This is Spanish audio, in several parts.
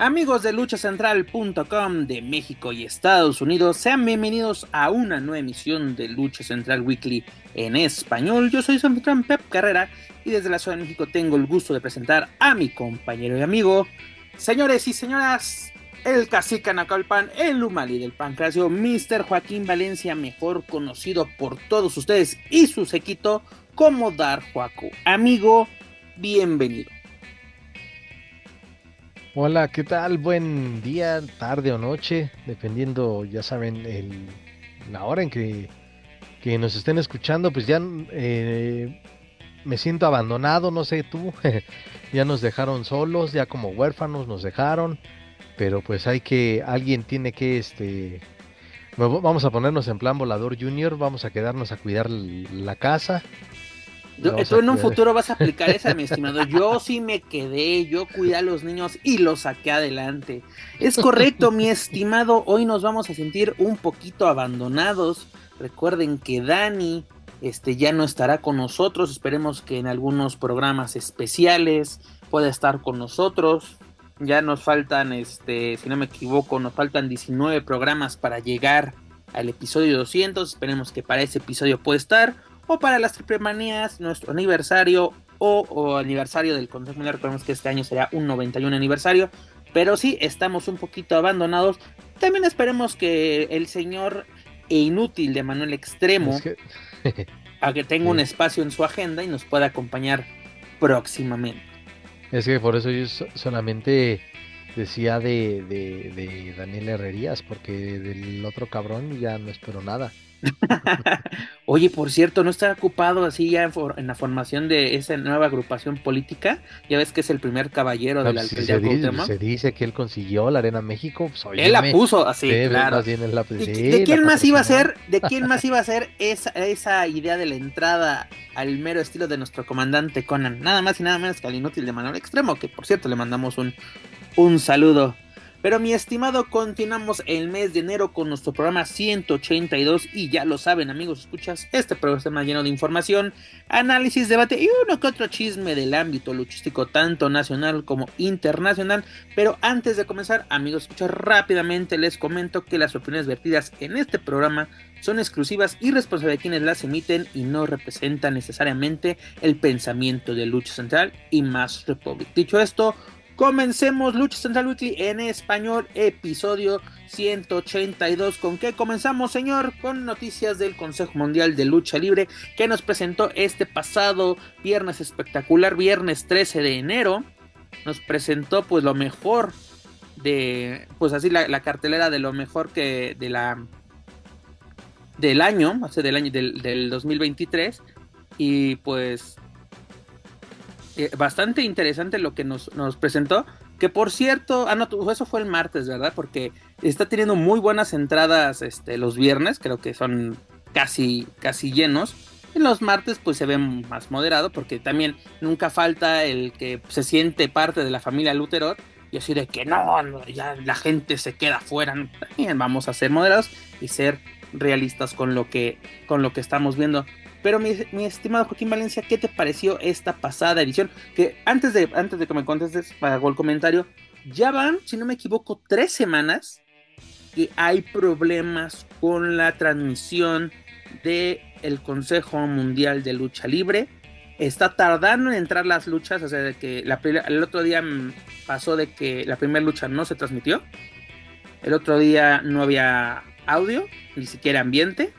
Amigos de luchacentral.com de México y Estados Unidos, sean bienvenidos a una nueva emisión de Lucha Central Weekly en español. Yo soy su anfitrión Pep Carrera y desde la Ciudad de México tengo el gusto de presentar a mi compañero y amigo, señores y señoras, el cacique Nacalpan, el Humali del Pancracio, Mr. Joaquín Valencia, mejor conocido por todos ustedes y su sequito como Dar Joaco. Amigo, bienvenido. Hola, ¿qué tal? Buen día, tarde o noche, dependiendo, ya saben, el, la hora en que, que, nos estén escuchando, pues ya eh, me siento abandonado, no sé tú, ya nos dejaron solos, ya como huérfanos nos dejaron, pero pues hay que, alguien tiene que, este, vamos a ponernos en plan volador junior, vamos a quedarnos a cuidar la casa tú en un futuro vas a aplicar esa, mi estimado. Yo sí me quedé, yo cuidé a los niños y los saqué adelante. Es correcto, mi estimado. Hoy nos vamos a sentir un poquito abandonados. Recuerden que Dani este, ya no estará con nosotros. Esperemos que en algunos programas especiales pueda estar con nosotros. Ya nos faltan, este, si no me equivoco, nos faltan 19 programas para llegar al episodio 200. Esperemos que para ese episodio pueda estar o para las triple manías, nuestro aniversario o, aniversario del Consejo Mundial. Recordemos que este año será un 91 aniversario, pero sí estamos un poquito abandonados. También esperemos que el señor e inútil de Manuel Extremo a que tenga un espacio en su agenda y nos pueda acompañar próximamente. Es que por eso yo solamente decía de, de Daniel Herrerías, porque del otro cabrón ya no espero nada. Oye, por cierto, ¿no está ocupado así ya en, la formación de esa nueva agrupación política? Ya ves que es el primer caballero de la pues, alcaldía se, dice, se dice que él consiguió la Arena México. Pues, él la puso así, claro. ¿De, quién más iba a ser? ¿De quién más iba a ser esa, esa idea de la entrada al mero estilo de nuestro comandante Conan? Nada más y nada menos que al inútil de Manuel Extremo, que por cierto le mandamos un, un saludo. Pero mi estimado, continuamos el mes de enero con nuestro programa 182 y ya lo saben amigos, escuchas, este programa lleno de información, análisis, debate y uno que otro chisme del ámbito luchístico tanto nacional como internacional. Pero antes de comenzar, amigos, escuchas rápidamente les comento que las opiniones vertidas en este programa son exclusivas y responsables de quienes las emiten y no representan necesariamente el pensamiento de Lucha Central y Más Republic. Dicho esto, Comencemos Lucha Central Weekly en español, episodio 182. ¿Con qué comenzamos, señor? Con noticias del Consejo Mundial de Lucha Libre que nos presentó este pasado viernes espectacular, viernes 13 de enero. Nos presentó pues lo mejor de, pues así la, cartelera de lo mejor que de la del año, hace del año del, del 2023 y pues eh, bastante interesante lo que nos, presentó. Que por cierto, ah, no, eso fue el martes, ¿verdad? Porque está teniendo muy buenas entradas este, los viernes, creo que son casi, casi llenos. Y los martes pues se ve más moderado porque también nunca falta el que se siente parte de la familia Luterot y así de que no, ya la gente se queda fuera. También vamos a ser moderados y ser realistas con lo que, con lo que estamos viendo. Pero mi, estimado Joaquín Valencia, ¿qué te pareció esta pasada edición? Que antes de, antes de que me contestes, hago el comentario, ya van, si no me equivoco, tres semanas que hay problemas con la transmisión del el Consejo Mundial de Lucha Libre. Está tardando en entrar las luchas, o sea, de que la, el otro día pasó de que la primera lucha no se transmitió. El otro día no había audio, ni siquiera ambiente.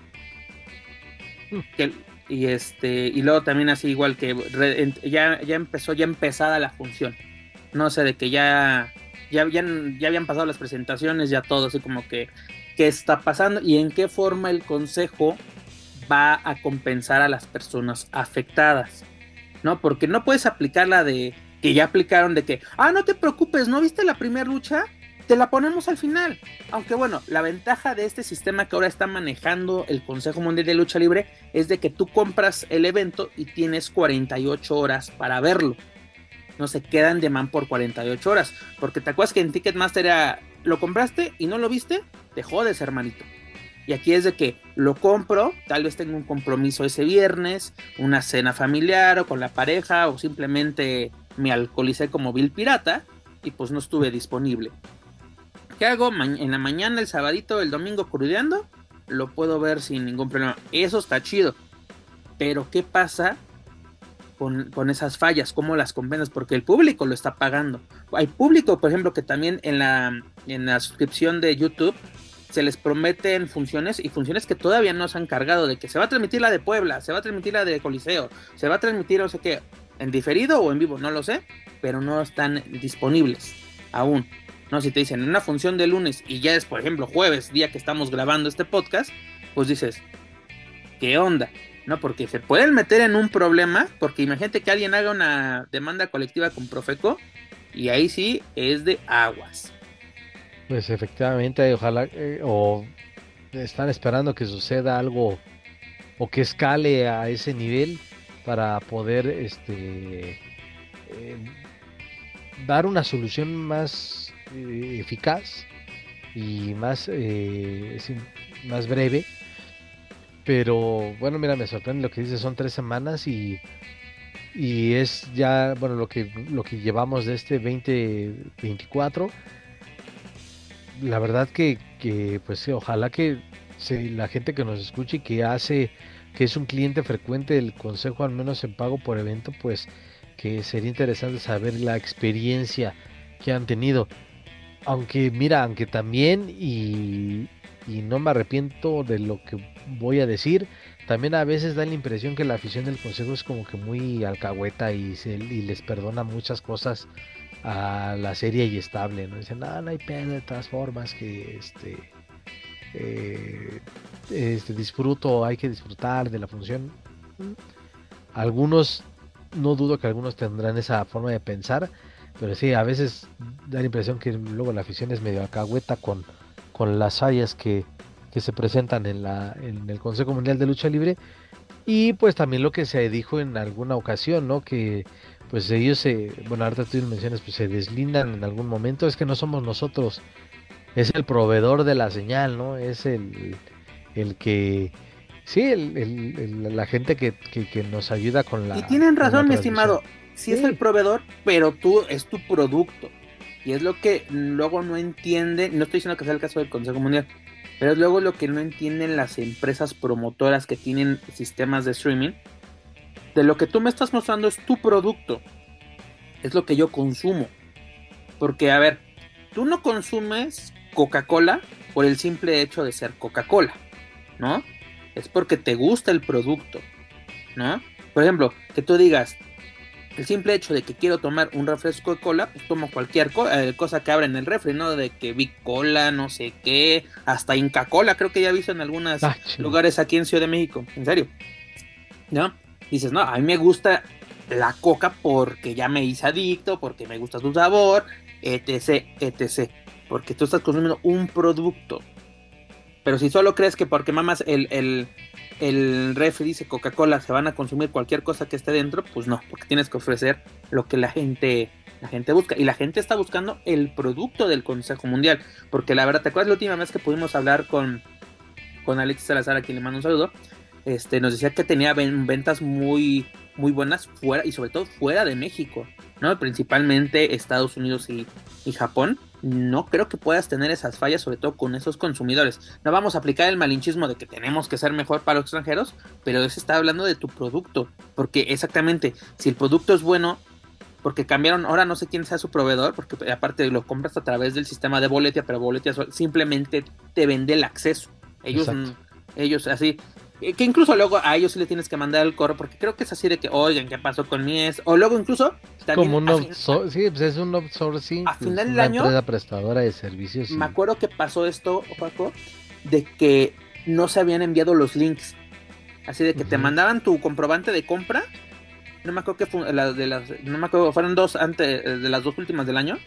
Hmm. Que, y este y luego también así igual que ya, ya empezó ya empezada la función no sé de que ya ya, ya, ya habían pasado las presentaciones ya todo así como que qué está pasando y en qué forma el consejo va a compensar a las personas afectadas no porque no puedes aplicar la de que ya aplicaron de que ah no te preocupes no viste la primera lucha te la ponemos al final. Aunque bueno, la ventaja de este sistema que ahora está manejando el Consejo Mundial de Lucha Libre es de que tú compras el evento y tienes 48 horas para verlo. No se quedan de man por 48 horas. Porque te acuerdas que en Ticketmaster lo compraste y no lo viste, te jodes, hermanito. Y aquí es de que lo compro, tal vez tengo un compromiso ese viernes, una cena familiar o con la pareja o simplemente me alcoholicé como vil pirata y pues no estuve disponible. ¿Qué hago? en la mañana, el sabadito, el domingo crudeando, lo puedo ver sin ningún problema. Eso está chido. Pero ¿qué pasa con, con, esas fallas? ¿Cómo las convenas? Porque el público lo está pagando. Hay público, por ejemplo, que también en la, en la suscripción de YouTube se les prometen funciones y funciones que todavía no se han cargado de que se va a transmitir la de Puebla, se va a transmitir la de Coliseo, se va a transmitir no sé qué, en diferido o en vivo, no lo sé, pero no están disponibles aún. No, si te dicen una función de lunes y ya es, por ejemplo, jueves, día que estamos grabando este podcast, pues dices, ¿qué onda? No, porque se pueden meter en un problema, porque imagínate que alguien haga una demanda colectiva con Profeco y ahí sí es de aguas. Pues efectivamente, ojalá, eh, o están esperando que suceda algo o que escale a ese nivel para poder este eh, dar una solución más eh, eficaz y más, más breve. Pero bueno, mira, me sorprende lo que dice, son tres semanas y, y es ya, bueno, lo que, lo que llevamos de este 2024 la verdad que, que pues ojalá que la gente que nos escuche y que hace, que es un cliente frecuente del consejo, al menos en pago por evento, pues que sería interesante saber la experiencia que han tenido. Aunque mira, aunque también, y, no me arrepiento de lo que voy a decir, también a veces da la impresión que la afición del consejo es como que muy alcahueta y, se, y les perdona muchas cosas a la serie y estable, ¿no? Dicen, no, no hay pedo de todas formas que este, eh, este disfruto, hay que disfrutar de la función. Algunos, no dudo que algunos tendrán esa forma de pensar, pero sí, a veces da la impresión que luego la afición es medio acahueta con, con las fallas que, que se presentan en, la, en el Consejo Mundial de Lucha Libre. Y pues también lo que se dijo en alguna ocasión, ¿no? Que pues ellos se, bueno, ahorita tú mencionas, pues se deslindan en algún momento, es que no somos nosotros, es el proveedor de la señal, ¿no? Es el, el que, sí, el, la gente que, que, nos ayuda con la... Y tienen razón, mi estimado, sí, es el proveedor, pero tú es tu producto. Y es lo que luego no entiende, no estoy diciendo que sea el caso del Consejo Mundial, pero es luego lo que no entienden las empresas promotoras que tienen sistemas de streaming, de lo que tú me estás mostrando es tu producto. Es lo que yo consumo. Porque, a ver, tú no consumes Coca-Cola por el simple hecho de ser Coca-Cola, ¿no? Es porque te gusta el producto, ¿no? Por ejemplo, que tú digas, el simple hecho de que quiero tomar un refresco de cola, pues tomo cualquier eh, cosa que abra en el refri, ¿no? De que vi cola, no sé qué, hasta Inca Cola, creo que ya he visto en algunos ah, lugares aquí en Ciudad de México, en serio, ¿no? dices, no, a mí me gusta la coca porque ya me hice adicto, porque me gusta su sabor, etc, etc. Porque tú estás consumiendo un producto. Pero si solo crees que porque mamas el, el, el refri dice Coca-Cola se van a consumir cualquier cosa que esté dentro, pues no, porque tienes que ofrecer lo que la gente, la gente busca. Y la gente está buscando el producto del Consejo Mundial. Porque la verdad, ¿te acuerdas la última vez que pudimos hablar con, con Alexis Salazar, a quien le mando un saludo? Este, nos decía que tenía ventas muy, muy buenas fuera y sobre todo fuera de México, ¿no? Principalmente Estados Unidos y, Japón. No creo que puedas tener esas fallas, sobre todo con esos consumidores. No vamos a aplicar el malinchismo de que tenemos que ser mejor para los extranjeros, pero eso está hablando de tu producto. Porque exactamente, si el producto es bueno, porque cambiaron, ahora no sé quién sea su proveedor, porque aparte lo compras a través del sistema de boletia, pero boletia simplemente te vende el acceso. Ellos, ellos así, que incluso luego a ellos sí le tienes que mandar el correo, porque creo que es así de que, oigan, ¿qué pasó con mi es? O luego incluso... Como un sí, pues es un outsourcing. A final del año... empresa prestadora de servicios. Me acuerdo que pasó esto, Paco, de que no se habían enviado los links. Así de que te mandaban tu comprobante de compra. No me acuerdo que fue, la, de las, no me acuerdo, fueron dos antes de las dos últimas del año.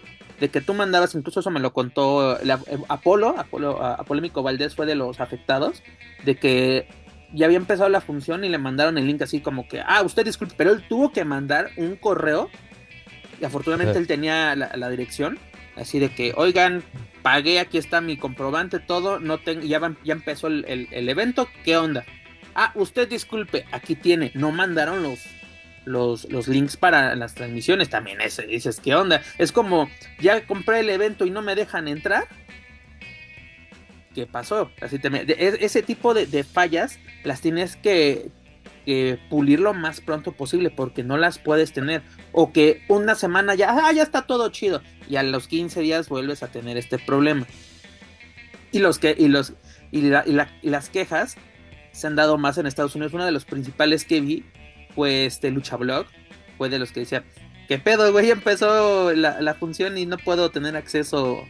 de que tú mandabas, incluso eso me lo contó eh, Apolo, Apolo, Apolémico Valdés fue de los afectados, de que ya había empezado la función y le mandaron el link así como que, ah, usted disculpe, pero él tuvo que mandar un correo y afortunadamente él tenía la, dirección, así de que, oigan, pagué, aquí está mi comprobante, todo, no tengo, ya, ya empezó el, el evento, ¿qué onda? Ah, usted disculpe, aquí tiene, no mandaron los los, los links para las transmisiones también. Ese, dices, ¿qué onda? Es como, ya compré el evento y no me dejan entrar. ¿Qué pasó? Así te, ese tipo de, fallas las tienes que, pulir lo más pronto posible porque no las puedes tener. O que una semana ya, ah, ya está todo chido. Y a los 15 días vuelves a tener este problema. Y los que, y los, y, las quejas se han dado más en Estados Unidos. Uno de los principales que vi fue este Lucha Blog, fue de los que decía, ¿qué pedo, güey? Empezó la, función y no puedo tener acceso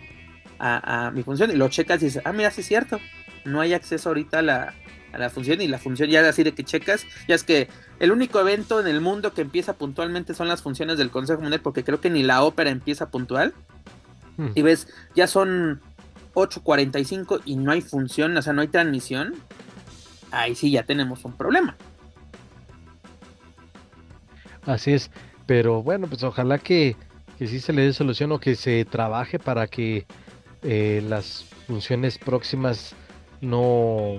a, mi función. Y lo checas y dices, ah, mira, sí es cierto, no hay acceso ahorita a la, a la función y la función ya así de que checas, ya es que el único evento en el mundo que empieza puntualmente son las funciones del Consejo Mundial, porque creo que ni la ópera empieza puntual. Hmm. Y ves, ya son 8.45 y no hay función, o sea, no hay transmisión. Ahí sí ya tenemos un problema. Así es, pero bueno, pues ojalá que, que sí se le dé solución o que se trabaje para que eh, las funciones próximas no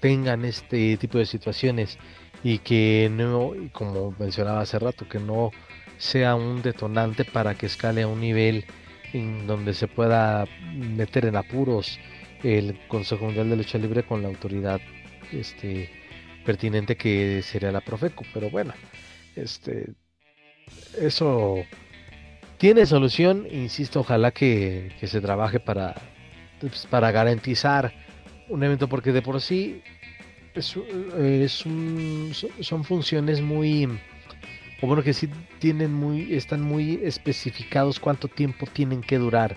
tengan este tipo de situaciones y que no, como mencionaba hace rato, que no sea un detonante para que escale a un nivel en donde se pueda meter en apuros el Consejo Mundial de Lucha Libre con la autoridad este, pertinente que sería la Profeco. Pero bueno, este, eso tiene solución, insisto, ojalá que, se trabaje para, pues, para garantizar un evento, porque de por sí es, son funciones muy, o bueno, que sí tienen muy, están muy especificados cuánto tiempo tienen que durar.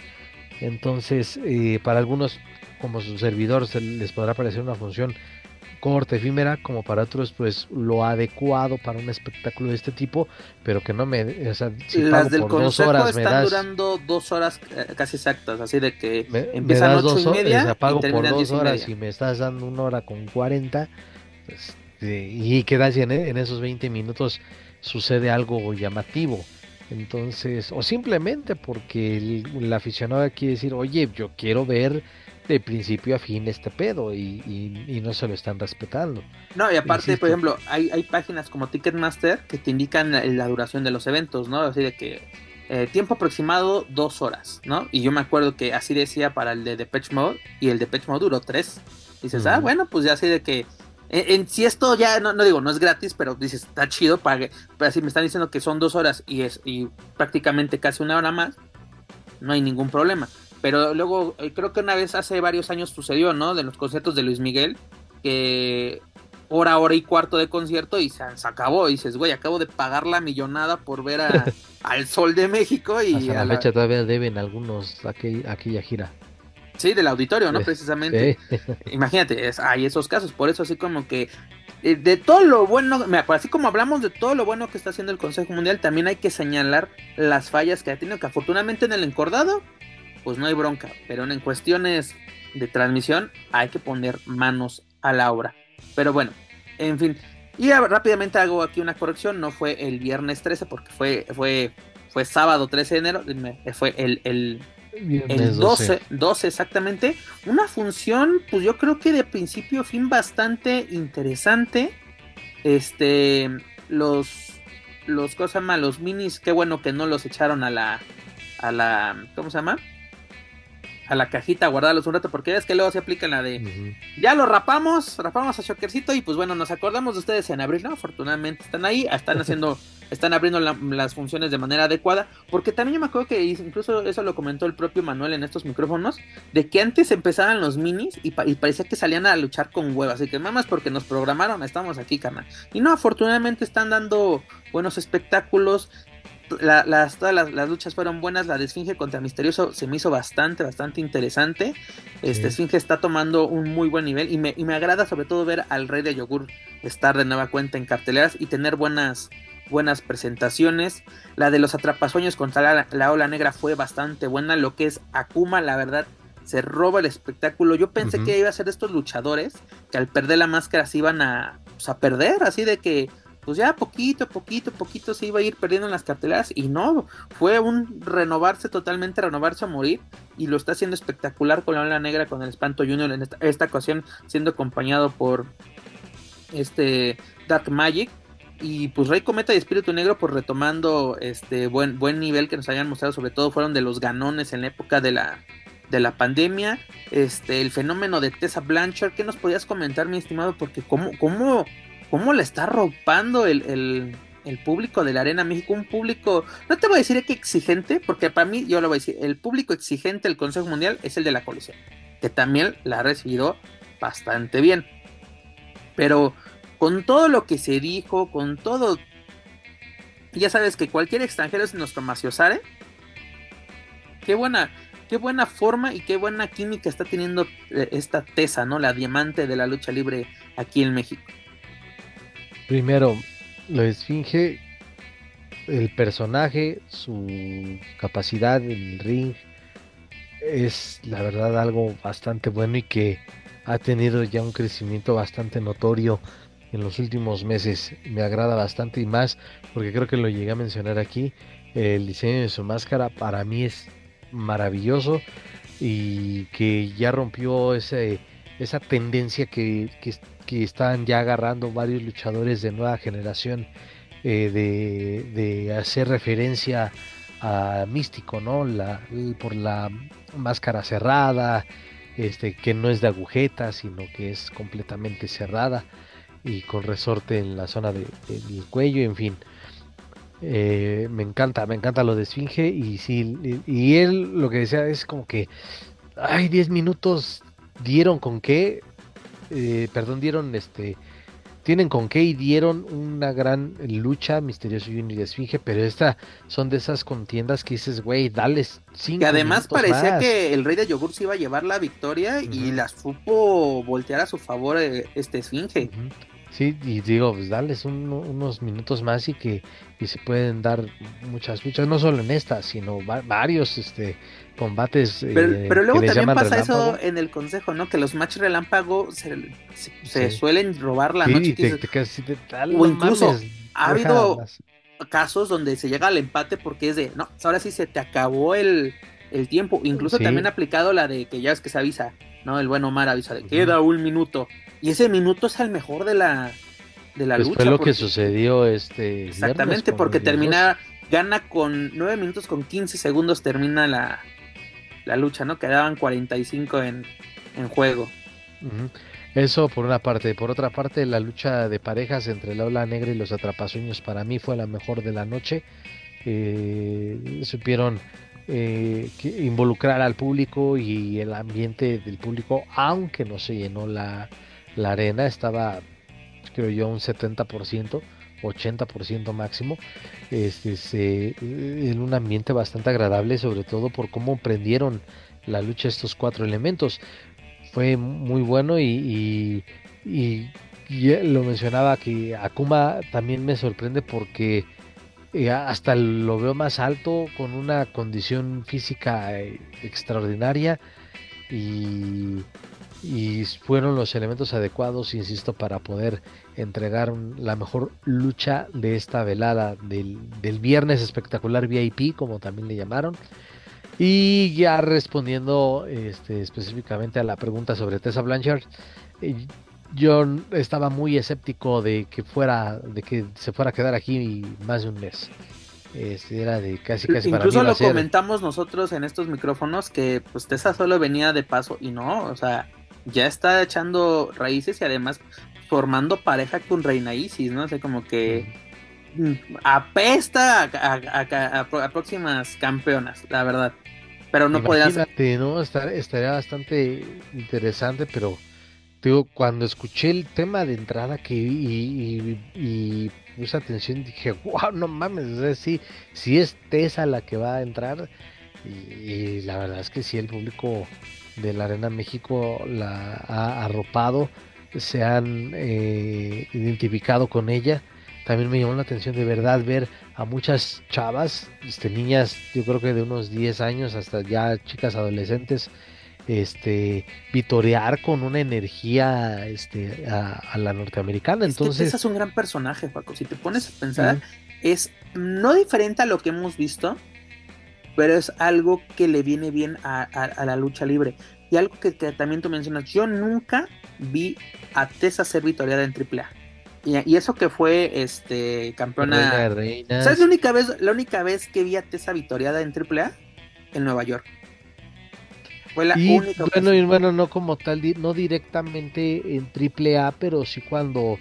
Entonces, eh, para algunos, como su servidor, les podrá parecer una función corta, efímera, como para otros, pues lo adecuado para un espectáculo de este tipo, pero que no me. O sea, si Las del por dos horas están durando dos horas eh, casi exactas, así de que empiezan a ocho y media. pago por dos horas y, me estás dando una hora con cuarenta, pues, y quedas en, en esos 20 minutos sucede algo llamativo. Entonces, o simplemente porque el, el aficionado quiere decir, oye, yo quiero ver de principio a fin este pedo y, no se lo están respetando. No, y aparte, por ejemplo, hay, hay páginas como Ticketmaster que te indican la, duración de los eventos, ¿no? Así de que eh, tiempo aproximado dos horas, ¿no? Y yo me acuerdo que así decía para el de Depeche Mode y el de Depeche Mode duró tres. Dices, ah, bueno, pues ya así de que en, si esto ya, no, no, digo, no es gratis, pero dices, está chido, pague. Pero si me están diciendo que son dos horas y es y prácticamente casi una hora más, no hay ningún problema. Pero luego, eh, creo que una vez hace varios años sucedió, ¿no? De los conciertos de Luis Miguel, que hora, hora y cuarto de concierto y se, acabó. Y dices, güey, acabo de pagar la millonada por ver al Sol de México y... Hasta la fecha todavía deben algunos aquella gira. Sí, del auditorio, ¿no? Precisamente. Imagínate, hay esos casos. Por eso así como que eh, de todo lo bueno, así como hablamos de todo lo bueno que está haciendo el Consejo Mundial, también hay que señalar las fallas que ha tenido, que afortunadamente en el encordado pues no hay bronca, pero en cuestiones de transmisión hay que poner manos a la obra. Pero bueno, en fin. Y rápidamente hago aquí una corrección, no fue el viernes 13 porque fue, fue, fue sábado 13 de enero, fue el, el, 12, 12 exactamente. Una función, pues yo creo que de principio a fin bastante interesante. Este, los, los, los minis, qué bueno que no los echaron a la, a la, ¿cómo se llama? A la cajita, guardarlos un rato, porque es que luego se aplica la de ya lo rapamos, rapamos a Shockercito y pues bueno, nos acordamos de ustedes en abril, ¿no? Afortunadamente están ahí, están haciendo, están abriendo las funciones de manera adecuada, porque también yo me acuerdo que incluso eso lo comentó el propio Manuel en estos micrófonos, de que antes empezaban los minis y, parecía que salían a luchar con huevas, así que mamás porque nos programaron, estamos aquí, carnal. Y no, afortunadamente están dando buenos espectáculos, las, todas las, luchas fueron buenas. La de Esfinge contra Misterioso se me hizo bastante, bastante interesante. Este Esfinge está tomando un muy buen nivel y me, agrada sobre todo ver al Rey de Yogur estar de nueva cuenta en carteleras y tener buenas, buenas presentaciones. La de los atrapasueños contra la, ola negra fue bastante buena. Lo que es Akuma, la verdad, se roba el espectáculo. Yo pensé que iba a ser estos luchadores que al perder la máscara se iban a, pues, a perder, así de que pues ya poquito, poquito, poquito se iba a ir perdiendo en las carteleras y no, fue un renovarse totalmente, renovarse a morir y lo está haciendo espectacular con la ola negra, con el Espanto Junior en esta, ocasión siendo acompañado por este Dark Magic y pues Rey Cometa y Espíritu Negro pues retomando este buen buen nivel que nos habían mostrado sobre todo fueron de los ganones en la época de la de la pandemia este el fenómeno de Tessa Blanchard ¿qué nos podías comentar mi estimado? porque cómo cómo cómo le está ropando el, el, público de la Arena México, un público, no te voy a decir que exigente, porque para mí, yo lo voy a decir, el público exigente del Consejo Mundial es el de la coalición, que también la ha recibido bastante bien. Pero con todo lo que se dijo, con todo, ya sabes que cualquier extranjero es nuestro maciosare. Qué buena, qué buena forma y qué buena química está teniendo eh, esta Tesa, ¿no? La diamante de la lucha libre aquí en México. Primero, lo esfinge, el personaje, su capacidad el ring, es la verdad algo bastante bueno y que ha tenido ya un crecimiento bastante notorio en los últimos meses. Me agrada bastante y más porque creo que lo llegué a mencionar aquí. El diseño de su máscara para mí es maravilloso y que ya rompió ese, esa tendencia que, que, que están ya agarrando varios luchadores de nueva generación eh, de, hacer referencia a Místico, ¿no? La, por la máscara cerrada, este, que no es de agujeta, sino que es completamente cerrada y con resorte en la zona del cuello, en fin. Eh, me encanta, me encanta lo de Esfinge y sí, y él lo que decía es como que, ay, 10 minutos dieron con qué, eh, perdón, dieron este, tienen con qué y dieron una gran lucha Misterioso Junior y Esfinge, pero esta son de esas contiendas que dices, güey, dales cinco. Que además parecía que el rey de yogur se iba a llevar la victoria y las supo voltear a su favor eh, este Esfinge. Sí, y digo, pues darles unos minutos más y que y se pueden dar muchas luchas, no solo en esta, sino varios este combates. Pero, eh, luego también pasa eso en el consejo, ¿no? Que los match relámpago se, suelen robar la noche. o incluso ha habido casos donde se llega al empate porque es de, no, ahora sí se te acabó el, el tiempo. Incluso también ha aplicado la de que ya es que se avisa, ¿no? El buen Omar avisa de queda un minuto. Y ese minuto es el mejor de la, de la lucha. Fue lo que sucedió este. Exactamente, porque termina, gana con 9 minutos con 15 segundos, termina la, la lucha, ¿no? Quedaban 45 en, en juego. Eso por una parte. Por otra parte, la lucha de parejas entre la ola negra y los atrapasueños para mí fue la mejor de la noche. Eh, supieron eh, involucrar al público y el ambiente del público, aunque no se llenó la, la arena, estaba creo yo un 70%. 80% máximo, este, en un ambiente bastante agradable, sobre todo por cómo prendieron la lucha estos cuatro elementos. Fue muy bueno y, y, lo mencionaba que Akuma también me sorprende porque eh, hasta lo veo más alto, con una condición física eh, extraordinaria y y fueron los elementos adecuados, insisto, para poder entregar la mejor lucha de esta velada del, viernes espectacular VIP, como también le llamaron. Y ya respondiendo este, específicamente a la pregunta sobre Tessa Blanchard, eh, yo estaba muy escéptico de que fuera, de que se fuera a quedar aquí más de un mes. Este, era de casi casi Incluso lo comentamos nosotros en estos micrófonos que pues Tessa solo venía de paso y no, o sea, ya está echando raíces y además formando pareja con Reina Isis, ¿no? O sea, como que apesta a, próximas campeonas, la verdad. Pero no podías. ¿no? estaría bastante interesante, pero digo, cuando escuché el tema de entrada que y, y, puse atención, dije, wow, no mames, si sí, es Tessa la que va a entrar. y la verdad es que sí, el público de la Arena México la ha arropado, se han eh, identificado con ella también me llamó la atención de verdad ver a muchas chavas, este, niñas, yo creo que de unos 10 años hasta ya chicas adolescentes, este, vitorear con una energía este, a, la norteamericana. Entonces, es un gran personaje, Paco. Si te pones a pensar, es no diferente a lo que hemos visto, pero es algo que le viene bien a, la lucha libre. Y algo que, también tú mencionas, yo nunca vi a Tessa ser vitoriada en AAA. Y, eso que fue este campeona. ¿Sabes la única vez, la única vez que vi a Tessa vitoriada en AAA? En Nueva York. Fue la única bueno, y bueno, no como tal, no directamente en AAA, pero sí cuando,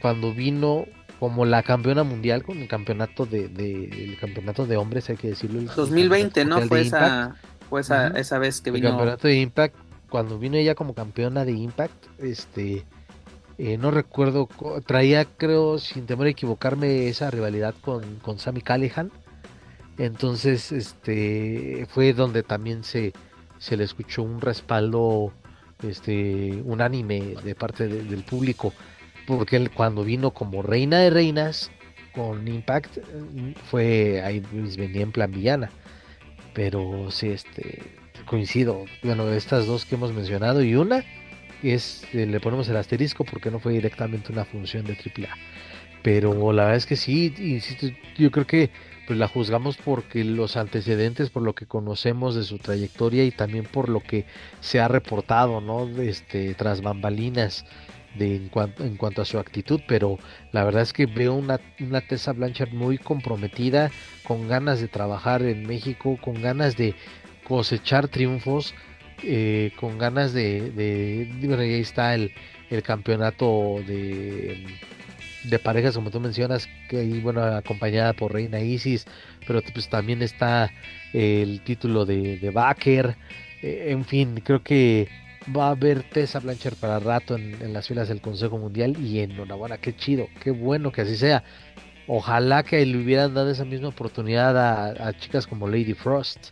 cuando vino como la campeona mundial con el campeonato de, el campeonato de hombres, hay que decirlo. 2020, ¿no? Fue esa, fue esa, esa vez que vino. El campeonato de Impact, cuando vino ella como campeona de Impact, este eh, no recuerdo, traía creo, sin temor a equivocarme, esa rivalidad con, con Sammy Callihan. Entonces, este fue donde también se, se le escuchó un respaldo este unánime de parte del público. Porque él, cuando vino como reina de reinas con Impact, fue ahí pues, venía en plan villana. Pero sí, este coincido. Bueno, estas dos que hemos mencionado y una es, eh, le ponemos el asterisco porque no fue directamente una función de AAA. Pero la verdad es que sí, insisto, yo creo que pues la juzgamos porque los antecedentes, por lo que conocemos de su trayectoria y también por lo que se ha reportado, ¿no? Este, tras bambalinas de, en, cuanto, en cuanto a su actitud, pero la verdad es que veo una, una Tessa Blanchard muy comprometida, con ganas de trabajar en México, con ganas de cosechar triunfos eh, con ganas de, de, ahí está el, el campeonato de, de parejas, como tú mencionas, que ahí, bueno, acompañada por Reina Isis, pero pues también está el título de, de Baker, eh, en fin, creo que va a haber Tessa Blanchard para rato en, las filas del Consejo Mundial y enhorabuena, qué chido, qué bueno que así sea. Ojalá que le hubieran dado esa misma oportunidad a, a chicas como Lady Frost,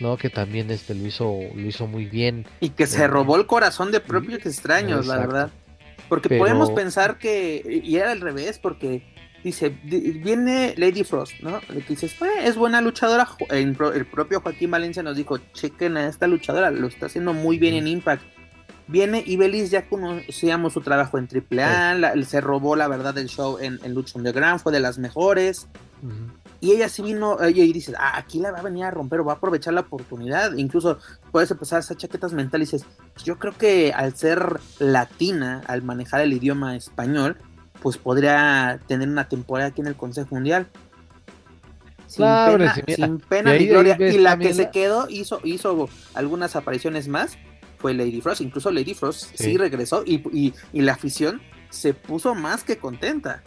¿no? Que también este lo hizo, lo hizo muy bien. Y que se robó el corazón de propios extraños, la verdad. Porque podemos pensar que, y era al revés, porque dice, viene Lady Frost, ¿no? Que dices, es buena luchadora. El, propio Joaquín Valencia nos dijo, chequen a esta luchadora, lo está haciendo muy bien en Impact. Viene y Belis ya conocíamos su trabajo en AAA, se robó la verdad del show en, en Lucha Underground, fue de las mejores. Y ella sí vino, y dices, ah, aquí la va a venir a romper o va a aprovechar la oportunidad. Incluso puedes empezar a hacer chaquetas mentales y dices, yo creo que al ser latina, al manejar el idioma español, pues podría tener una temporada aquí en el Consejo Mundial. Sin pena, sin pena ni gloria. Y la que se quedó hizo, hizo algunas apariciones más fue Lady Frost. Incluso Lady Frost sí, regresó y, y la afición se puso más que contenta.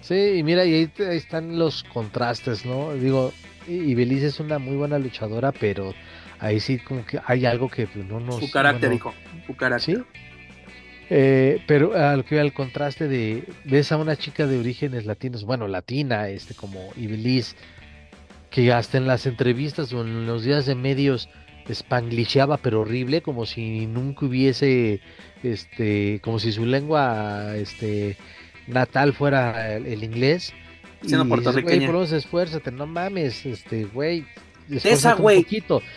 Sí, y mira, y ahí, están los contrastes, ¿no? Digo, y Belice es una muy buena luchadora, pero ahí sí como que hay algo que no nos... Su carácter, dijo, su carácter. Sí. Eh, pero al que el contraste de ves a una chica de orígenes latinos, bueno, latina, este como Ibeliz, que hasta en las entrevistas o en los días de medios spanglishaba pero horrible, como si nunca hubiese, este, como si su lengua, este, natal fuera el, inglés. Siendo y puertorriqueña. Güey, esfuérzate, no mames, este, güey. Tessa, güey.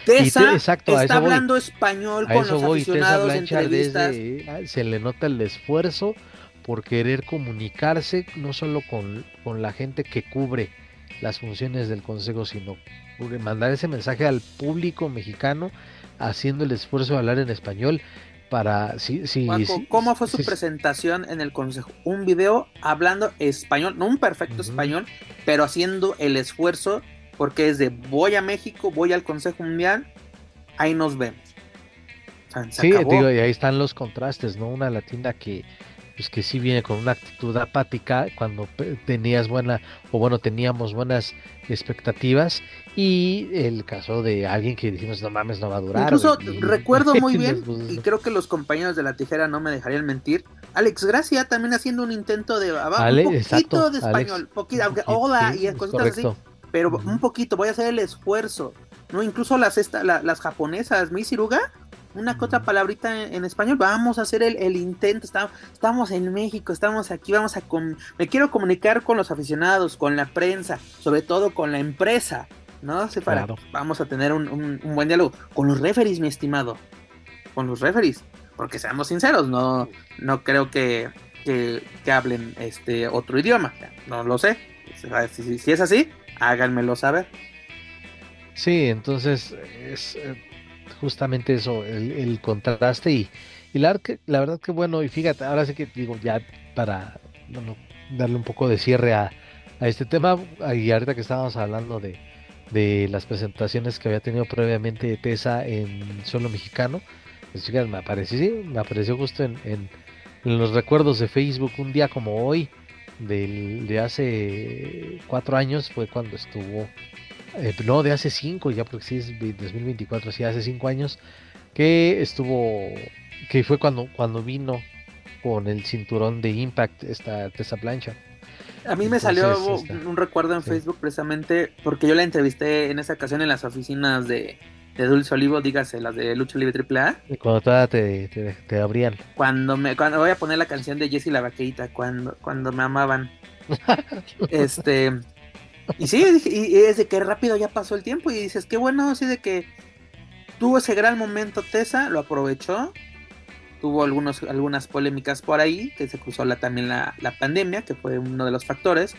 Tessa exacto, está hablando español con los aficionados desde, se le nota el esfuerzo por querer comunicarse no solo con, con la gente que cubre las funciones del consejo, sino mandar ese mensaje al público mexicano haciendo el esfuerzo de hablar en español para sí, sí, ¿Cómo fue su presentación en el consejo? Un video hablando español, no un perfecto español, pero haciendo el esfuerzo porque es de voy a México, voy al Consejo Mundial, ahí nos vemos. sí, digo, y ahí están los contrastes, ¿no? Una latina que pues que sí viene con una actitud apática cuando tenías buena o bueno teníamos buenas expectativas y el caso de alguien que dijimos no mames no va a durar incluso recuerdo muy bien y creo que los compañeros de la tijera no me dejarían mentir Alex Gracia también haciendo un intento de un poquito de español poquito, hola y cositas así pero un poquito voy a hacer el esfuerzo. No incluso las esta, las japonesas Misiruga una que otra palabrita en, español, vamos a hacer el, intento, estamos, en México, estamos aquí, vamos a... me quiero comunicar con los aficionados, con la prensa, sobre todo con la empresa, ¿no? sé para, Vamos a tener un, buen diálogo. Con los referees, mi estimado, con los referees, porque seamos sinceros, no, no creo que, que, hablen este otro idioma, no lo sé. Si, si es así, háganmelo saber. Sí, entonces es eh, justamente eso, el, contraste y, y la, la, verdad que bueno, y fíjate, ahora sí que digo, ya para darle un poco de cierre a, este tema, y ahorita que estábamos hablando de, de las presentaciones que había tenido previamente Tesa en suelo mexicano, pues me apareció, sí, me apareció justo en, los recuerdos de Facebook un día como hoy, del, de hace cuatro años, fue cuando estuvo eh, no, de hace 5, ya porque sí es 2024, sí, hace 5 años, que estuvo, que fue cuando, cuando vino con el cinturón de Impact esta esa plancha. A mí me salió un recuerdo en Facebook precisamente porque yo la entrevisté en esa ocasión en las oficinas de, de Dulce Olivo, dígase, las de Lucha Libre AAA. Y cuando todavía te, te, abrían. Cuando me, cuando voy a poner la canción de Jessie la vaqueita, cuando, cuando me amaban. este, y sí, y es de que rápido ya pasó el tiempo y dices, qué bueno, así de que tuvo ese gran momento Tessa, lo aprovechó, tuvo algunos, algunas polémicas por ahí, que se cruzó la, también la, pandemia, que fue uno de los factores.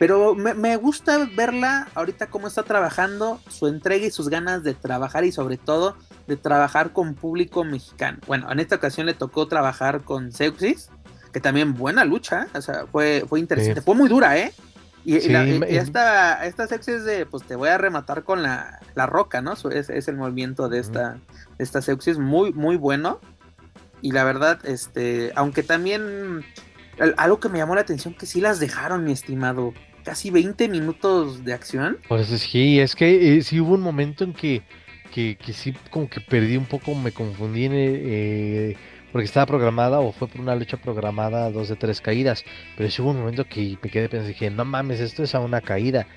Pero me, gusta verla ahorita cómo está trabajando, su entrega y sus ganas de trabajar y sobre todo de trabajar con público mexicano. Bueno, en esta ocasión le tocó trabajar con Seuxis, que también buena lucha, o sea, fue, fue interesante, fue muy dura, ¿eh? Y, esta, esta es de, pues te voy a rematar con la, roca, ¿no? Es, es el movimiento de esta, esta sexy, muy, muy bueno. Y la verdad, este, aunque también algo que me llamó la atención, que sí las dejaron, mi estimado. Casi 20 minutos de acción. Pues sí, es que eh, sí hubo un momento en que, que, que, sí como que perdí un poco, me confundí en... Eh, porque estaba programada o fue por una lucha programada dos de tres caídas, pero sí hubo un momento que me quedé pensando, dije, no mames, esto es a una caída.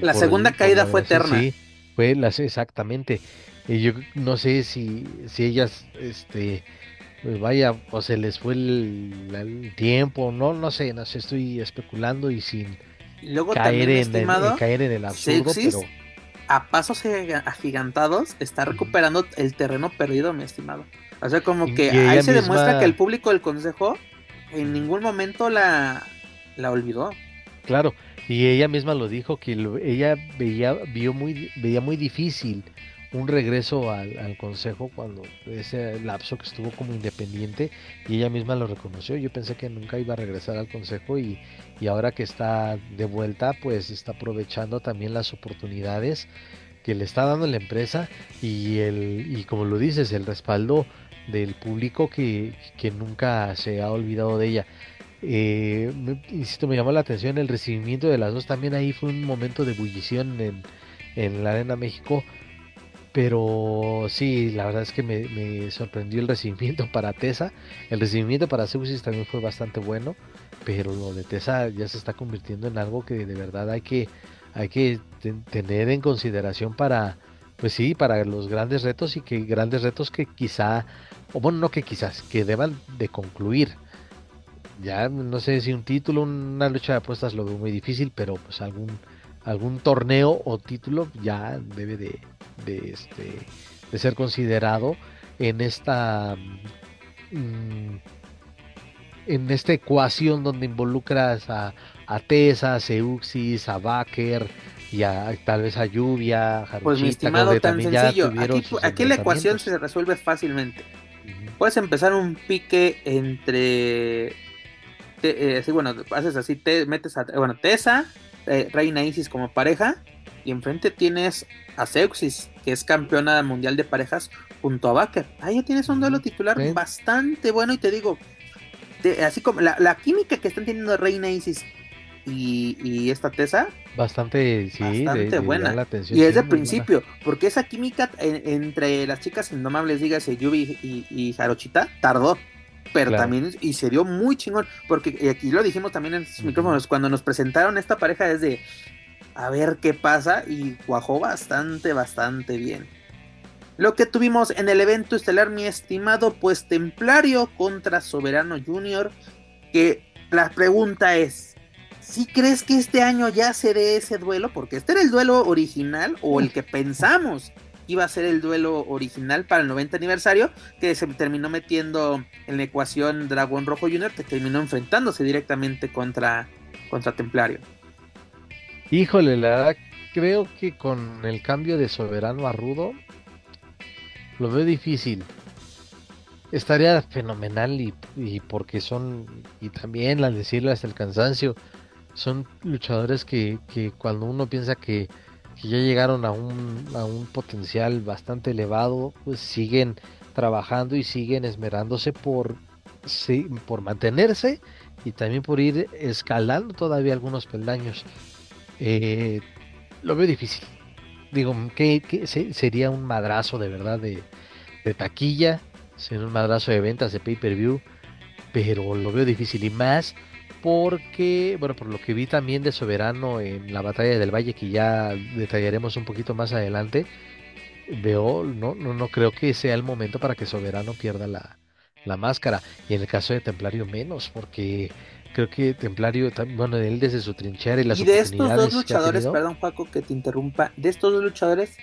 la segunda caída fue eterna. Sí, fue la, exactamente. Y yo no sé si, si ellas, este, pues vaya, o se les fue el, tiempo, no, no sé, no sé, estoy especulando y sin caer, en, el, caer en el absurdo, pero a pasos agigantados está recuperando el terreno perdido, mi estimado. O sea, como que ahí se demuestra que el público del consejo en ningún momento la, la olvidó. Claro, y ella misma lo dijo que ella veía, vio muy, veía muy difícil un regreso al, consejo cuando ese lapso que estuvo como independiente y ella misma lo reconoció. Yo pensé que nunca iba a regresar al consejo y, y ahora que está de vuelta, pues está aprovechando también las oportunidades que le está dando la empresa y el y como lo dices el respaldo del público que, nunca se ha olvidado de ella. Eh, insisto, me llamó la atención el recibimiento de las dos. También ahí fue un momento de ebullición en, en la Arena México. Pero sí, la verdad es que me, sorprendió el recibimiento para Tesa. El recibimiento para Seusis también fue bastante bueno. Pero lo de Tesa ya se está convirtiendo en algo que de verdad hay que, hay que tener en consideración para, pues sí, para los grandes retos y que grandes retos que quizá, o bueno, no que quizás, que deban de concluir. Ya no sé si un título, una lucha de apuestas lo veo muy difícil, pero pues algún algún torneo o título ya debe de, de, este, de ser considerado en esta mm, en esta ecuación donde involucras a, a Tesa, a Seuxis, a Baker, y a, tal vez a lluvia, Pues mi estimado, tan sencillo. Aquí, la ecuación se resuelve fácilmente. Puedes empezar un pique entre. Eh, bueno, haces así, te metes a. Bueno, Tessa, eh, Reina Isis como pareja. Y enfrente tienes a Seuxis, que es campeona mundial de parejas, junto a Baker. Ahí ya tienes un duelo titular bastante bueno. Y te digo, así como la, la, química que están teniendo Reina Isis y, esta Tesa. Bastante, sí, bastante buena. y es de principio, porque esa química entre las chicas indomables, dígase Yubi y, y Jarochita, tardó. Pero también, y se dio muy chingón, porque aquí lo dijimos también en los micrófonos, cuando nos presentaron esta pareja es de a ver qué pasa, y cuajó bastante, bastante bien. Lo que tuvimos en el evento estelar, mi estimado, pues Templario contra Soberano Junior. Que la pregunta es: si crees que este año ya se dé ese duelo? Porque este era el duelo original o el que pensamos iba a ser el duelo original para el 90 aniversario, que se terminó metiendo en la ecuación Dragón Rojo Junior, que terminó enfrentándose directamente contra, contra Templario. Híjole, la verdad, creo que con el cambio de soberano a rudo, lo veo difícil. Estaría fenomenal y, porque son, y también al decirlo hasta el cansancio, son luchadores que, que cuando uno piensa que ya llegaron a un, a un potencial bastante elevado, pues siguen trabajando y siguen esmerándose por, por mantenerse y también por ir escalando todavía algunos peldaños. Eh, lo veo difícil. Digo, que, sería un madrazo de verdad de, de taquilla, sería un madrazo de ventas de pay-per-view, pero lo veo difícil y más porque, bueno, por lo que vi también de Soberano en la batalla del Valle, que ya detallaremos un poquito más adelante, veo, no, no, no creo que sea el momento para que Soberano pierda la, la máscara. Y en el caso de Templario menos, porque creo que Templario, bueno, él desde su trinchera y las Y de estos dos luchadores, perdón Paco que te interrumpa, de estos dos luchadores,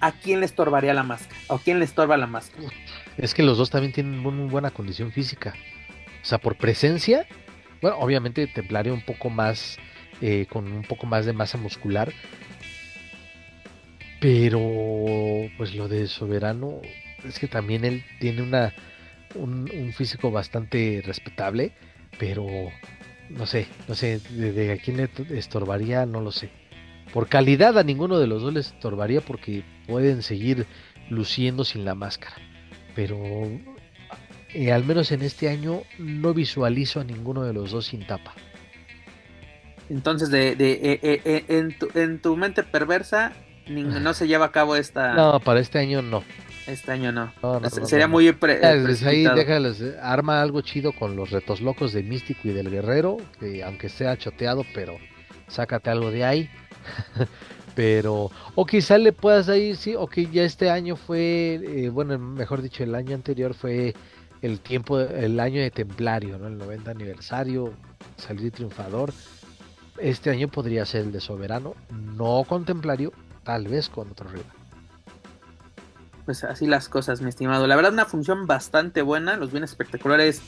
¿a quién le estorbaría la máscara? ¿O quién le estorba la máscara? Es que los dos también tienen muy buena condición física. O sea, por presencia, bueno, obviamente Templario un poco más, eh, con un poco más de masa muscular. Pero, pues lo de Soberano, es que también él tiene una, un, físico bastante respetable, pero no sé, no sé, de, a quién le estorbaría, no lo sé. Por calidad a ninguno de los dos les estorbaría porque pueden seguir luciendo sin la máscara. Pero eh, al menos en este año, no visualizo a ninguno de los dos sin tapa. Entonces, de, eh, eh, en, tu, en, tu, mente perversa, no se lleva a cabo esta. No, para este año no. Este año no. Sería muy. Pre ahí déjales, arma algo chido con los retos locos de Místico y del Guerrero, que aunque sea choteado, pero sácate algo de ahí. pero o quizá le puedas ahí sí o que ya este año fue bueno mejor dicho el año anterior fue el tiempo, el año de Templario, ¿no? El 90 aniversario, salir triunfador. Este año podría ser el de Soberano, no con Templario, tal vez con otro rival. Pues así las cosas, mi estimado. La verdad, una función bastante buena. Los bienes espectaculares,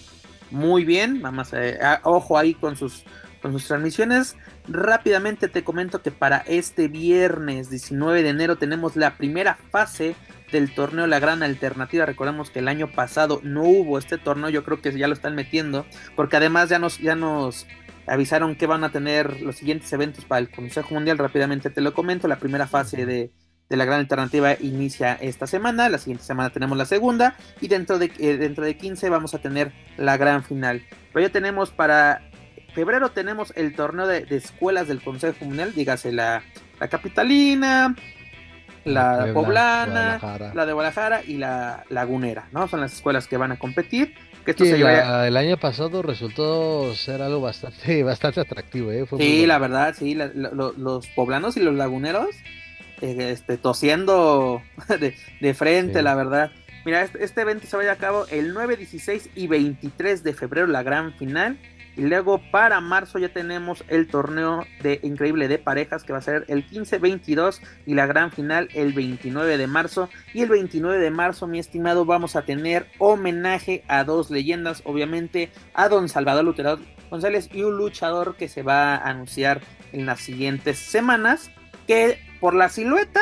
muy bien. Vamos a, eh, ojo ahí con sus, con sus transmisiones. Rápidamente te comento que para este viernes 19 de enero tenemos la primera fase del torneo La Gran Alternativa. Recordemos que el año pasado no hubo este torneo, yo creo que ya lo están metiendo, porque además ya nos, ya nos avisaron que van a tener los siguientes eventos para el Consejo Mundial. Rápidamente te lo comento, la primera fase de, la Gran Alternativa inicia esta semana, la siguiente semana tenemos la segunda y dentro de, eh, dentro de 15 vamos a tener la gran final. Pero ya tenemos para febrero tenemos el torneo de, escuelas del Consejo Mundial, dígase la, la Capitalina, la poblana, la de Guadalajara y la lagunera, ¿no? Son las escuelas que van a competir. Que El año pasado resultó ser algo bastante, bastante atractivo, ¿eh? sí, la verdad, sí, los poblanos y los laguneros, eh, este, tosiendo de, frente, la verdad. Mira, este, este, evento se va a cabo el 9, 16 y 23 de febrero, la gran final. Y luego para marzo ya tenemos el torneo de increíble de parejas que va a ser el 15-22 y la gran final el 29 de marzo. Y el 29 de marzo, mi estimado, vamos a tener homenaje a dos leyendas, obviamente a don Salvador Lutero González y un luchador que se va a anunciar en las siguientes semanas. Que por la silueta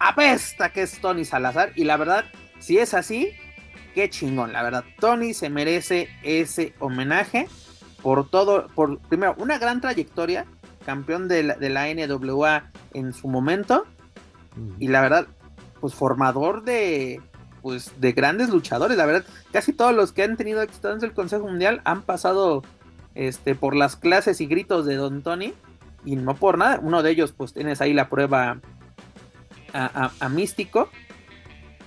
apesta que es Tony Salazar. Y la verdad, si es así, qué chingón, la verdad. Tony se merece ese homenaje por todo, por primero, una gran trayectoria, campeón de la, NWA en su momento, y la verdad, pues formador de, pues, de grandes luchadores, la verdad, casi todos los que han tenido éxito en el Consejo Mundial han pasado este, por las clases y gritos de Don Tony, y no por nada, uno de ellos, pues tienes ahí la prueba a Místico,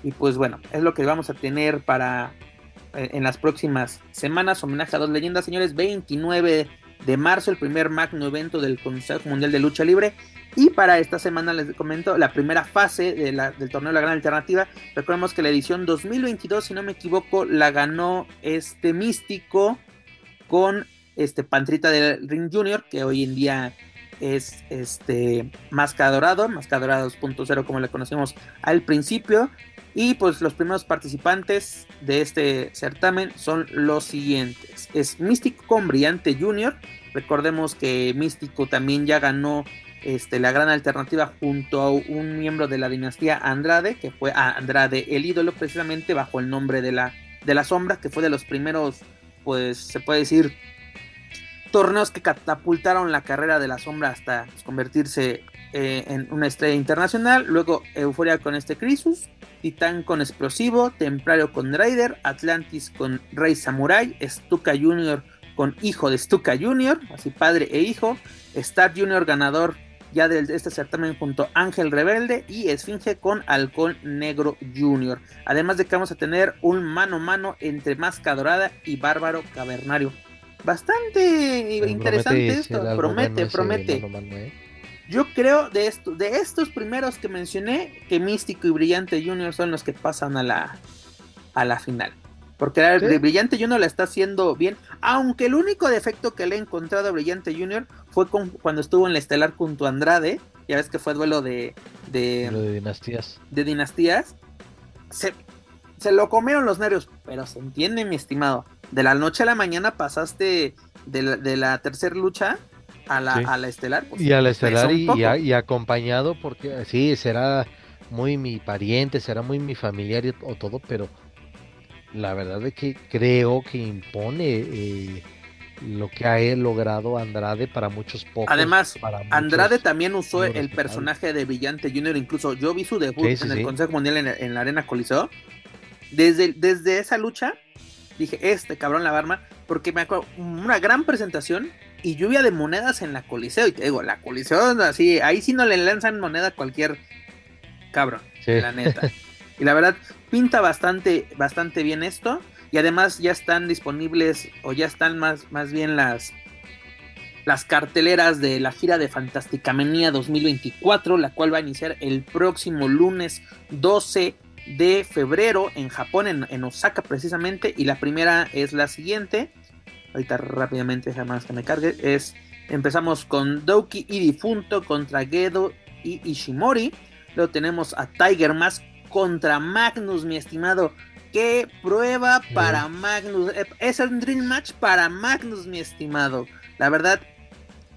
y pues bueno, es lo que vamos a tener para eh, en las próximas semanas. Homenaje a dos leyendas, señores. 29 de marzo, el primer magno evento del Consejo Mundial de Lucha Libre. Y para esta semana les comento la primera fase del torneo la Gran Alternativa. Recordemos que la edición 2022, si no me equivoco, la ganó este místico con este Pantrita del Ring Junior, que hoy en día es este Máscara Dorado, Máscara Dorado 2.0 como le conocemos al principio. Y pues los primeros participantes de este certamen son los siguientes. Es Místico con Brillante Junior. Recordemos que Místico también ya ganó este, la gran alternativa junto a un miembro de la dinastía Andrade, que fue a Andrade el ídolo precisamente bajo el nombre de la, de la sombra, que fue de los primeros, pues se puede decir, torneos que catapultaron la carrera de la sombra hasta convertirse eh, en una estrella internacional. Luego Euforia con este Crisus, Titán con Explosivo, Templario con Raider, Atlantis con Rey Samurai, Stuka Junior con Hijo de Stuka Junior, así padre e hijo, Star Junior ganador ya de este certamen junto a Ángel Rebelde y Esfinge con Halcón Negro Junior. Además de que vamos a tener un mano a mano entre Máscara Dorada y Bárbaro Cavernario. Bastante interesante esto, promete, promete. ¿eh? Yo creo de, esto, de estos primeros que mencioné, que Místico y Brillante Junior son los que pasan a la, a la final. Porque el Brillante Junior la está haciendo bien. Aunque el único defecto que le he encontrado a Brillante Junior fue cuando estuvo en la estelar junto a Andrade. Ya ves que fue duelo de. De, de dinastías. De dinastías. Se, se lo comieron los nervios. Pero se entiende, mi estimado. De la noche a la mañana pasaste de la, de la tercera lucha a la, a la estelar. Pues, y a la estelar y, acompañado porque sí, será muy mi pariente, será muy mi familiar o todo, pero la verdad es que creo que impone eh, lo que ha logrado Andrade para muchos pocos. Además, Andrade también usó el personaje de Brillante Junior, incluso yo vi su debut en el Consejo Mundial en, la Arena Coliseo. Desde, desde esa lucha dije, este cabrón la barma, porque me acuerdo, una gran presentación y lluvia de monedas en la Coliseo. Y te digo, la Coliseo, así, ahí sí no le lanzan moneda a cualquier cabrón, la neta. y la verdad, pinta bastante, bastante bien esto. Y además ya están disponibles, o ya están más, más bien las, las carteleras de la gira de Fantástica Menía 2024, la cual va a iniciar el próximo lunes 12 de febrero en Japón, en, en Osaka precisamente. Y la primera es la siguiente ahorita rápidamente jamás que me cargue, es empezamos con Doki y Difunto contra Gedo y Ishimori. Luego tenemos a Tiger Mask contra Magnus, mi estimado. Qué prueba para Magnus. Eh, es un Dream Match para Magnus, mi estimado. La verdad,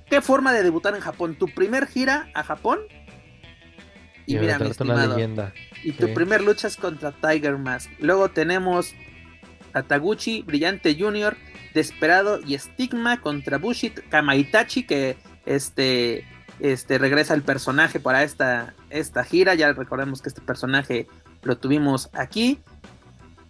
qué forma de debutar en Japón. Tu primer gira a Japón. Y, mira, mi estimado. Y tu primer lucha es contra Tiger Mask. Luego tenemos a Taguchi, Brillante Junior, Desperado y Stigma contra Bushit Kamaitachi, que este, este regresa el personaje para esta, esta gira. Ya recordemos que este personaje lo tuvimos aquí.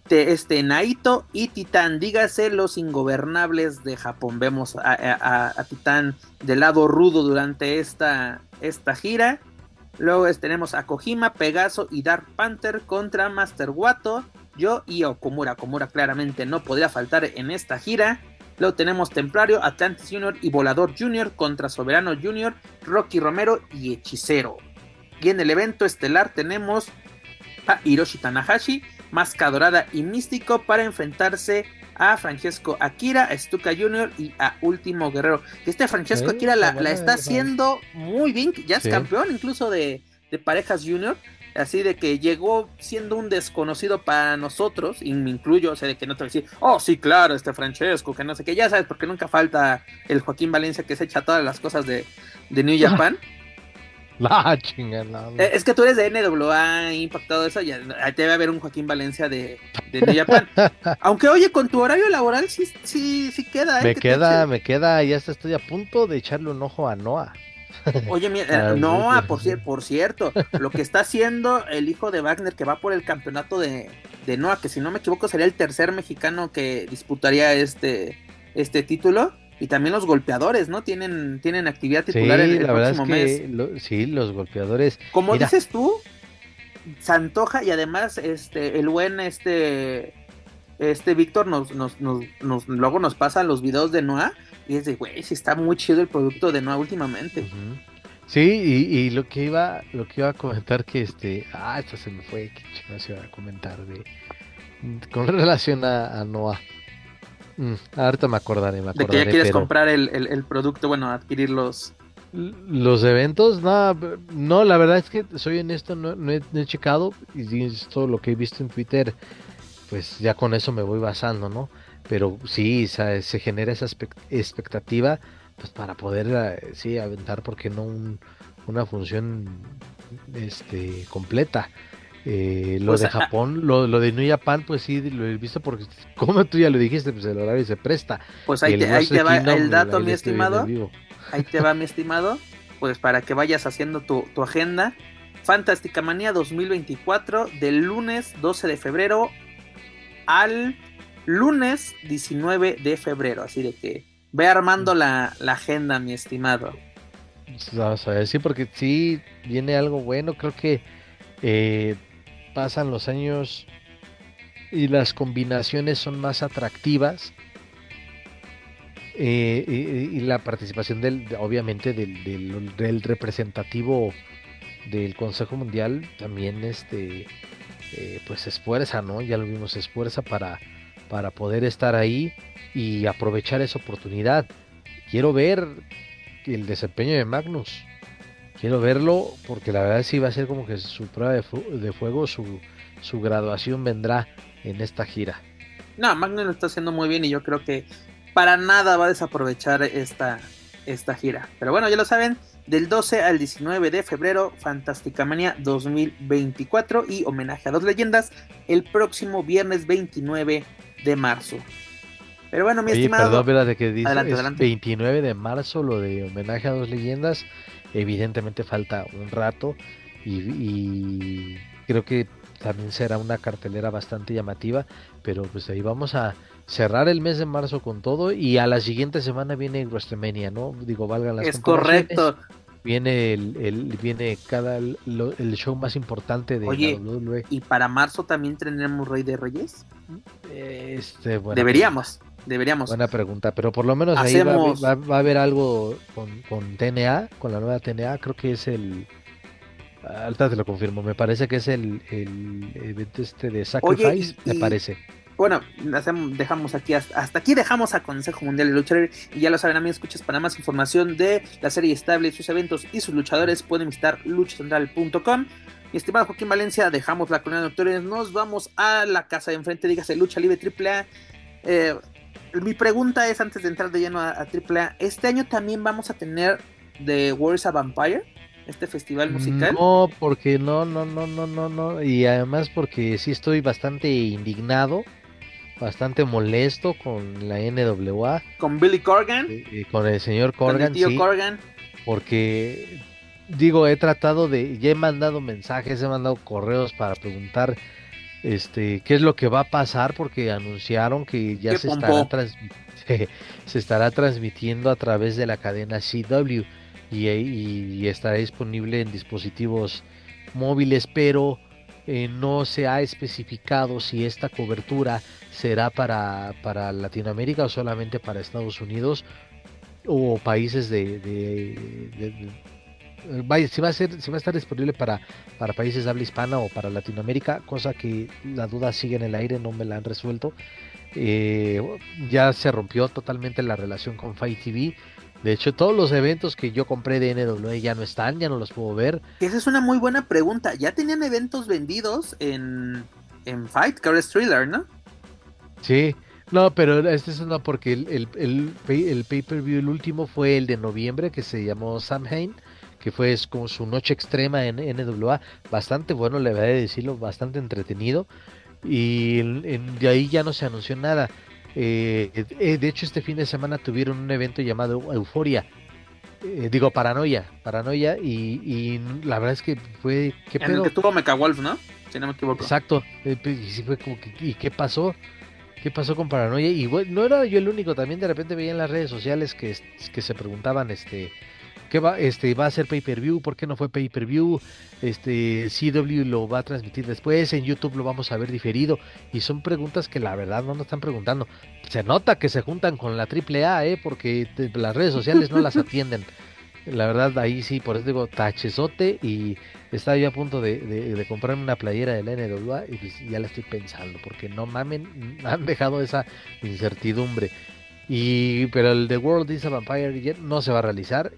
este Naito y Titán, dígase los ingobernables de Japón. Vemos a, a, Titán del lado rudo durante esta, esta gira. Luego tenemos a Kojima, Pegaso y Dark Panther contra Master Wato yo y Okumura. Okumura claramente no podría faltar en esta gira. Luego tenemos Templario, Atlantis Junior y Volador Junior contra Soberano Junior, Rocky Romero y Hechicero. Y en el evento estelar tenemos a Hiroshi Tanahashi, Masca Dorada y Místico para enfrentarse a Francesco Akira, a Stuka Junior y a Último Guerrero. Este Francesco Akira la, está haciendo muy bien, ya es campeón incluso de, de parejas junior así de que llegó siendo un desconocido para nosotros, y me incluyo, o sea, de que no te voy a decir, oh, sí, claro, este Francesco, que no sé qué, ya sabes, porque nunca falta el Joaquín Valencia que se echa todas las cosas de, de New Japan. La chingada. Eh, es que tú eres de NWA, impactado eso, ya te debe haber un Joaquín Valencia de, de New Japan. Aunque oye, con tu horario laboral sí, sí, sí queda. ¿eh? Me queda, me queda, ya estoy a punto de echarle un ojo a Noah. Oye, mira, eh, no, por, por cierto, lo que está haciendo el hijo de Wagner que va por el campeonato de, de Noah, que si no me equivoco sería el tercer mexicano que disputaría este, este título. Y también los golpeadores, ¿no? Tienen, tienen actividad titular en el la próximo mes. sí, los golpeadores. Como dices tú, Santoja y además este el buen este este Víctor nos, nos, nos, luego nos pasa los videos de Noah y es de, güey, si está muy chido el producto de nuevo últimamente. Sí, y, lo que iba, lo que iba a comentar que este, ah, esta se me fue, que se iba a comentar de, con relación a, Noah. Mm, ahorita me acordaré, me acordaré. De que ya quieres comprar el, el, producto, bueno, adquirir los... Los eventos, no, no, la verdad es que soy honesto, no, no, he, no he checado y todo lo que he visto en Twitter, pues ya con eso me voy basando, ¿no? Pero sí, se genera esa expectativa pues para poder eh, sí aventar porque no una función este completa eh, lo pues, de Japón lo, lo, de New Japan pues sí lo he visto porque como tú ya lo dijiste pues el horario se presta. Pues ahí, te, ahí te va el dato mi estimado. ahí te va mi estimado. Pues para que vayas haciendo tu, tu agenda. Fantástica Manía 2024 del lunes 12 de febrero al lunes 19 de febrero. Así de que Ve armando la, agenda, mi estimado. Vamos a ver, sí, porque sí viene algo bueno. Creo que eh, pasan los años y las combinaciones son más atractivas. Eh, y, la participación del, obviamente, del, del, representativo del Consejo Mundial también, este, eh, pues esfuerza, ¿no? Ya lo vimos, esfuerza para, para poder estar ahí y aprovechar esa oportunidad. Quiero ver el desempeño de Magnus. Quiero verlo porque la verdad sí va a ser como que su prueba de, fuego, su, su graduación vendrá en esta gira. No, Magnus lo está haciendo muy bien y yo creo que para nada va a desaprovechar esta, esta gira. Pero bueno, ya lo saben, del 12 al 19 de febrero, Fantástica Manía 2024 y homenaje a dos leyendas el próximo viernes 29 de marzo. Pero bueno, mi estimado. Perdón, de que dice es 29 de marzo lo de homenaje a dos leyendas. Evidentemente falta un rato y, creo que también será una cartelera bastante llamativa, pero pues ahí vamos a cerrar el mes de marzo con todo y a la siguiente semana viene WrestleMania, ¿no? Digo, valgan las Es correcto. Viene el, viene cada el show más importante de Oye, WWE. ¿Y para marzo también tendremos Rey de Reyes? Este, bueno, Deberíamos. Deberíamos. Buena pregunta, pero por lo menos ahí va, a haber algo con, con, TNA, con la nueva TNA, creo que es el... Alta te lo confirmo, me parece que es el, el evento este de Sacrifice, me parece. Bueno, dejamos aquí, hasta, aquí dejamos a Consejo Mundial de Lucha y ya lo saben amigos, escuchas para más información de la serie estable, sus eventos y sus luchadores pueden visitar luchacentral.com. Mi estimado Joaquín Valencia, dejamos la colonia de doctores, nos vamos a la casa de enfrente, dígase Lucha Libre AAA. Eh, mi pregunta es, antes de entrar de lleno a, AAA, ¿este año también vamos a tener The Warriors a Vampire? Este festival musical. No, porque no, no, no, no, no, no. Y además porque sí estoy bastante indignado, bastante molesto con la NWA. Con Billy Corgan. Y, con el señor Corgan. tío Corgan. Porque, digo, he tratado de, ya he mandado mensajes, he mandado correos para preguntar este, qué es lo que va a pasar porque anunciaron que ya se estará, se, estará, transmitiendo a través de la cadena CW y, estará disponible en dispositivos móviles, pero eh, no se ha especificado si esta cobertura será para, para Latinoamérica o solamente para Estados Unidos o países de, vaya, si va a ser, si va a estar disponible para, para países de habla hispana o para Latinoamérica, cosa que la duda sigue en el aire, no me la han resuelto. Eh, ya se rompió totalmente la relación con Fight TV. De hecho, todos los eventos que yo compré de NWA ya no están, ya no los puedo ver. Esa es una muy buena pregunta. ¿Ya tenían eventos vendidos en, en Fight, Car Thriller, no? Sí, no, pero este es una porque el, el, el, el pay-per-view, el último fue el de noviembre que se llamó Samhain que fue como su noche extrema en NWA, bastante bueno, le voy a decirlo, bastante entretenido. Y de ahí ya no se anunció nada. Eh, eh, de hecho, este fin de semana tuvieron un evento llamado Euforia. Eh, digo, Paranoia. Paranoia. Y, la verdad es que fue. ¿qué en el que tuvo Wolf, ¿no? Si no me equivoco. Exacto. y fue como que, ¿Y qué pasó? ¿Qué pasó con Paranoia? Y bueno, no era yo el único. También de repente veía en las redes sociales que, que se preguntaban, este ¿qué va, este, va a ser pay-per-view? ¿Por qué no fue pay-per-view? Este, CW lo va a transmitir después, en YouTube lo vamos a ver diferido. Y son preguntas que la verdad no nos están preguntando. Se nota que se juntan con la AAA, ¿eh? porque las redes sociales no las atienden. La verdad, ahí sí, por eso digo, tachezote y estaba yo a punto de, comprarme una playera de la NWA y pues ya la estoy pensando, porque no mamen, han dejado esa incertidumbre. Y, pero el The World is a Vampire no se va a realizar.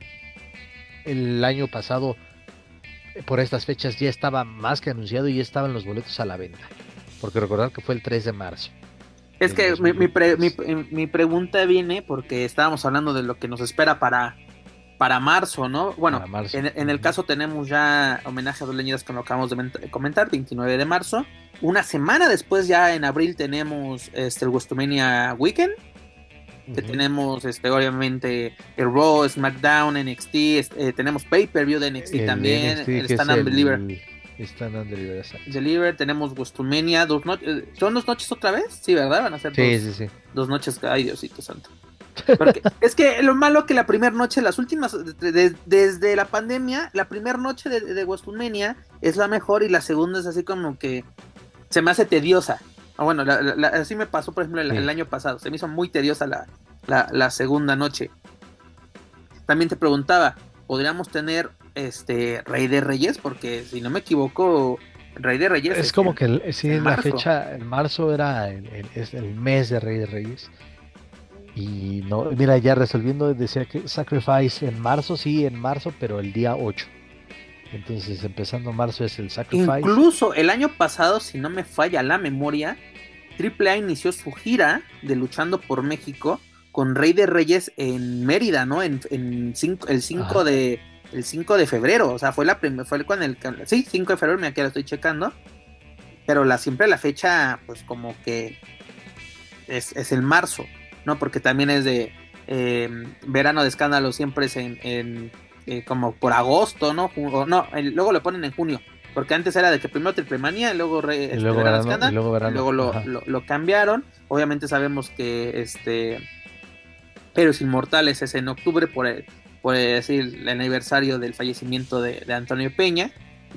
El año pasado, por estas fechas, ya estaba más que anunciado y ya estaban los boletos a la venta. Porque recordar que fue el 3 de marzo. Es que mi, mi, pregunta viene porque estábamos hablando de lo que nos espera para, para marzo, ¿no? Bueno, En, el caso tenemos ya homenaje a dos leñidas que lo acabamos de comentar, 29 de marzo. Una semana después, ya en abril, tenemos este, el WrestleMania Weekend que tenemos este obviamente el Raw, SmackDown, NXT, eh, tenemos pay-per-view de NXT también, el Stand Up Deliver. Stand Deliver, Deliver, tenemos WrestleMania, dos noches, eh, ¿son dos noches otra vez? Sí, ¿verdad? Van a ser sí, dos, sí, sí. dos noches, ay Diosito santo. es que lo malo que la primera noche, las últimas, desde la pandemia, la primera noche de, de WrestleMania es la mejor y la segunda es así como que se me hace tediosa. Ah, bueno, así me pasó, por ejemplo, el, año pasado. Se me hizo muy tediosa la, segunda noche. También te preguntaba, ¿podríamos tener este Rey de Reyes? Porque si no me equivoco, Rey de Reyes. Es, como que sí, la fecha, en marzo era el, es el mes de Rey de Reyes. Y no, mira, ya resolviendo, decía que Sacrifice en marzo, sí, en marzo, pero el día 8. Entonces, empezando marzo es el Sacrifice. Incluso el año pasado, si no me falla la memoria, AAA inició su gira de Luchando por México con Rey de Reyes en Mérida, ¿no? En, el 5 de el 5 de febrero, o sea, fue la fue con el sí, 5 de febrero, me lo estoy checando. Pero la siempre la fecha pues como que es, es el marzo, ¿no? Porque también es de em, verano de escándalo siempre es en, eh, como por agosto, ¿no? no, luego lo ponen en junio. Porque antes era de que primero Triple Manía, luego, re, este, luego, luego, lo, cambiaron. Obviamente sabemos que este Héroes Inmortales es en octubre por, el, por decir el aniversario del fallecimiento de, Antonio Peña.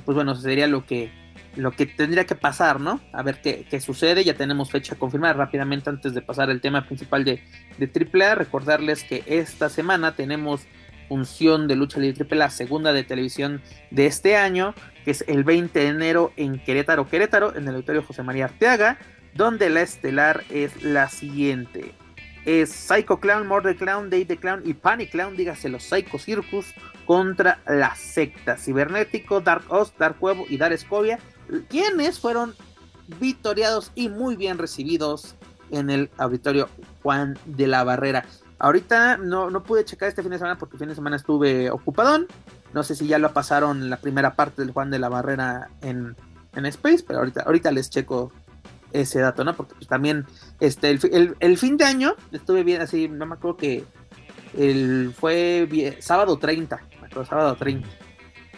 pues bueno, sería lo que lo que tendría que pasar, ¿no? A ver qué, qué, sucede. Ya tenemos fecha confirmada rápidamente antes de pasar el tema principal de, de AAA. Recordarles que esta semana tenemos función de lucha libre la segunda de televisión de este año, que es el 20 de enero en Querétaro, Querétaro, en el auditorio José María Arteaga, donde la estelar es la siguiente. Es Psycho Clown, Murder Clown, Day the Clown y Panic Clown, dígase los Psycho Circus, contra la secta cibernético, Dark Oz, Dark Huevo y Dark Escobia, quienes fueron victoriados y muy bien recibidos en el auditorio Juan de la Barrera. Ahorita no, no pude checar este fin de semana porque el fin de semana estuve ocupadón. No sé si ya lo pasaron la primera parte del Juan de la Barrera en, en Space, pero ahorita, ahorita les checo ese dato, ¿no? Porque pues, también este, el, el, fin de año estuve bien así, no me acuerdo que el, fue sábado 30, me acuerdo, sábado 30.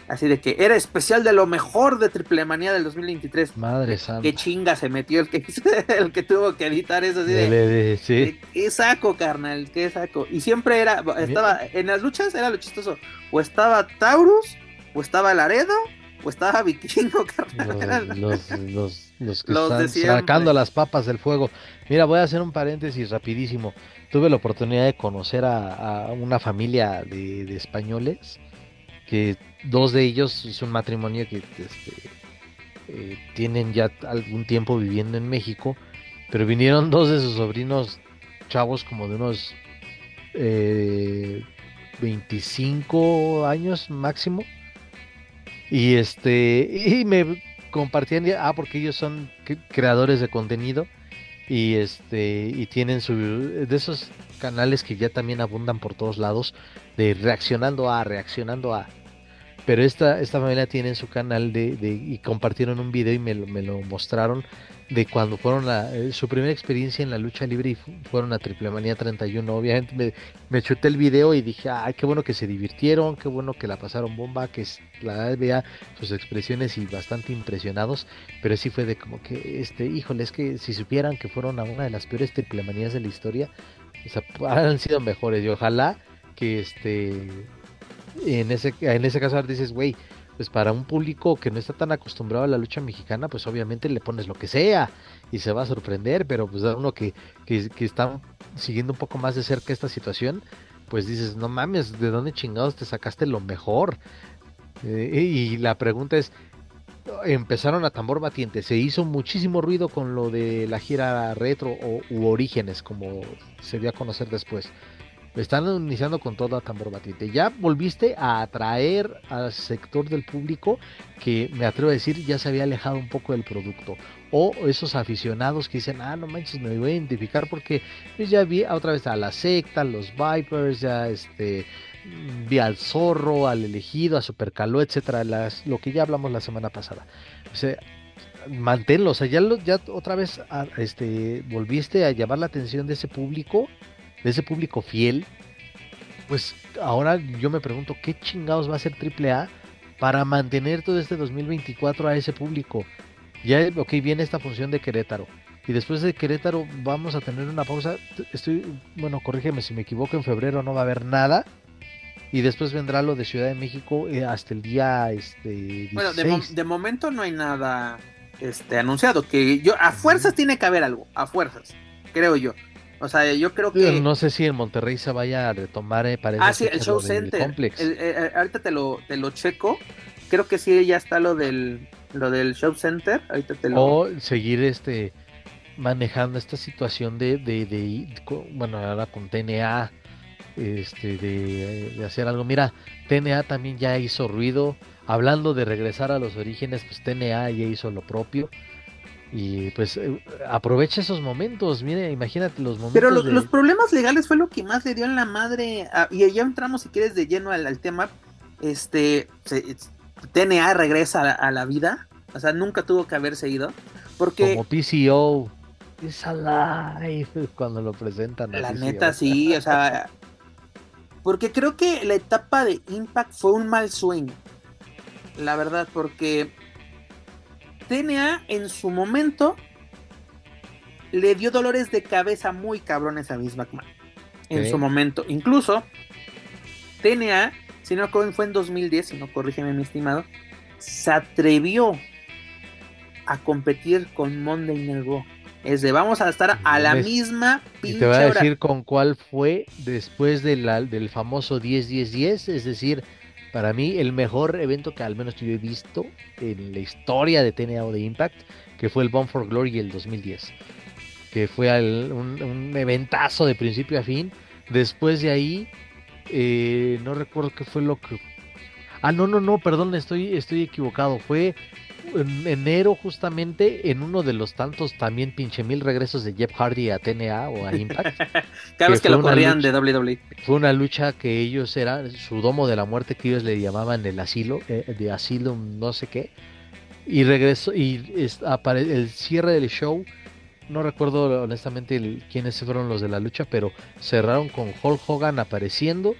Así de que era especial de lo mejor de Triple Manía del 2023. Madre santa. Qué chinga se metió el que, el que tuvo que editar eso. Así de, sí. qué saco, carnal, qué saco. Y siempre era, estaba, en las luchas era lo chistoso. O estaba Taurus, o estaba Laredo, o estaba Vikingo, carnal. Los, los, los, que están sacando las papas del fuego. Mira, voy a hacer un paréntesis rapidísimo. Tuve la oportunidad de conocer a, una familia de, de españoles que dos de ellos es un matrimonio que este, eh, tienen ya algún tiempo viviendo en México, pero vinieron dos de sus sobrinos chavos como de unos 25 eh, años máximo. Y este, y me compartían, ah, porque ellos son creadores de contenido y este, y tienen su, de esos canales que ya también abundan por todos lados, de reaccionando a, reaccionando a. Pero esta, esta familia tiene en su canal de, y compartieron un video y me me lo mostraron de cuando fueron a, eh, su primera experiencia en la lucha libre y fueron a Triple Manía 31. Obviamente me, me chuté el video y dije, ay, qué bueno que se divirtieron, qué bueno que la pasaron bomba, que la vea sus expresiones y bastante impresionados. Pero sí fue de como que, este, híjole, es que si supieran que fueron a una de las peores Triple Manías de la historia, o sea, han sido mejores y ojalá que este en ese, en ese caso dices, güey, pues para un público que no está tan acostumbrado a la lucha mexicana, pues obviamente le pones lo que sea y se va a sorprender, pero pues a uno que, que, que está siguiendo un poco más de cerca esta situación, pues dices, no mames, ¿de dónde chingados te sacaste lo mejor? Eh, y la pregunta es, empezaron a tambor batiente, se hizo muchísimo ruido con lo de la gira retro o, u orígenes, como se dio a conocer después. Están iniciando con todo a tambor batiente. Ya volviste a atraer al sector del público que me atrevo a decir ya se había alejado un poco del producto. O esos aficionados que dicen, ah, no manches, me voy a identificar porque pues, ya vi otra vez a la secta, los Vipers, ya este, vi al zorro, al elegido, a Supercaló, etcétera, las, lo que ya hablamos la semana pasada. O sea, manténlo, o sea, ya, ya otra vez este, volviste a llamar la atención de ese público, de ese público fiel. Pues ahora yo me pregunto, ¿qué chingados va a hacer AAA para mantener todo este 2024 a ese público? Ya, ok, viene esta función de Querétaro. Y después de Querétaro vamos a tener una pausa. Estoy, bueno, corrígeme si me equivoco, en febrero no va a haber nada y después vendrá lo de Ciudad de México eh, hasta el día este bueno de, momento no hay nada este anunciado que yo a fuerzas tiene que haber algo a fuerzas creo yo o sea yo creo que no sé si en Monterrey se vaya a retomar eh, ah sí el show center eh, ahorita te lo te lo checo creo que sí ya está lo del lo del show center ahorita te lo o seguir este manejando esta situación de, de, de bueno ahora con TNA este, de, hacer algo. Mira, TNA también ya hizo ruido. Hablando de regresar a los orígenes, pues TNA ya hizo lo propio. Y pues eh, aprovecha esos momentos, mire, imagínate los momentos. Pero los problemas legales fue lo que más le dio en la madre. y ya entramos, si quieres, de lleno al, tema. Este, TNA regresa a la, vida. O sea, nunca tuvo que haberse ido. Porque... Como PCO. Es alive cuando lo presentan. La neta, sí, o sea, porque creo que la etapa de Impact fue un mal sueño. La verdad, porque TNA en su momento le dio dolores de cabeza muy cabrones a Vince McMahon. En su momento. Incluso TNA, si no fue en 2010, si no corrígeme mi estimado, se atrevió a competir con Monday Night Raw. Es de vamos a estar a la misma pinche Y te voy a decir con cuál fue después del famoso 10-10-10, es decir, para mí el mejor evento que al menos yo he visto en la historia de TNA o de Impact, que fue el Bomb for Glory el 2010, que fue un, eventazo de principio a fin. Después de ahí, eh, no recuerdo qué fue lo que... Ah, no, no, no, perdón, estoy, estoy equivocado. Fue en enero justamente en uno de los tantos también pinche mil regresos de Jeff Hardy a TNA o a Impact. Cada vez que lo corrían de WWE. Fue una lucha que ellos eran su domo de la muerte que ellos le llamaban el asilo, eh, de asilo no sé qué. Y regresó y el cierre del show no recuerdo honestamente quiénes fueron los de la lucha, pero cerraron con Hulk Hogan apareciendo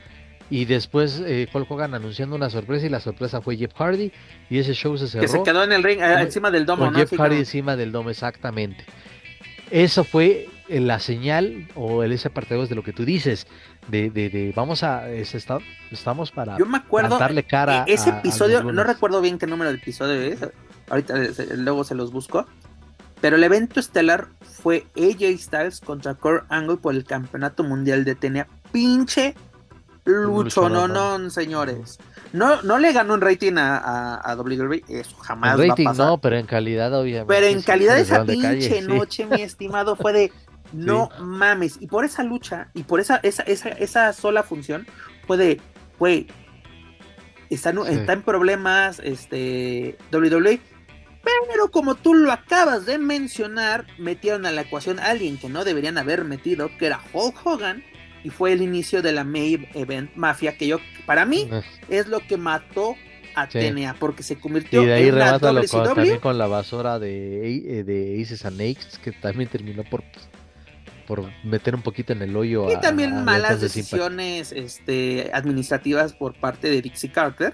y después eh, Hulk Hogan anunciando una sorpresa y la sorpresa fue Jeff Hardy y ese show se cerró. Que se quedó en el ring, eh, encima del domo, ¿no? Jeff Hardy encima del domo, exactamente. Eso fue eh, la señal o el ese parte de lo que tú dices, de, de, de vamos a, estamos para Yo me acuerdo, darle cara ese episodio, no recuerdo bien qué número de episodio es, ahorita luego se los busco, pero el evento estelar fue AJ Styles contra Kurt Angle por el campeonato mundial de TNA. Pinche Lucho, no, no, señores. No, no le ganó un rating a, a, WWE, eso jamás va a pasar. No, pero en calidad, obviamente. Pero en calidad esa pinche noche, mi estimado, fue de no mames. Y por esa lucha, y por esa, esa, esa, esa sola función, fue de, güey, está, está, en problemas, este, WWE. Pero como tú lo acabas de mencionar, metieron a la ecuación a alguien que no deberían haber metido, que era Hulk Hogan y fue el inicio de la Main Event Mafia, que yo, para mí, es lo que mató a TNA, porque se convirtió y de ahí en una con, también con la basura de, eh, de Aces and Eights, que también terminó por por meter un poquito en el hoyo. Y también malas decisiones este, administrativas por parte de Dixie Carter.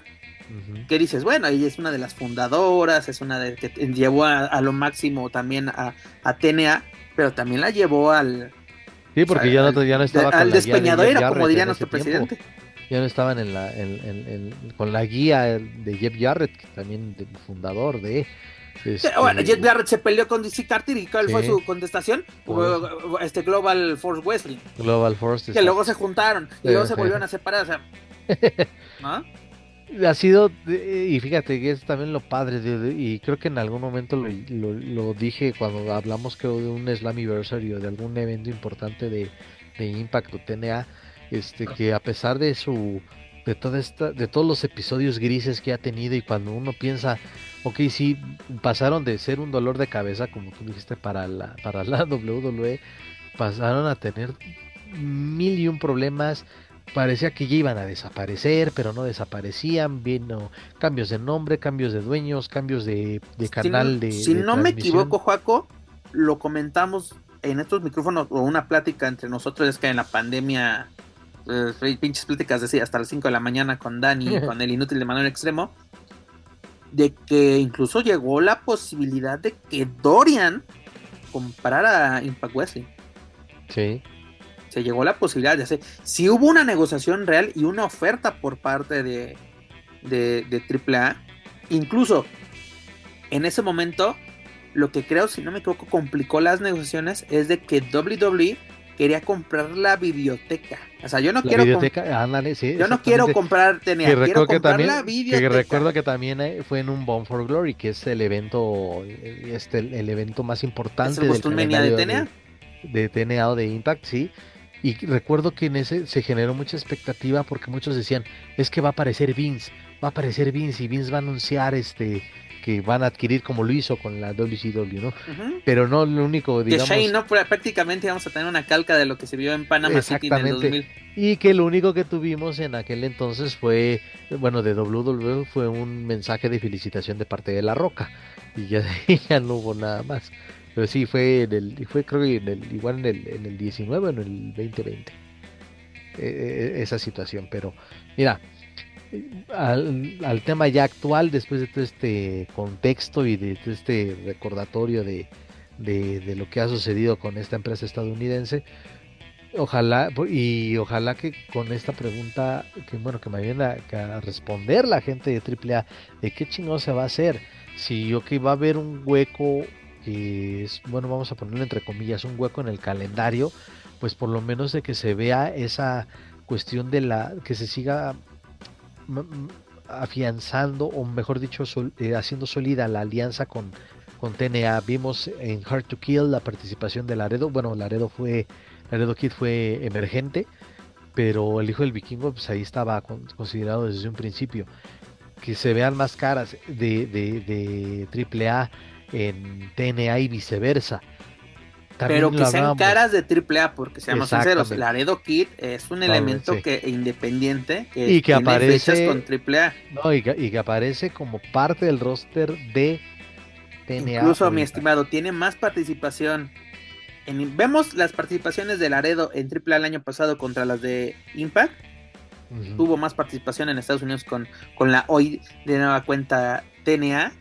Que dices, bueno, ella es una de las fundadoras, es una de que llevó a, lo máximo también a, a TNA, pero también la llevó al, Sí, porque ya, no, ya no estaba Al despeñador era como diría nuestro presidente. ya no estaban en la, con la guía de Jeff Jarrett, que también el fundador de... Este... Bueno, Jeff Jarrett se peleó con DC Carter y ¿cuál fue su contestación? Este Global Force Wrestling. Global Force. Que luego se juntaron y luego se volvieron a separar. O sea, ¿no? Ha sido, y fíjate que es también lo padre, y creo que en algún momento lo, dije cuando hablamos creo de un Slammiversary o de algún evento importante de, de Impact o TNA, este, que a pesar de su, de toda esta, de todos los episodios grises que ha tenido y cuando uno piensa, ok, sí, pasaron de ser un dolor de cabeza, como tú dijiste, para la, para la WWE, pasaron a tener mil y un problemas, parecía que ya iban a desaparecer, pero no desaparecían, vino cambios de nombre, cambios de dueños, cambios de, canal de... Si no me equivoco, Joaco, lo comentamos en estos micrófonos o una plática entre nosotros, es que en la pandemia, eh, pinches pláticas decía hasta las 5 de la mañana con Dani, con el inútil de Manuel Extremo, de que incluso llegó la posibilidad de que Dorian comprara Impact Wrestling. Sí se llegó la posibilidad de hacer. Si hubo una negociación real y una oferta por parte de, de, de AAA, incluso en ese momento, lo que creo, si no me equivoco, complicó las negociaciones es de que WWE quería comprar la biblioteca. O sea, yo no quiero yo no quiero comprar TNA, quiero comprar la biblioteca. Que recuerdo que también eh, fue en un Bomb for Glory, que es el evento este el, evento más importante ¿Es el del de TNA? De, de TNA o de Impact, sí. Y recuerdo que en ese se generó mucha expectativa porque muchos decían, es que va a aparecer Vince, va a aparecer Vince y Vince va a anunciar este que van a adquirir como lo hizo con la WCW, ¿no? Pero no lo único, digamos... Que Shane, ¿no? Prácticamente vamos a tener una calca de lo que se vio en Panama City en el 2000. Y que lo único que tuvimos en aquel entonces fue, bueno, de WWE fue un mensaje de felicitación de parte de La Roca. Y ya, ya no hubo nada más. Pero sí, fue, en el, fue creo que en el, igual en el, en el 19 o en el 2020. Eh, eh, esa situación. Pero mira, al, tema ya actual, después de todo este contexto y de todo este recordatorio de, de, lo que ha sucedido con esta empresa estadounidense, ojalá y ojalá que con esta pregunta que bueno que me viene a, responder la gente de AAA de qué chingón se va a hacer si yo que va a haber un hueco que es, bueno, vamos a ponerle entre comillas, un hueco en el calendario, pues por lo menos de que se vea esa cuestión de la, que se siga afianzando, o mejor dicho, eh, haciendo sólida la alianza con, con TNA. Vimos en Hard to Kill la participación de Laredo, bueno, Laredo fue, Laredo Kid fue emergente, pero el hijo del vikingo, pues ahí estaba considerado desde un principio. Que se vean más caras de, de, de AAA en TNA y viceversa. pero que sean caras de AAA, porque seamos sinceros, Laredo Kid es un elemento que independiente que y que aparece con AAA. No, y, que, aparece como parte del roster de TNA. Incluso, mi estimado, tiene más participación. En, vemos las participaciones de Laredo en AAA el año pasado contra las de Impact. Tuvo más participación en Estados Unidos con, con la hoy de nueva cuenta TNA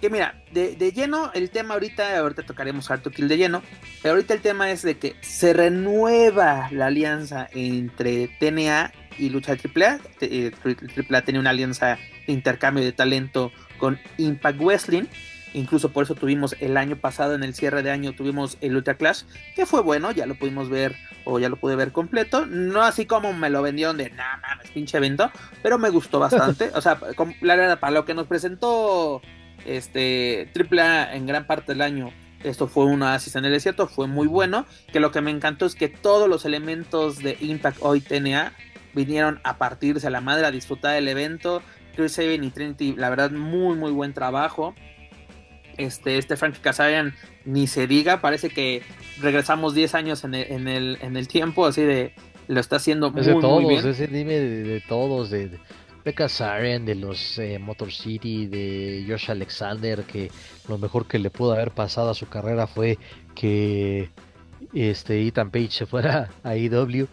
que mira, de, lleno el tema ahorita, ahorita tocaremos Harto Kill de lleno, pero ahorita el tema es de que se renueva la alianza entre TNA y Lucha AAA. AAA tiene una alianza de intercambio de talento con Impact Wrestling. Incluso por eso tuvimos el año pasado, en el cierre de año, tuvimos el Ultra Clash, que fue bueno, ya lo pudimos ver o ya lo pude ver completo. No así como me lo vendieron de, nada mames, pinche evento, pero me gustó bastante. o sea, la verdad, para lo que nos presentó este AAA en gran parte del año esto fue un oasis en el desierto, fue muy bueno, que lo que me encantó es que todos los elementos de Impact hoy TNA vinieron a partirse a la madre a disfrutar del evento, Chris Sabin y Trinity, la verdad muy muy buen trabajo. Este, este Frankie Kazarian ni se diga, parece que regresamos 10 años en el, en el, tiempo, así de lo está haciendo muy, muy bien. Ese dime de, todos, de de Kazarian, de los eh, Motor City, de Josh Alexander, que lo mejor que le pudo haber pasado a su carrera fue que este Ethan Page se fuera a IW,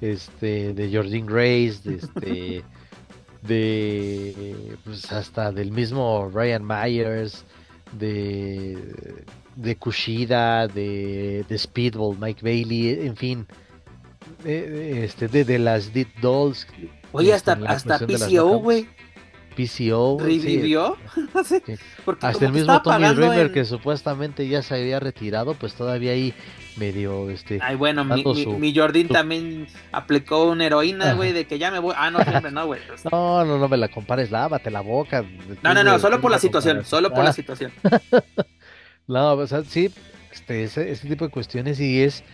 e este, de Jordan Grace, de este, de pues hasta del mismo Ryan Myers, de, de Kushida, de, de Speedball, Mike Bailey, en fin de, este, de, las Dead Dolls. Oye, hasta, hasta PCO, güey. PCO. ¿Revivió? Sí. Hasta el mismo Tommy Dreamer que supuestamente ya se había retirado, pues todavía ahí medio este. Ay, bueno, mi, mi, Jordan también aplicó una heroína, güey, de que ya me voy. Ah, no, siempre no, güey. no, no, no me la compares, lávate la boca. No, no, no, solo por la situación, solo por la situación. no, o sea, sí, este, ese, ese tipo de cuestiones y es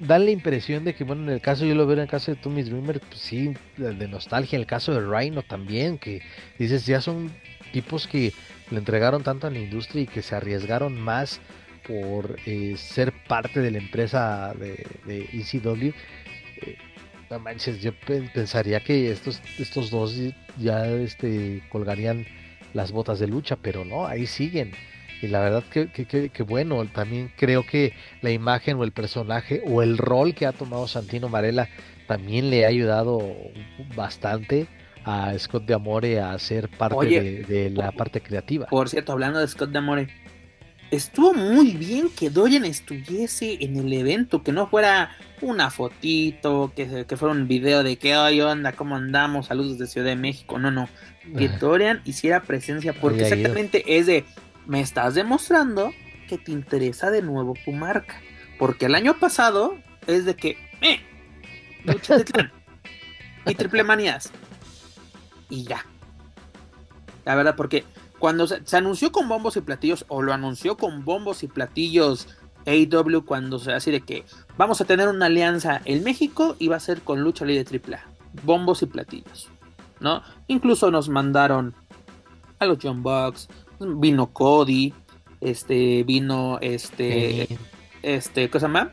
dan la impresión de que, bueno, en el caso, yo lo veo en el caso de Tommy Dreamer, pues sí, de nostalgia, en el caso de Rhino también, que dices, ya son tipos que le entregaron tanto a la industria y que se arriesgaron más por eh, ser parte de la empresa de, de ECW. Eh, no manches, yo pensaría que estos, estos dos ya este, colgarían las botas de lucha, pero no, ahí siguen. Y la verdad que, que, bueno, también creo que la imagen o el personaje o el rol que ha tomado Santino Marella también le ha ayudado bastante a Scott de Amore a ser parte de, la parte creativa. Por cierto, hablando de Scott de Amore, estuvo muy bien que Dorian estuviese en el evento, que no fuera una fotito, que, que fuera un video de que, ay, onda, ¿cómo andamos? Saludos de Ciudad de México. No, no. Que Dorian hiciera presencia, porque exactamente es de, me estás demostrando que te interesa de nuevo tu marca. Porque el año pasado es de que, eh, lucha de clan y triple manías. Y ya. La verdad, porque cuando se, anunció con bombos y platillos, o lo anunció con bombos y platillos AW, cuando se así de que vamos a tener una alianza en México y va a ser con lucha libre triple A. Bombos y platillos. ¿No? Incluso nos mandaron a los John Bucks, vino Cody, este, vino este, este, cosa más,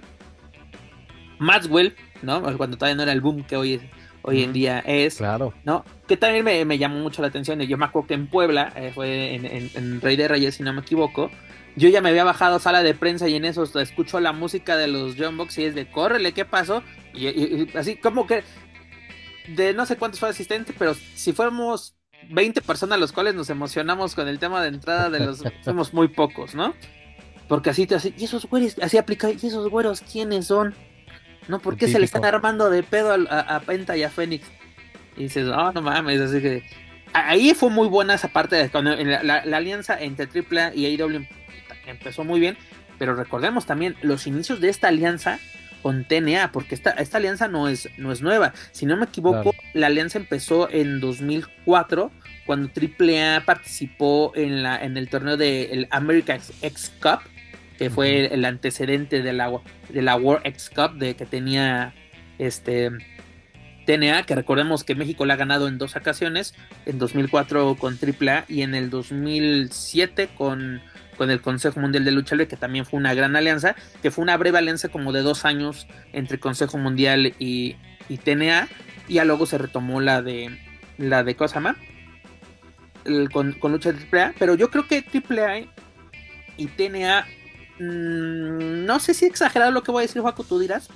Maxwell, ¿no? Cuando todavía no era el boom que hoy, hoy en día es, claro. ¿no? Que también me, llamó mucho la atención. Yo me acuerdo que en Puebla, eh, fue en, Rey de Reyes, si no me equivoco, yo ya me había bajado a sala de prensa y en eso escucho la música de los John Box y es de córrele, ¿qué pasó? Y, así como que de no sé cuántos fue asistentes, pero si fuéramos 20 personas los cuales nos emocionamos con el tema de entrada de los somos muy pocos, ¿no? Porque así te hace, y esos güeyes, así aplica, y esos güeros, ¿quiénes son? ¿No? ¿Por qué se le están armando de pedo a, Penta y a Fénix? Y dices, oh, no mames, así que. Ahí fue muy buena esa parte de cuando la, alianza entre AAA y AEW empezó muy bien, pero recordemos también los inicios de esta alianza con TNA, porque esta, esta alianza no es, no es nueva. Si no me equivoco, la alianza empezó en 2004, cuando AAA participó en, la, en el torneo del de American X Cup, que fue el antecedente de la, de la World X Cup de que tenía este TNA, que recordemos que México la ha ganado en dos ocasiones, en 2004 con AAA y en el 2007 con con el Consejo Mundial de Lucha Libre, que también fue una gran alianza, que fue una breve alianza como de dos años entre Consejo Mundial y, y TNA, y ya luego se retomó la de la de Cosama con, con, lucha de AAA, pero yo creo que AAA y TNA, mm, no sé si exagerado lo que voy a decir, Juaco, tú dirás,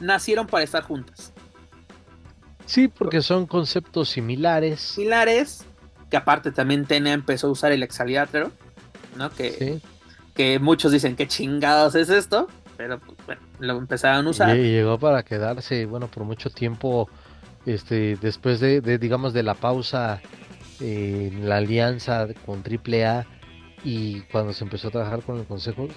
nacieron para estar juntas. Sí, porque son conceptos similares. Similares, que aparte también TNA empezó a usar el exaliátero. ¿No? Que, que muchos dicen, ¿qué chingados es esto? Pero pues, bueno, lo empezaron a usar. Y llegó para quedarse, bueno, por mucho tiempo, este, después de, digamos, de la pausa en la alianza con AAA y cuando se empezó a trabajar con el consejo,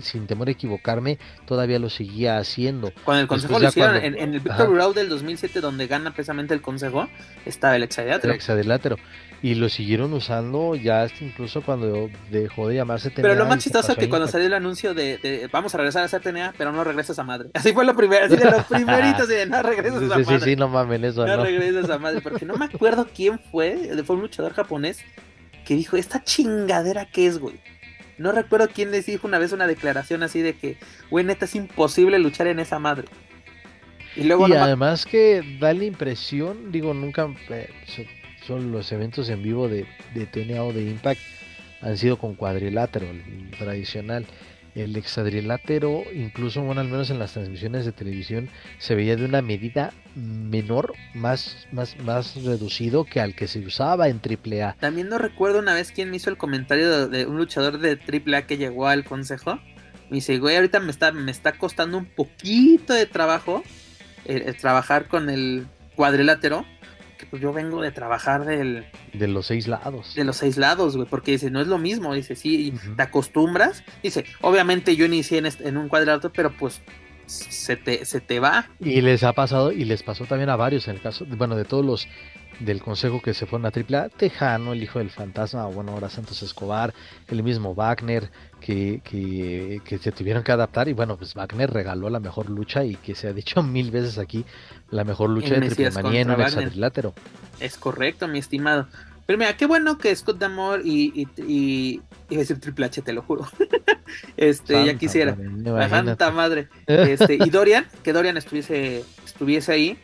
sin temor a equivocarme, todavía lo seguía haciendo. Con el consejo lo hicieron, en, el Victory Road del 2007, donde gana precisamente el consejo, estaba el exadilátero. El exadilátero. Y lo siguieron usando ya incluso cuando dejó de llamarse TNA. Pero lo más chistoso es que cuando salió el anuncio de, vamos a regresar a ser TNA, pero no regresas a madre. Así fue lo primero, así de los primeritos, de no regresas a madre. Sí, sí, no mames eso. No, no regresas a madre, porque no me acuerdo quién fue, fue un luchador japonés que dijo, esta chingadera que es, güey. No recuerdo quién les dijo una vez una declaración así de que, güey, neta es imposible luchar en esa madre. Y luego... Y además que da la impresión, digo, nunca... Eh, son los eventos en vivo de, de TNA o de Impact han sido con cuadrilátero, tradicional. El hexadrilátero, incluso bueno, al menos en las transmisiones de televisión, se veía de una medida menor, más, más, más reducido que al que se usaba en AAA. También no recuerdo una vez quién me hizo el comentario de, un luchador de AAA que llegó al consejo, Me dice, güey, ahorita me está, me está costando un poquito de trabajo eh, trabajar con el cuadrilátero. Que pues yo vengo de trabajar del... De los seis lados. De los seis lados, güey, porque dice, no es lo mismo. Dice, sí, te acostumbras. Dice, obviamente yo inicié en, en un cuadrilátero, pero pues se te, se te va. Y les ha pasado, y les pasó también a varios en el caso, bueno, de todos los del consejo que se fueron a AAA, Tejano, el hijo del fantasma, bueno, ahora Santos Escobar, el mismo Wagner, que, que, se tuvieron que adaptar, y bueno, pues Wagner regaló la mejor lucha, y que se ha dicho mil veces aquí, la mejor lucha de triple manía en un hexadrilátero. Es correcto, mi estimado. Pero mira, qué bueno que Scott Damore y, y, y, iba a decir Triple H, te lo juro. este, ya quisiera. la santa madre. Este, y Dorian, que Dorian estuviese, estuviese ahí.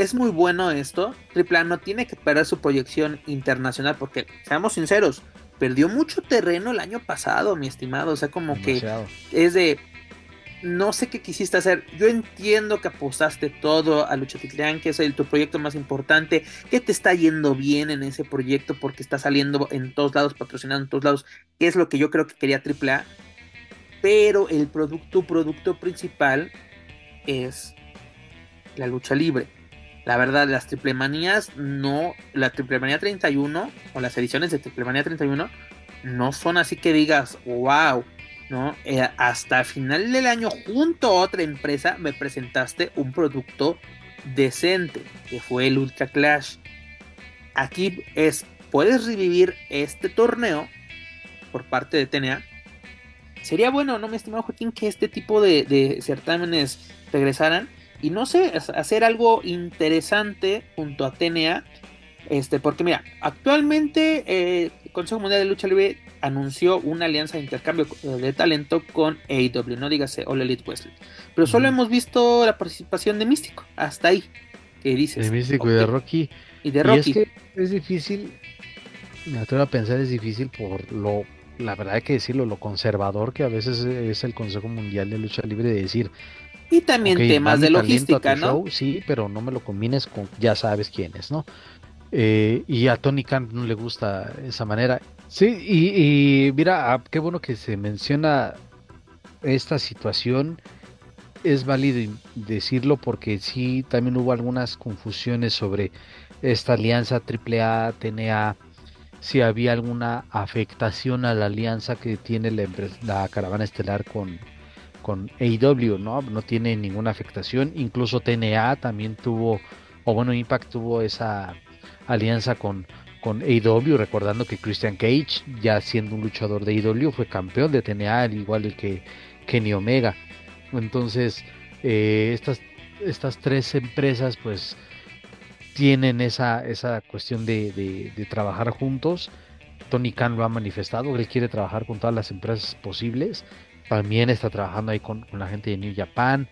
Es muy bueno esto. Triple A no tiene que perder su proyección internacional porque, seamos sinceros, perdió mucho terreno el año pasado, mi estimado. O sea, como que es de no sé qué quisiste hacer. Yo entiendo que apostaste todo a Lucha Titlán, que es el, tu proyecto más importante, que te está yendo bien en ese proyecto porque está saliendo en todos lados, patrocinando en todos lados, que es lo que yo creo que quería AAA. Pero el producto, tu producto principal es la lucha libre. La verdad, las triple manías no, la triple manía 31 o las ediciones de triple manía 31 no son así que digas, wow, ¿no? Eh, hasta final del año, junto a otra empresa, me presentaste un producto decente, que fue el Ultra Clash. Aquí es, puedes revivir este torneo por parte de TNA. Sería bueno, ¿no, mi estimado Joaquín, que este tipo de, certámenes regresaran? Y no sé, hacer algo interesante junto a TNA. Este, porque mira, actualmente eh, el Consejo Mundial de Lucha Libre anunció una alianza de intercambio de talento con AEW, no dígase All Elite Wrestling. Pero solo hemos visto la participación de Místico, hasta ahí. ¿Qué dices? De Místico y de Rocky. Y de Rocky. es que es difícil, me atrevo a pensar, es difícil por lo, la verdad hay que decirlo, lo conservador que a veces es el Consejo Mundial de Lucha Libre de decir. Y también temas de logística, ¿no? sí, pero no me lo combines con ya sabes quiénes, ¿no? Eh, y a Tony Khan no le gusta esa manera. Sí, y, mira, ah, qué bueno que se menciona esta situación. Es válido decirlo porque sí, también hubo algunas confusiones sobre esta alianza AAA, TNA, si había alguna afectación a la alianza que tiene la, la caravana estelar con, con AEW, ¿no? No tiene ninguna afectación. Incluso TNA también tuvo, o bueno, Impact tuvo esa alianza con, con AEW, recordando que Christian Cage, ya siendo un luchador de AEW, fue campeón de TNA, al igual que Kenny Omega. Entonces, eh, estas, estas tres empresas, pues, tienen esa, esa cuestión de, de, trabajar juntos. Tony Khan lo ha manifestado, él quiere trabajar con todas las empresas posibles. También está trabajando ahí con, la gente de New Japan.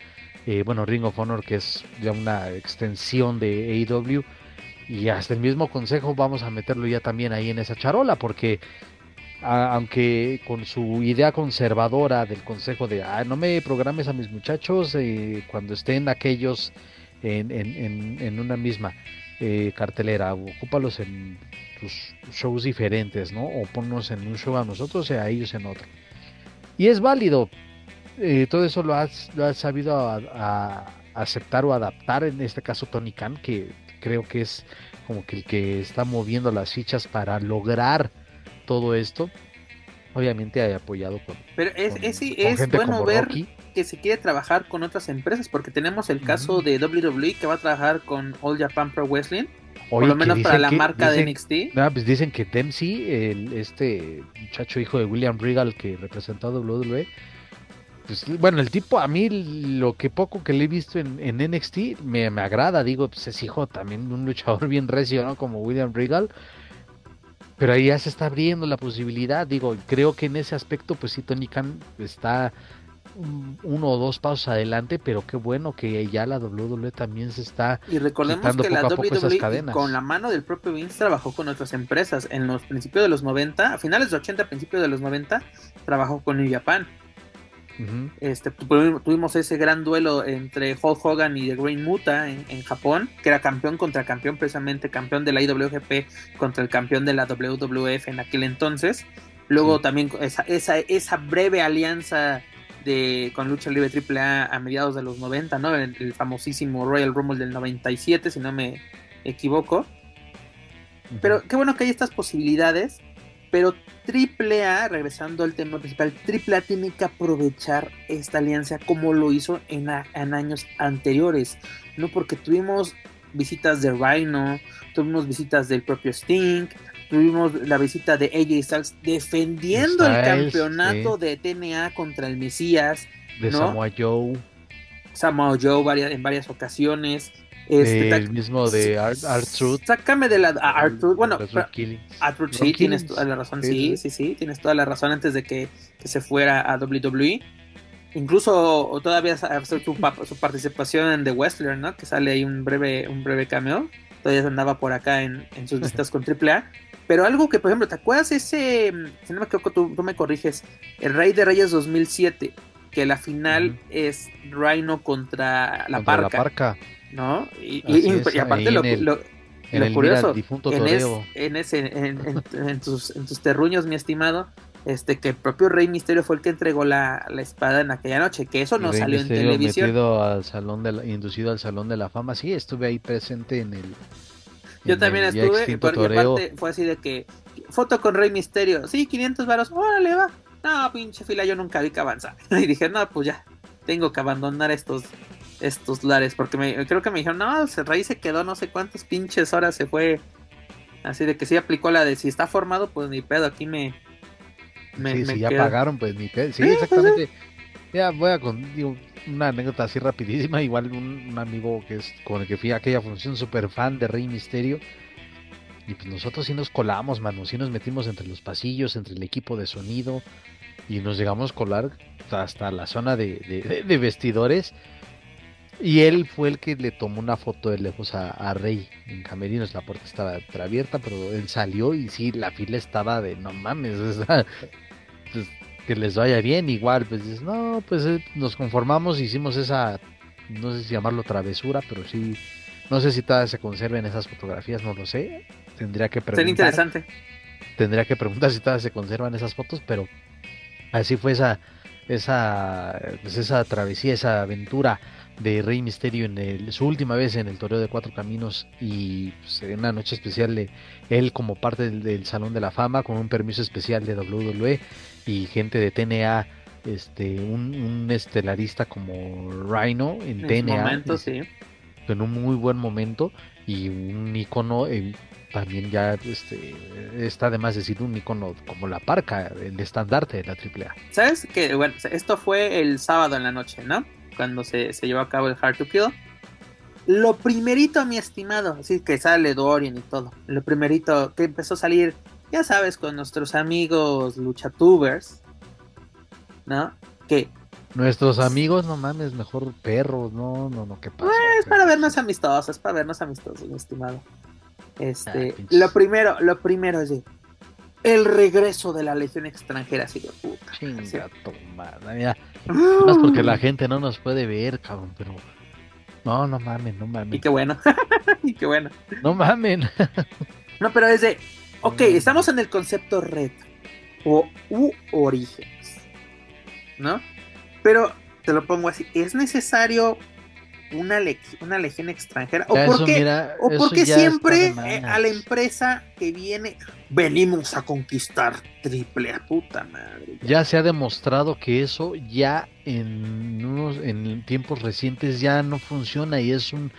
Eh, bueno, Ring of Honor, que es ya una extensión de AEW y hasta el mismo consejo vamos a meterlo ya también ahí en esa charola, porque aunque con su idea conservadora del consejo de ah, no me programes a mis muchachos eh, cuando estén aquellos en, en, en, una misma eh, cartelera, ocúpalos en tus shows diferentes, ¿no? O ponnos en un show a nosotros y a ellos en otro. Y es válido, eh, todo eso lo has, lo has sabido a, aceptar o adaptar, en este caso Tony Khan, que creo que es como que el que está moviendo las fichas para lograr todo esto. Obviamente ha apoyado con. Pero es, es, bueno ver que se quiere trabajar con otras empresas, porque tenemos el caso de WWE que va a trabajar con All Japan Pro Wrestling. Por lo menos para la marca de NXT. pues dicen que Dempsey, el, este muchacho hijo de William Regal que representó a WWE, pues, bueno, el tipo a mí lo que poco que le he visto en, en NXT me, me, agrada, digo, pues es hijo también de un luchador bien recio, ¿no? Como William Regal. Pero ahí ya se está abriendo la posibilidad, digo, creo que en ese aspecto, pues sí, Tony Khan está uno o dos pasos adelante, pero qué bueno que ya la WWE también se está y recordemos que la WWE con la mano del propio Vince trabajó con otras empresas. En los principios de los 90, a finales de 80, principios de los 90 trabajó con New Japan. Este, tuvimos ese gran duelo entre Hulk Hogan y The Green Muta en, Japón, que era campeón contra campeón, precisamente campeón de la IWGP contra el campeón de la WWF en aquel entonces. Luego también esa, esa, esa breve alianza de, con Lucha Libre AAA a mediados de los 90, ¿no? El, famosísimo Royal Rumble del 97, si no me equivoco. Pero qué bueno que hay estas posibilidades. Pero AAA, regresando al tema principal, AAA tiene que aprovechar esta alianza como lo hizo en, en años anteriores. No porque tuvimos visitas de Rhino, tuvimos visitas del propio Sting, tuvimos la visita de AJ Styles defendiendo el campeonato de TNA contra el Mesías. De Samoa Joe. Samoa Joe en varias ocasiones. Este, el mismo de Art, Truth. Sácame de la Art Truth. Bueno, Art Truth sí, tienes toda la razón. Sí, sí, sí, tienes toda la razón antes de que, se fuera a WWE. Incluso todavía su, su participación en The Wrestler, ¿no? Que sale ahí un breve, un breve cameo. Todavía andaba por acá en, en sus vistas con AAA. Pero algo que, por ejemplo, ¿te acuerdas ese, si no me equivoco, tú, me corriges, el Rey de Reyes 2007, que la final es Rhino contra la contra Parca. La Parca. ¿No? Y, aparte lo, lo, curioso, en, ese, en, tus, en tus terruños, mi estimado, este que el propio Rey Misterio fue el que entregó la, espada en aquella noche, que eso no salió en televisión. al salón de inducido al Salón de la Fama, sí, estuve ahí presente en el yo también estuve, porque aparte fue así de que foto con Rey Misterio, sí, 500 varos, órale, va. No, pinche fila, yo nunca vi que avanzar. Y dije, no, pues ya, tengo que abandonar estos estos lares, porque me, creo que me dijeron, no, Rey se quedó no sé cuántas pinches horas se fue. Así de que sí aplicó la de si está formado, pues ni pedo, aquí me. me sí, si ya pagaron, pues ni pedo. Sí, exactamente. Ya voy a con, una anécdota así rapidísima, igual un, amigo que es con el que fui a aquella función, super fan de Rey Misterio. Y pues nosotros sí nos colamos, mano, sí nos metimos entre los pasillos, entre el equipo de sonido y nos llegamos a colar hasta la zona de, vestidores. Y él fue el que le tomó una foto de lejos a, Rey en Camerinos. La puerta estaba abierta, pero él salió y sí, la fila estaba de no mames. pues, que les vaya bien, igual, pues dices, no, pues eh, nos conformamos, hicimos esa, no sé si llamarlo travesura, pero sí, no sé si todavía se conserven esas fotografías, no lo sé, tendría que preguntar. Sería interesante. Tendría que preguntar si todavía se conservan esas fotos, pero así fue esa, esa, pues esa travesía, esa aventura de Rey Misterio en el, su última vez en el Toreo de Cuatro Caminos y pues, en una noche especial de él como parte del, del, Salón de la Fama con un permiso especial de WWE y gente de TNA, este, un, estelarista como Rhino en, TNA. En un muy buen momento y un icono eh, también ya este, está además decir un icono como la parca, el estandarte de la AAA. ¿Sabes que Bueno, esto fue el sábado en la noche, ¿no? Cuando se, se llevó a cabo el Hard to Kill. Lo primerito, mi estimado, así que sale Dorian y todo. Lo primerito que empezó a salir ya sabes, con nuestros amigos luchatubers, ¿no? Que Nuestros amigos, no mames, mejor perros, no, no, no, ¿qué pasa? Es para vernos amistosos, es para vernos amistosos, mi estimado. Este, ah, lo primero, lo primero es el regreso de la legión extranjera, así de puta. Chinga mira. Más porque la gente no nos puede ver, cabrón, pero. No, no mames, no mames. Y qué bueno. y qué bueno. No mamen. no, pero es de. Ok, estamos en el concepto retro o u orígenes, ¿no? Pero te lo pongo así, ¿es necesario una, una legión extranjera? ¿O por qué, ¿o porque siempre eh, a la empresa que viene venimos a conquistar triple a puta madre? Ya se ha demostrado que eso ya en, unos, en tiempos recientes ya no funciona y es un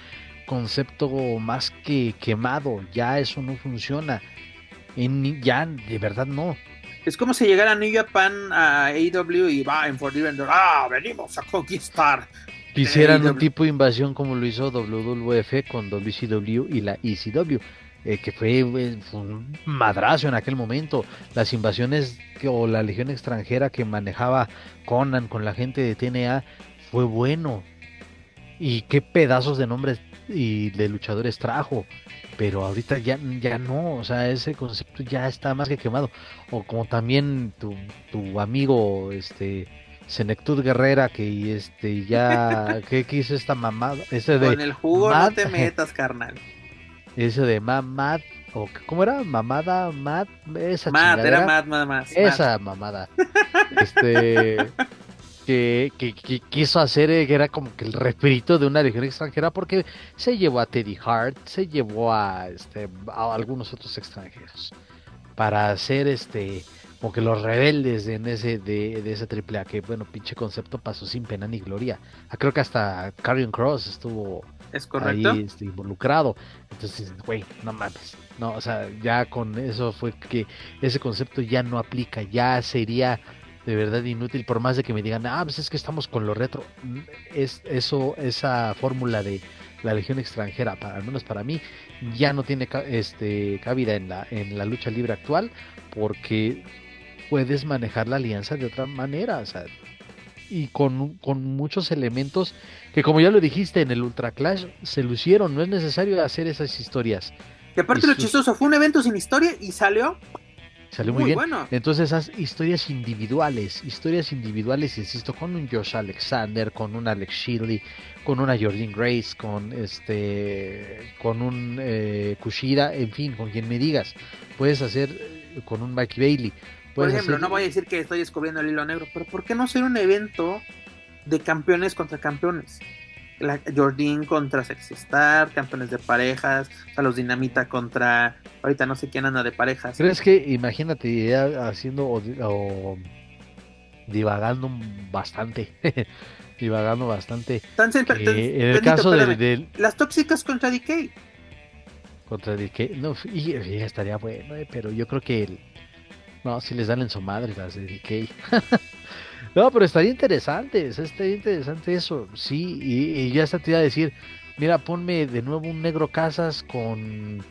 concepto más que quemado, ya eso no funciona en, ya, de verdad no. Es como si llegara New Japan a AEW y va en Forbidden Door. ¡Ah, venimos a conquistar! Quisieran un tipo de invasión como lo hizo WWF con WCW y la ECW. Eh, que fue, un madrazo en aquel momento. Las invasiones o la legión extranjera que manejaba Conan con la gente de TNA fue bueno. Y qué pedazos de nombres y de luchadores trajo pero ahorita ya, ya no, o sea, ese concepto ya está más que quemado. O como también tu, tu amigo, este, Senectud Guerrera, que este ya, ¿qué, hizo esta mamada? Ese de Con el jugo no te metas, carnal. Ese de mamad o ¿cómo era? Mamada, Mad, esa Mad, era Mad nada más. Esa mamada. Este que, que, quiso hacer eh, que era como que el refrito de una legión extranjera porque se llevó a Teddy Hart, se llevó a este a algunos otros extranjeros para hacer este como que los rebeldes en ese de, de ese triple A que bueno pinche concepto pasó sin pena ni gloria. Ah, creo que hasta Carrion Cross estuvo es correcto ahí este, involucrado. Entonces güey no mames no o sea ya con eso fue que ese concepto ya no aplica ya sería de verdad inútil por más de que me digan ah pues es que estamos con lo retro es eso esa fórmula de la legión extranjera para al menos para mí ya no tiene este cabida en la en la lucha libre actual porque puedes manejar la alianza de otra manera, o sea, y con, con, muchos elementos que como ya lo dijiste en el Ultra Clash se lucieron, no es necesario hacer esas historias. Y aparte lo chistoso, fue un evento sin historia y salió Salió muy, bien. Bueno. Entonces esas historias individuales, historias individuales, insisto, con un Josh Alexander, con un Alex Shirley, con una Jordan Grace, con este, con un eh, Kushida, en fin, con quien me digas, puedes hacer eh, con un Mikey Bailey, por ejemplo, no voy a decir que estoy descubriendo el hilo negro, pero ¿por qué no ser un evento de campeones contra campeones? La Jordan contra Sexy Star, campeones de parejas, o sea, los Dinamita contra. Ahorita no sé quién anda de parejas. ¿Crees que, imagínate, ya haciendo o, divagando bastante? divagando bastante. Tan, en el caso de, Las tóxicas contra DK. Contra DK. No, y, estaría bueno, eh, pero yo creo que el, no, si les dan en su madre las de DK. no, pero estaría interesante, estaría interesante eso, sí, y, ya está te iba a decir, mira, ponme de nuevo un negro casas con,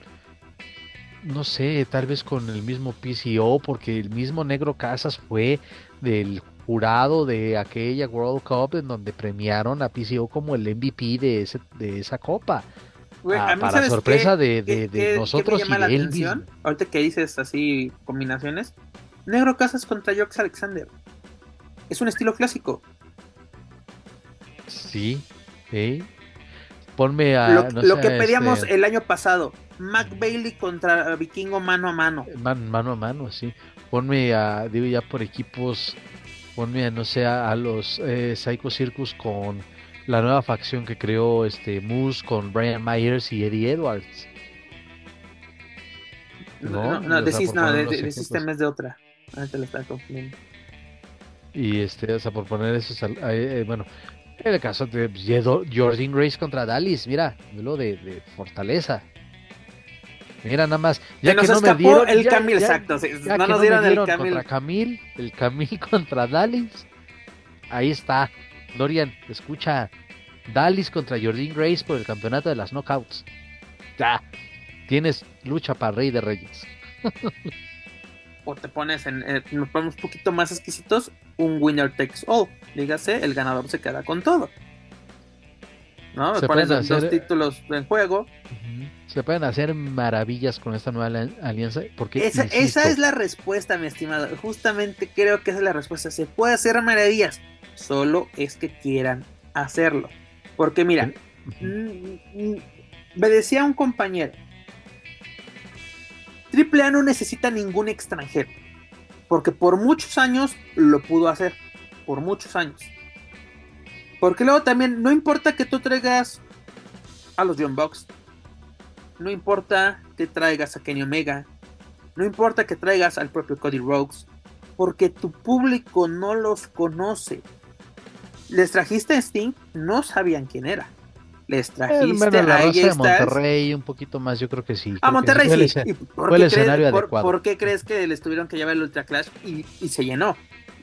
no sé, tal vez con el mismo PCO, porque el mismo negro casas fue del jurado de aquella World Cup en donde premiaron a PCO como el MVP de, ese, de esa copa. Ah, para sorpresa de, de, nosotros y de él mismo. Ahorita que dices así combinaciones, Negro Casas contra Jox Alexander. Es un estilo clásico. Sí, sí. Ponme a. Lo, que pedíamos este el año pasado. Mac Bailey contra Vikingo mano a mano. mano a mano, sí. Ponme a. Digo ya por equipos. Ponme a, no sé, a, los eh, Psycho Circus con la nueva facción que creó este Moose con Brian Myers y Eddie Edwards. No, no, no, decís, no, de, de, de otra. Ahorita lo está confundiendo. Y este, o sea, por poner eso, eh, bueno, en el caso de Jordan Grace contra Dallas, mira, lo de, de fortaleza. Mira, nada más. Ya que no me dieron. El Camil, exacto. no nos dieron, el Camil. Contra Camil, el Camil contra Dallas. Ahí está. Dorian, escucha. Dallas contra Jordan Grace por el campeonato de las knockouts. Ya. Tienes lucha para Rey de Reyes. o te pones en, nos ponemos un poquito más exquisitos, un winner takes all, dígase, el ganador se queda con todo. ¿No? Se pones dos títulos en juego. Se pueden hacer maravillas con esta nueva alianza. Porque, esa, esa es la respuesta, mi estimado. Justamente creo que esa es la respuesta. Se puede hacer maravillas. Solo es que quieran hacerlo. Porque mira, me decía un compañero, AAA no necesita ningún extranjero. Porque por muchos años lo pudo hacer. Por muchos años. Porque luego también no importa que tú traigas a los John Box. No importa que traigas a Kenny Omega. No importa que traigas al propio Cody Rhodes. Porque tu público no los conoce. Les trajiste a Sting, no sabían quién era les trajiste la a Monterrey un poquito más, yo creo que sí. A Monterrey sí. Fue el, escenario adecuado. ¿Por qué crees que les tuvieron que llevar el Ultra Clash y, se llenó?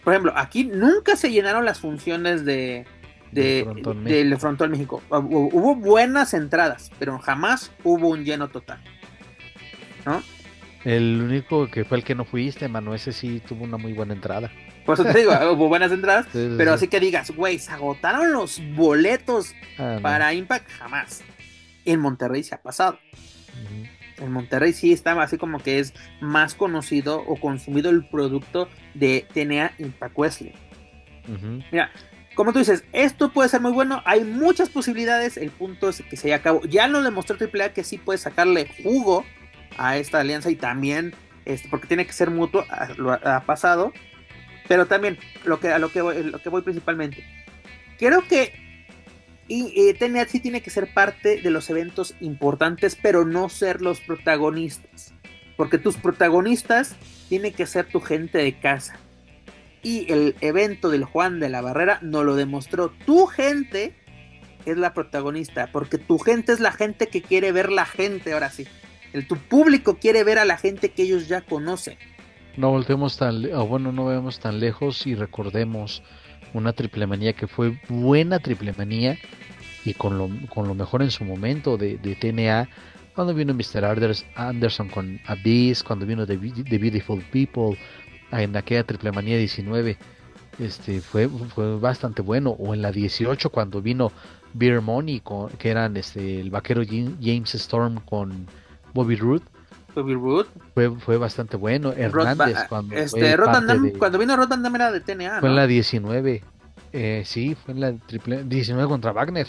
Por ejemplo, aquí nunca se llenaron las funciones de, de, del Frontón México. Hubo buenas entradas, pero jamás hubo un lleno total. ¿No? El único que fue el que no fuiste, mano, ese sí tuvo una muy buena entrada. Por eso te digo, hubo buenas entradas, pero así que digas, güey, se agotaron los boletos ah, para Impact, jamás. En Monterrey se ha pasado. En Monterrey sí estaba así como que es más conocido o consumido el producto de TNA Impact Wesley. Mira, como tú dices, esto puede ser muy bueno, hay muchas posibilidades, el punto es que se haya acabado. Ya lo demostró AAA que sí puede sacarle jugo a esta alianza y también, este, porque tiene que ser mutuo, lo ha, pasado, pero también lo que, a lo que, voy, lo que voy principalmente. Creo que y TNA sí tiene que ser parte de los eventos importantes, pero no ser los protagonistas. Porque tus protagonistas tienen que ser tu gente de casa. Y el evento del Juan de la Barrera no lo demostró. Tu gente es la protagonista, porque tu gente es la gente que quiere ver la gente, ahora sí. El, tu público quiere ver a la gente que ellos ya conocen. No voltemos tan, bueno, no vemos tan lejos y recordemos una triple manía que fue buena triple manía y con lo, con lo mejor en su momento de, de TNA cuando vino Mr. Anderson con Abyss, cuando vino The, Beautiful People, en aquella Triple Manía 19, este, fue, fue bastante bueno. O en la 18, cuando vino Beer Money, que eran este, el vaquero James Storm con Bobby Roode. Bobby Roode. Fue, fue bastante bueno. Hernández, cuando, este, cuando vino Van era de TNA. Fue en la 19. Eh, sí, fue en la triple 19 contra Wagner.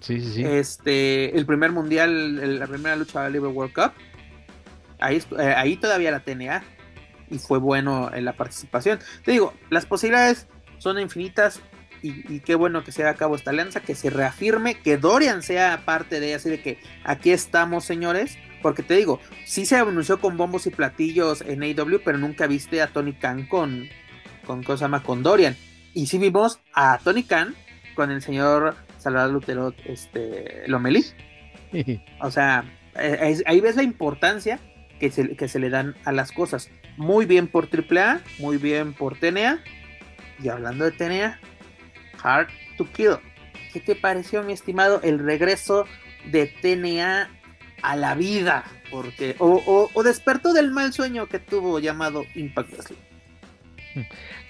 Sí, sí, sí. Este, el primer mundial, la primera lucha de Libre World Cup. Ahí, eh, ahí todavía la TNA. Y fue bueno en la participación. Te digo, las posibilidades son infinitas. Y, qué bueno que se haga a cabo esta alianza, que se reafirme, que Dorian sea parte de ella, así de que aquí estamos, señores. Porque te digo, sí se anunció con bombos y platillos en AW, pero nunca viste a Tony Khan con, con cosa más con Dorian. Y sí vimos a Tony Khan con el señor Salvador Lutero este, Lomeli. o sea, ahí ves la importancia que se, que se le dan a las cosas. Muy bien por AAA, muy bien por TNA. Y hablando de TNA, Hard to Kill. ¿Qué te pareció, mi estimado, el regreso de TNA a la vida? Porque, o, o despertó del mal sueño que tuvo llamado Impact Wrestling.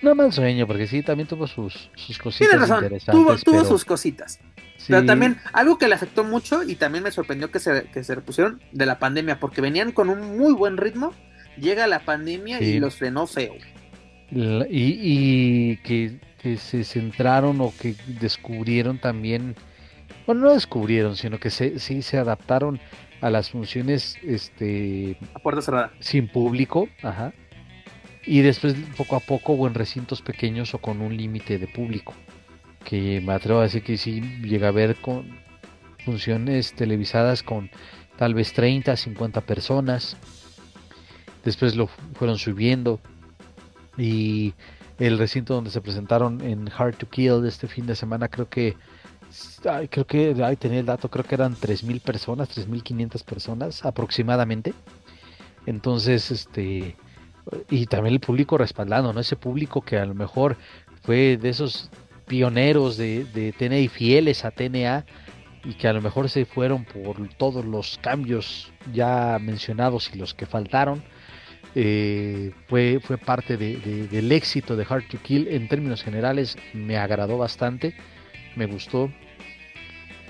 No mal sueño, porque sí, también tuvo sus, sus cositas interesantes. Tuvo, sus cositas. Pero también algo que le afectó mucho y también me sorprendió que se, que se repusieron de la pandemia, porque venían con un muy buen ritmo, llega la pandemia y los frenó feo. Y, y que, se centraron o que descubrieron también, bueno, no descubrieron, sino que se, sí se adaptaron a las funciones este a puerta cerrada. Sin público, ajá y después poco a poco o en recintos pequeños o con un límite de público que me atrevo a decir que sí llega a ver con funciones televisadas con tal vez 30 50 personas después lo fueron subiendo y el recinto donde se presentaron en Hard to Kill este fin de semana creo que creo que ahí tenía el dato creo que eran 3000 personas 3500 personas aproximadamente entonces este y también el público respaldando, ¿no? Ese público que a lo mejor fue de esos pioneros de, de TNA y fieles a TNA y que a lo mejor se fueron por todos los cambios ya mencionados y los que faltaron. Eh, fue, fue parte del éxito de Hard to Kill en términos generales me agradó bastante me gustó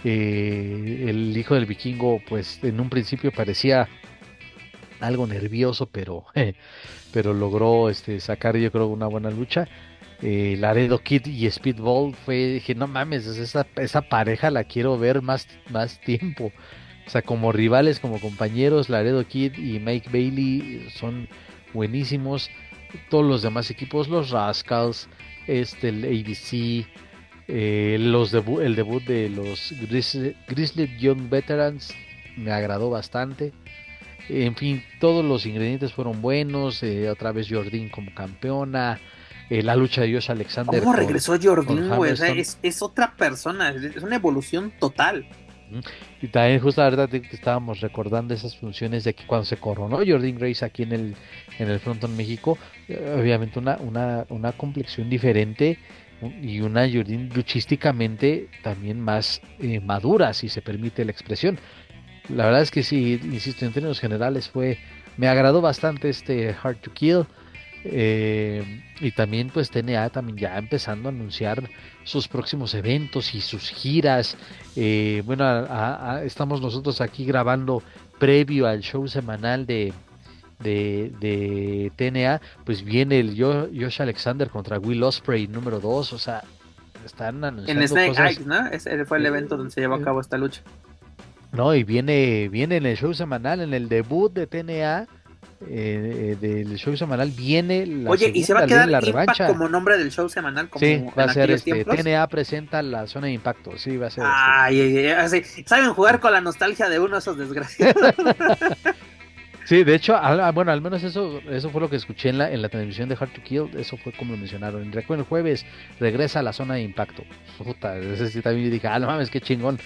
eh, el hijo del vikingo pues en un principio parecía algo nervioso pero pero logró este, sacar yo creo una buena lucha. Eh, Laredo Kid y Speedball fue, dije, no mames, esa, esa pareja la quiero ver más, más tiempo. O sea, como rivales, como compañeros, Laredo Kid y Mike Bailey son buenísimos. Todos los demás equipos, los Rascals, este, el ABC, eh, los el debut de los Grizzly Young Veterans me agradó bastante. En fin, todos los ingredientes fueron buenos. Eh, otra vez Jordín como campeona. Eh, la lucha de Josh Alexander. ¿Cómo regresó Jordín, es, otra persona. Es una evolución total. Y también justo la verdad que estábamos recordando esas funciones de que cuando se coronó Jordan Grace aquí en el, en el Fronton México, eh, obviamente una, una, una complexión diferente y una Jordan luchísticamente también más madura, si se permite la expresión. La verdad es que sí, insisto, en términos generales fue, me agradó bastante este Hard to Kill. Eh, y también pues TNA también ya empezando a anunciar sus próximos eventos y sus giras. Eh, bueno, estamos nosotros aquí grabando previo al show semanal de, de, TNA. Pues viene el Josh Alexander contra Will Osprey número 2. O sea, están anunciando. En Snake Eyes, ¿no? Ese fue el evento donde se llevó a cabo esta lucha. No, y viene, viene en el show semanal, en el debut de TNA, eh, del show semanal, viene la Oye, ¿y se va a quedar la revancha. como nombre del show semanal? Como sí, va a ser este, TNA presenta la zona de impacto, sí, va a ser. Ay, así, saben jugar con la nostalgia de uno de esos desgraciados. Sí, de hecho, bueno, al menos eso eso fue lo que escuché en la, en la televisión de Hard to Kill, eso fue como lo mencionaron. Recuerden, el jueves regresa a la zona de impacto. Puta, ese sí también dije, ah, no mames, qué chingón.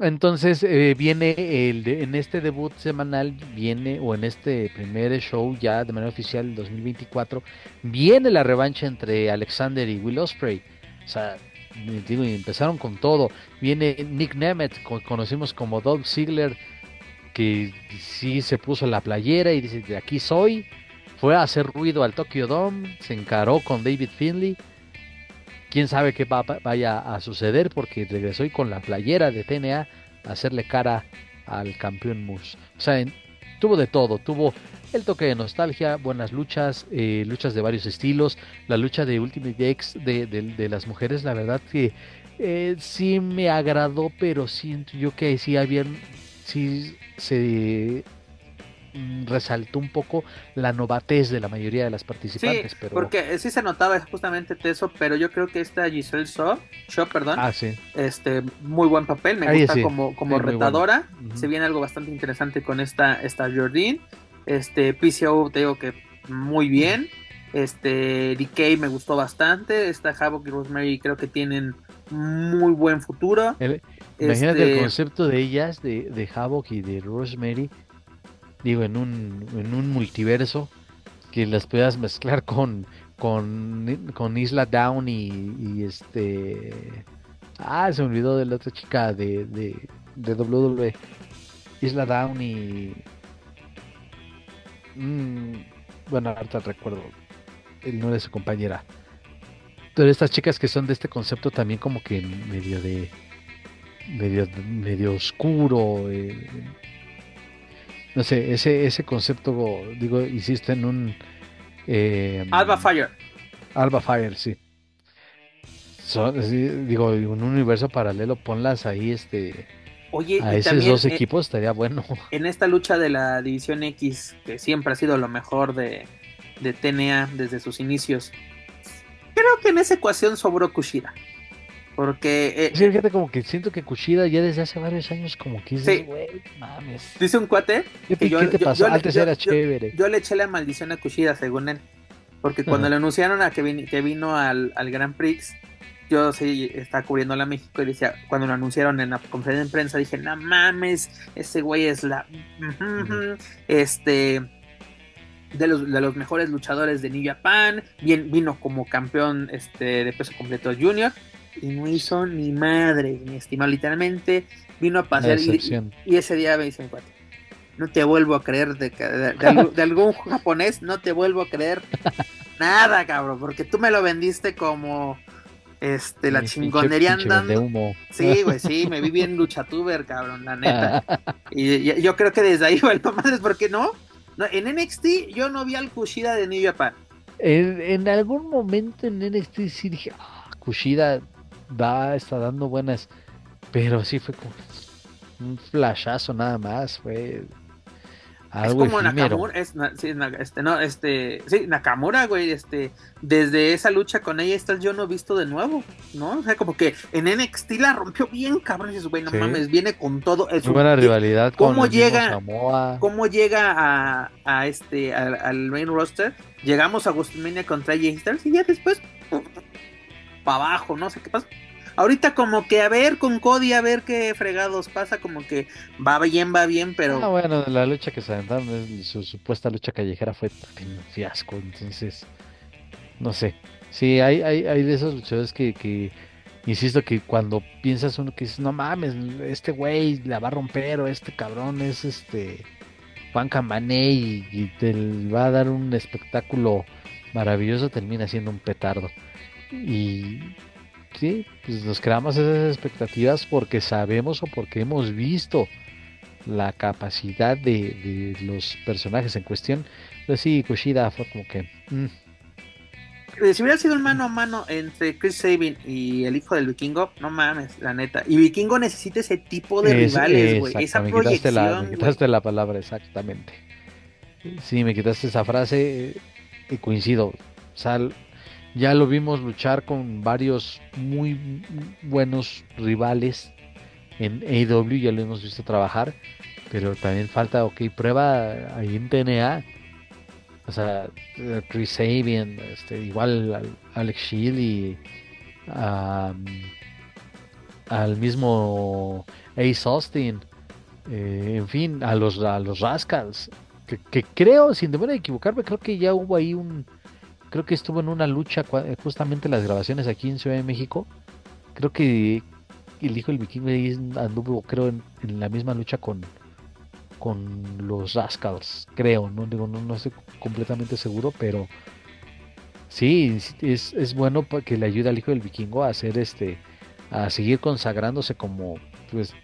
Entonces eh, viene el en este debut semanal, viene, o en este primer show ya de manera oficial 2024, viene la revancha entre Alexander y Will Osprey. O sea, empezaron con todo. Viene Nick Nemeth, conocimos como Dolph Ziggler que sí se puso la playera y dice, de aquí soy. Fue a hacer ruido al Tokyo Dome, se encaró con David Finley. Quién sabe qué vaya a suceder porque regresó y con la playera de TNA a hacerle cara al campeón Moose. O sea, tuvo de todo, tuvo el toque de nostalgia, buenas luchas, eh, luchas de varios estilos, la lucha de Ultimate X de, de, las mujeres, la verdad que eh, sí me agradó, pero siento yo que sí habían sí se resaltó un poco la novatez de la mayoría de las participantes. Sí, porque sí se notaba justamente eso, pero yo creo que esta Giselle Shaw, Shaw perdón, ah, sí. este, muy buen papel, me gusta como, como retadora, se viene algo bastante interesante con esta, esta Jordine, este, PCO te digo que muy bien, este, DK me gustó bastante, esta Havoc y Rosemary creo que tienen muy buen futuro. Imagínate el este, concepto de ellas, de, de Havok y de Rosemary, digo, en un, en un multiverso, que las puedas mezclar con, con, con Isla Down y, este... Ah, se me olvidó de la otra chica de, de, de WWE. Isla Down y... Mm, bueno, ahorita recuerdo el nombre de su compañera. Pero estas chicas que son de este concepto también como que medio de medio, medio oscuro. Eh, no sé, ese, ese concepto, digo, hiciste en un... Eh, Alba Fire. Alba Fire, sí. digo, en un universo paralelo, ponlas ahí, este... Oye, a esos dos eh, equipos estaría bueno. En esta lucha de la División X, que siempre ha sido lo mejor de, de TNA desde sus inicios, creo que en esa ecuación sobró Kushida. Porque. Eh, sí, fíjate, como que siento que Kushida ya desde hace varios años, como que dice, güey, mames. Dice un cuate. ¿Qué, yo, te pasó? Antes era chévere. Yo, le eché la maldición a Kushida, según él. Porque cuando le anunciaron a que, que vino al, al Grand Prix, yo sí estaba cubriendo la México y decía, cuando lo anunciaron en la conferencia de prensa, dije, no mames, ese güey es la. Este. De los, de los, mejores luchadores de New Japan, bien, vino como campeón este, de peso completo junior y no hizo ni madre, mi estimado. Literalmente vino a pasear y, ese día me dicen, cuate, no te vuelvo a creer de, de, algún japonés, no te vuelvo a creer nada, cabrón, porque tú me lo vendiste como este la chingonería andando. Sí, güey, sí, me vi bien luchatuber, cabrón, la neta. Y, yo creo que desde ahí, bueno, madres, ¿por qué no? no? En NXT yo no vi al Kushida de New Japan. En, en algún momento en NXT sí dije, ah, Kushida va, está dando buenas, pero sí fue como un flashazo nada más, fue algo es como Nakamura, este, no, este, sí, Nakamura, güey, este, desde esa lucha con ella estás yo no he visto de nuevo, ¿no? O sea, como que en NXT la rompió bien, cabrón, y güey, no mames, viene con todo. Es Muy buena rivalidad ¿Cómo llega, ¿Cómo llega a, a este, al, main roster? Llegamos a WrestleMania contra AJ Styles y ya después abajo, no sé qué pasa. Ahorita como que a ver con Cody, a ver qué fregados pasa, como que va bien, va bien, pero... Ah, bueno, la lucha que se aventaron, su supuesta lucha callejera fue un fiasco, entonces, no sé. Sí, hay, hay, hay de esos luchadores que, insisto que cuando piensas uno que dices, no mames, este güey la va a romper o este cabrón es este Juan Camané y te va a dar un espectáculo maravilloso, termina siendo un petardo. Y sí, pues nos creamos esas expectativas porque sabemos o porque hemos visto la capacidad de, los personajes en cuestión. Pero sí, Kushida fue como que. Mm, eh, si hubiera sido un mano a mano entre Chris Sabin y el hijo del vikingo, no mames, la neta. Y vikingo necesita ese tipo de rivales, güey. Esa me quitaste, la, me quitaste la palabra, exactamente. Sí, me quitaste esa frase y coincido. Sal, ya lo vimos luchar con varios muy buenos rivales en AEW, ya lo hemos visto trabajar, pero también falta, ok, prueba ahí en TNA o sea, Chris Sabian, este, igual Alex Shield al mismo Ace Austin, eh, en fin, a los, a los Rascals, que, creo, sin deber equivocarme, creo que ya hubo ahí un, creo que estuvo en una lucha, justamente las grabaciones aquí en Ciudad de México, creo que el hijo del vikingo anduvo, creo, en la misma lucha con, con los Rascals, creo, no digo, no, estoy completamente seguro, pero sí, es, es bueno que le ayude al hijo del vikingo a hacer este, a seguir consagrándose como, pues,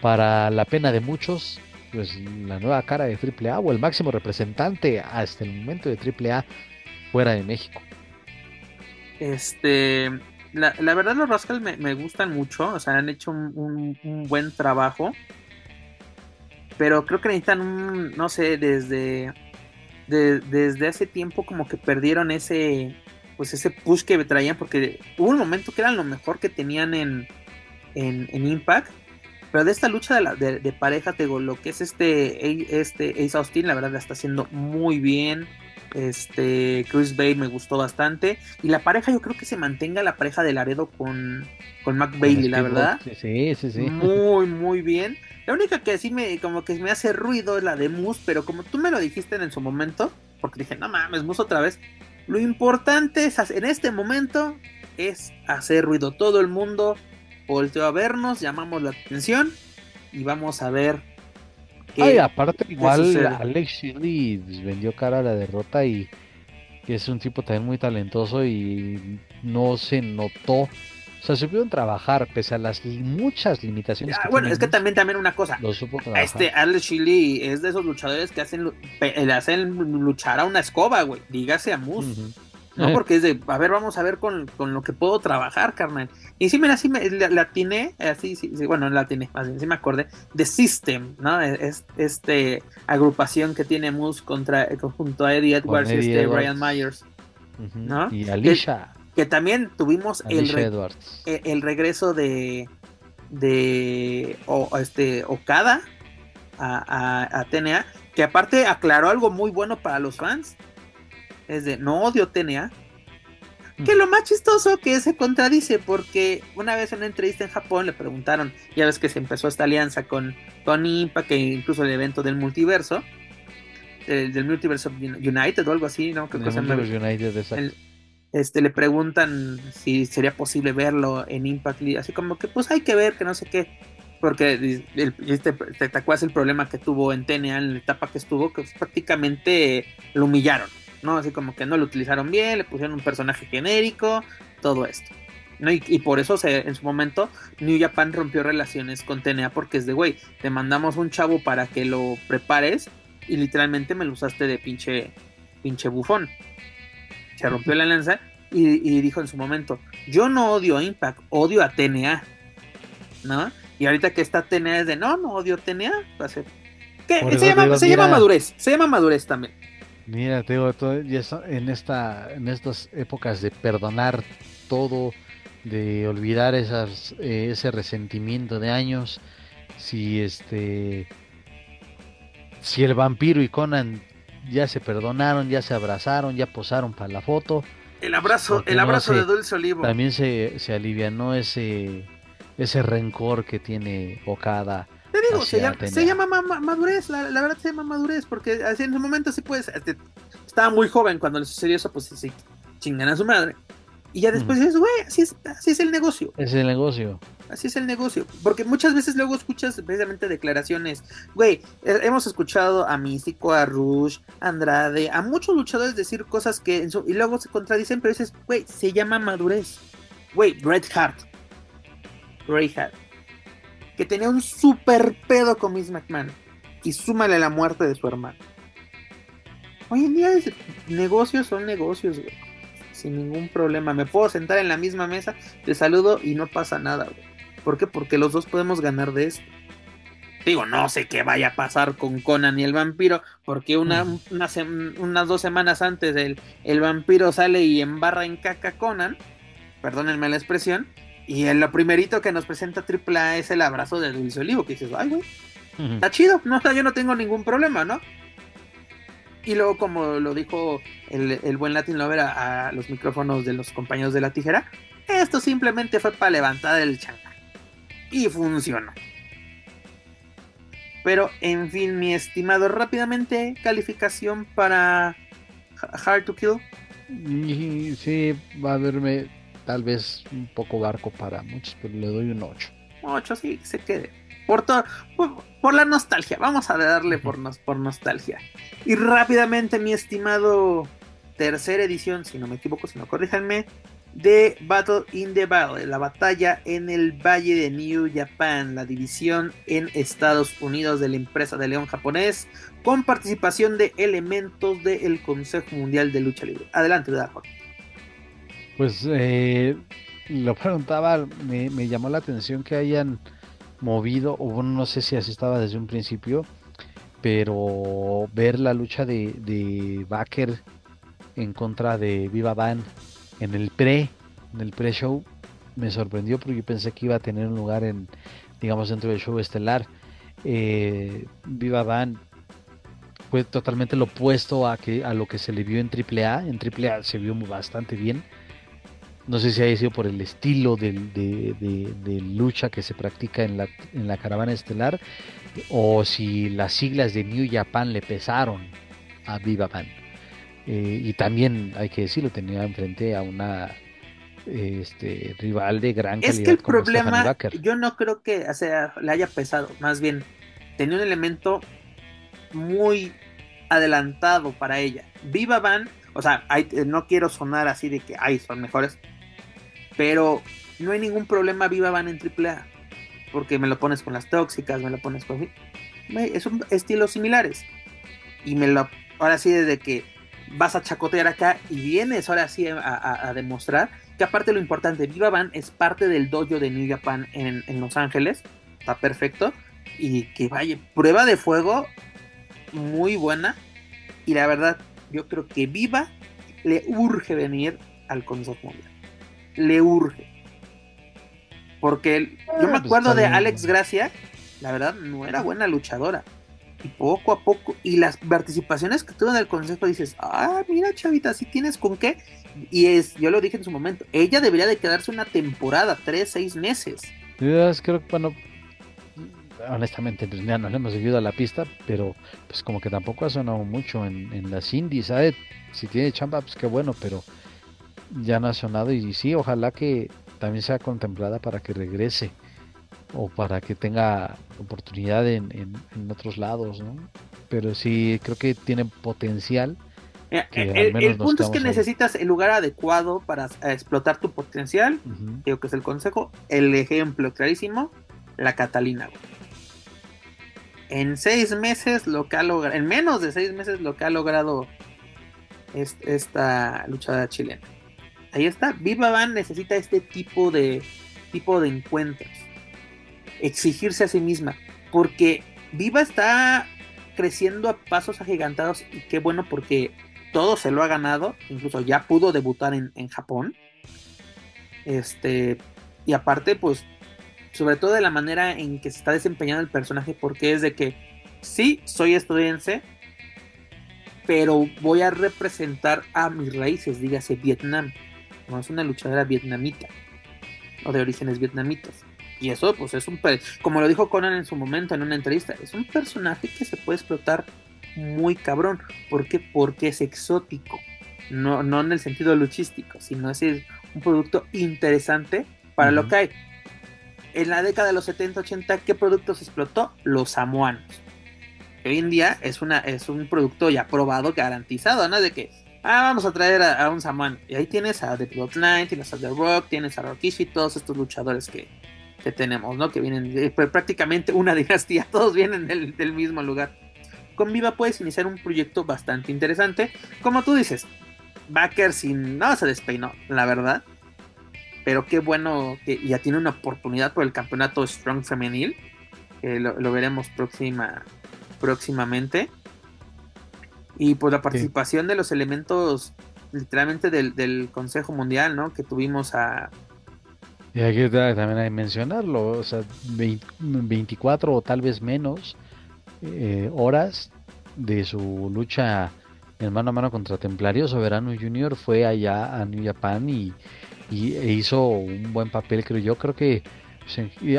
para la pena de muchos, pues la nueva cara de AAA o el máximo representante hasta el momento de AAA fuera de México. Este, la, la verdad los Rascals me, gustan mucho, o sea, han hecho un, un buen trabajo pero creo que necesitan un, no sé, desde, desde hace tiempo como que perdieron ese, pues ese push que traían, porque hubo un momento que eran lo mejor que tenían en, en, Impact, pero de esta lucha de, de, pareja, te digo, lo que es este, este Ace Austin, la verdad la está haciendo muy bien. Este Chris Bay me gustó bastante. Y la pareja, yo creo que se mantenga la pareja de Laredo con, con Mac Bailey, la verdad. Sí, sí, sí. Muy, muy bien. La única que sí me, como que me hace ruido es la de Moose, pero como tú me lo dijiste en su momento, porque dije, no mames, Moose otra vez. Lo importante es, en este momento es hacer ruido. Todo el mundo volteó a vernos, llamamos la atención y vamos a ver. Ay, aparte, igual Alex Shirley vendió cara a la derrota y es un tipo también muy talentoso y no se notó o sea, supieron trabajar pese a las muchas limitaciones. Ah, bueno, es que también, también una cosa. este Alex Shilly es de esos luchadores que hacen, le hacen luchar a una escoba, güey. Dígase a Moose. No, porque es de, a ver, vamos a ver con, lo que puedo trabajar, carnal. Y sí, mira, sí me, la, atiné, así, sí, sí, bueno, la atiné, más bien, sí me acordé, The System, ¿no? Es, este agrupación que tiene Moose contra, junto a Eddie Edwards y este Brian Myers. ¿no? Y Alicia que también tuvimos el, e, el, regreso de de este Okada a, TNA, que aparte aclaró algo muy bueno para los fans. Es de no odio TNA. Que lo más chistoso que se contradice, porque una vez en una entrevista en Japón le preguntaron, ya ves que se empezó esta alianza con, con Impa, que incluso el evento del multiverso, del, multiverso United o algo así, ¿no? Que cosa United, este, le preguntan si sería posible verlo en Impact así como que pues hay que ver, que no sé qué, porque este, te acuerdas el problema que tuvo en TNA en la etapa que estuvo, que prácticamente lo humillaron, ¿no? Así como que no lo utilizaron bien, le pusieron un personaje genérico, todo esto. ¿no? Y, por eso se, en su momento New Japan rompió relaciones con TNA porque es de, güey, te mandamos un chavo para que lo prepares y literalmente me lo usaste de pinche, pinche bufón se rompió la lanza y, dijo en su momento, yo no odio a Impact, odio a TNA, ¿no? Y ahorita que está TNA es de, no, no odio TNA, va a ser... ¿Qué? Se, llama, madurez, se llama madurez también. Mira, te digo, en, esta, en estas épocas de perdonar todo, de olvidar esas, eh, ese resentimiento de años, si este si el vampiro y Conan ya se perdonaron, ya se abrazaron, ya posaron para la foto. El abrazo, el abrazo de Dulce Olivo. También se, se alivianó ese, ese rencor que tiene Okada. Te digo, se llama, madurez, la, verdad se llama madurez, porque así en ese momento sí puedes, este, estaba muy joven cuando le sucedió eso, pues sí, chingan a su madre. Y ya después dices, güey, así es, así es el negocio. Es el negocio. Así es el negocio. Porque muchas veces luego escuchas precisamente declaraciones. Güey, hemos escuchado a Místico, a Rush, a Andrade, a muchos luchadores decir cosas que y luego se contradicen, pero dices, güey, se llama madurez. Güey, Red Heart. Red Heart. Que tenía un super pedo con Miss McMahon. Y súmale la muerte de su hermano. Hoy en día negocios son negocios, güey. Sin ningún problema. Me puedo sentar en la misma mesa, te saludo y no pasa nada, güey. ¿Por qué? Porque los dos podemos ganar de esto. Digo, no sé qué vaya a pasar con Conan y el vampiro, porque una, unas dos semanas antes el, el vampiro sale y embarra en caca Conan, perdónenme la expresión, y en lo primerito que nos presenta AAA es el abrazo de Dulce Olivo, que dices, ay, güey, está chido, no, yo no tengo ningún problema, ¿no? Y luego, como lo dijo el, buen Latin Lover a, los micrófonos de los compañeros de la tijera, esto simplemente fue para levantar el chancal. Y funcionó. Pero, en fin, mi estimado, rápidamente, calificación para Hard to Kill. Sí, va a verme tal vez un poco barco para muchos, pero le doy un 8. 8, sí, se quede. Por, todo, por, la nostalgia, vamos a darle por, nos, por nostalgia. Y rápidamente, mi estimado tercera edición, si no me equivoco, si no corríjanme, de Battle in the Valley, la batalla en el Valle de New Japan, la división en Estados Unidos de la empresa de León japonés, con participación de elementos del Consejo Mundial de Lucha Libre. Adelante, Dark pues eh, lo preguntaba, me, llamó la atención que hayan movido, o bueno, no sé si así estaba desde un principio, pero ver la lucha de, de Baker en contra de Viva Van en el pre, en el pre-show, me sorprendió porque yo pensé que iba a tener un lugar en, digamos, dentro del show estelar. Eh, Viva Van fue totalmente lo opuesto a, que, a lo que se le vio en AAA. En AAA se vio bastante bien no sé si haya sido por el estilo de, lucha que se practica en la, en la caravana estelar o si las siglas de New Japan le pesaron a Viva Pan. Eh, y también, hay que decirlo, tenía enfrente a una este, rival de gran calidad. Es que el problema, yo no creo que o sea, le haya pesado, más bien tenía un elemento muy adelantado para ella. Viva Van, o sea, no quiero sonar así de que, ay, son mejores, pero no hay ningún problema Viva Van en AAA. Porque me lo pones con las tóxicas, me lo pones con... Son estilos similares. Y me lo... Ahora sí, desde que vas a chacotear acá y vienes ahora sí a, demostrar que aparte lo importante, Viva Van es parte del dojo de New Japan en, en Los Ángeles. Está perfecto. Y que vaya, prueba de fuego muy buena. Y la verdad, yo creo que Viva le urge venir al Consejo Mundial le urge. Porque yo me ah, pues acuerdo de Alex Gracia, la verdad no era buena luchadora. Y poco a poco, y las participaciones que tuvo en el consejo, dices, ah, mira, chavita, si tienes con qué. Y es, yo lo dije en su momento, ella debería de quedarse una temporada, tres, seis meses. Creo que, bueno, honestamente, pues no le hemos seguido a la pista, pero pues como que tampoco ha sonado mucho en, en las indies, ¿sabes? Si tiene chamba, pues qué bueno, pero ya no ha sonado y sí, ojalá que también sea contemplada para que regrese o para que tenga oportunidad en, en, otros lados, ¿no? Pero sí, creo que tiene potencial. el, punto es que necesitas el lugar adecuado para explotar tu potencial, creo que es el consejo. El ejemplo clarísimo, la Catalina. En seis meses lo que ha logrado, en menos de seis meses lo que ha logrado esta luchadora chilena ahí está. Viva Van necesita este tipo de, tipo de encuentros. Exigirse a sí misma. Porque Viva está creciendo a pasos agigantados y qué bueno porque todo se lo ha ganado. Incluso ya pudo debutar en, en Japón. Este, y aparte, pues, sobre todo de la manera en que se está desempeñando el personaje, porque es de que, sí, soy estudiante, pero voy a representar a mis raíces, dígase Vietnam es una luchadora vietnamita o de orígenes vietnamitas. Y eso, pues es un, como lo dijo Conan en su momento en una entrevista, es un personaje que se puede explotar muy cabrón. ¿Por qué? Porque es exótico. No, no en el sentido luchístico, sino es un producto interesante para lo que hay. En la década de los 70-80, ¿qué productos explotó? Los samoanos. Hoy en día es, una, es un producto ya probado, garantizado, ¿no? De que ah, vamos a traer a, un Saman. Y ahí tienes a The Bloodline, tienes a The Rock, tienes a Rokishi, todos estos luchadores que, tenemos, ¿no? Que vienen de, pues, prácticamente una dinastía, todos vienen del, mismo lugar. con Viva puedes iniciar un proyecto bastante interesante. Como tú dices, Backer sin nada se despeinó, la verdad. Pero qué bueno que ya tiene una oportunidad por el campeonato Strong Femenil. lo, veremos próxima, próximamente. Y por pues la participación de los elementos literalmente del, Consejo Mundial, ¿no? Que tuvimos a... Y aquí también hay que mencionarlo, o sea, 24 o tal vez menos eh, horas de su lucha en mano a mano contra Templario Soberano Junior fue allá a New Japan y, y e hizo un buen papel, creo yo. Creo que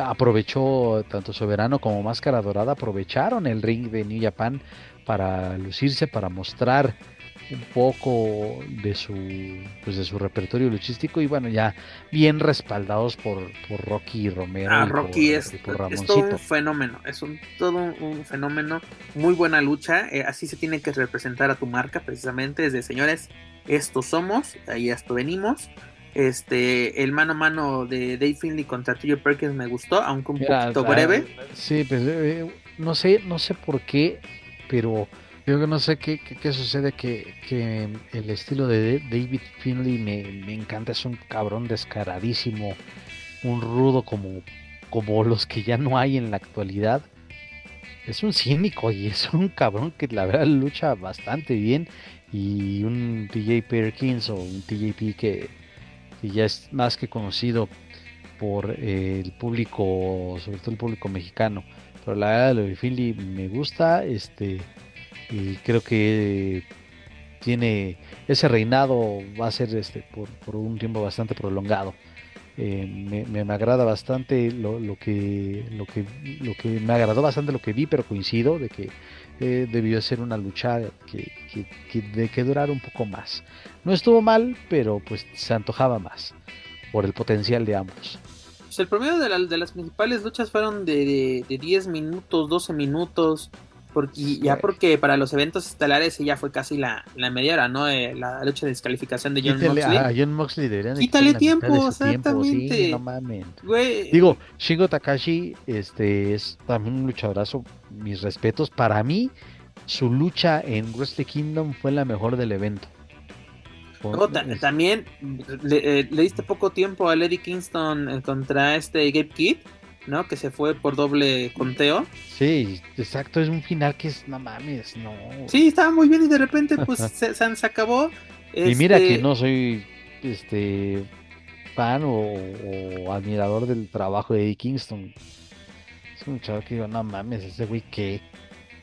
aprovechó tanto Soberano como Máscara Dorada, aprovecharon el ring de New Japan para lucirse, para mostrar un poco de su pues de su repertorio luchístico y bueno ya bien respaldados por, por Rocky Romero ah, Rocky es, todo un fenómeno es un todo un, fenómeno muy buena lucha eh, así se tiene que representar a tu marca precisamente es de señores estos somos ahí esto venimos este el mano a mano de Dave Finley contra T.J. Perkins me gustó aunque un poquito breve sí pues eh, no sé no sé por qué pero yo no sé qué, qué, sucede, que, que, el estilo de David Finley me, me, encanta, es un cabrón descaradísimo, un rudo como, como los que ya no hay en la actualidad. Es un cínico y es un cabrón que la verdad lucha bastante bien. Y un TJ Perkins o un TJP que, que ya es más que conocido por el público, sobre todo el público mexicano. Pero la verdad, lo de Finley me gusta. Este y creo que tiene ese reinado va a ser este por, un tiempo bastante prolongado. Eh, me, agrada bastante lo, que lo que lo que me agradó bastante lo que vi, pero coincido de que eh, debió ser una lucha que, que, de que durar un poco más. No estuvo mal, pero pues se antojaba más por el potencial de ambos. Pues el promedio de, de las principales luchas fueron de, de, de 10 minutos, 12 minutos. Porque, ya porque para los eventos estelares ya fue casi la, la media hora, ¿no? Eh, la lucha de descalificación de John Moxley. A John Moxley deberían Quítale tiempo, exactamente. no mames. Digo, Shingo Takashi este, es también un luchadorazo. Mis respetos. Para mí, su lucha en Wrestle Kingdom fue la mejor del evento. También le, eh, le, diste poco tiempo a Lady Kingston contra este Gabe Kidd ¿no? Que se fue por doble conteo. Sí, exacto, es un final que es, no mames, no. Sí, estaba muy bien y de repente pues se, se, acabó. Y mira que este no soy este fan o, admirador del trabajo de Eddie Kingston. Es un chavo que digo, no mames, ese güey que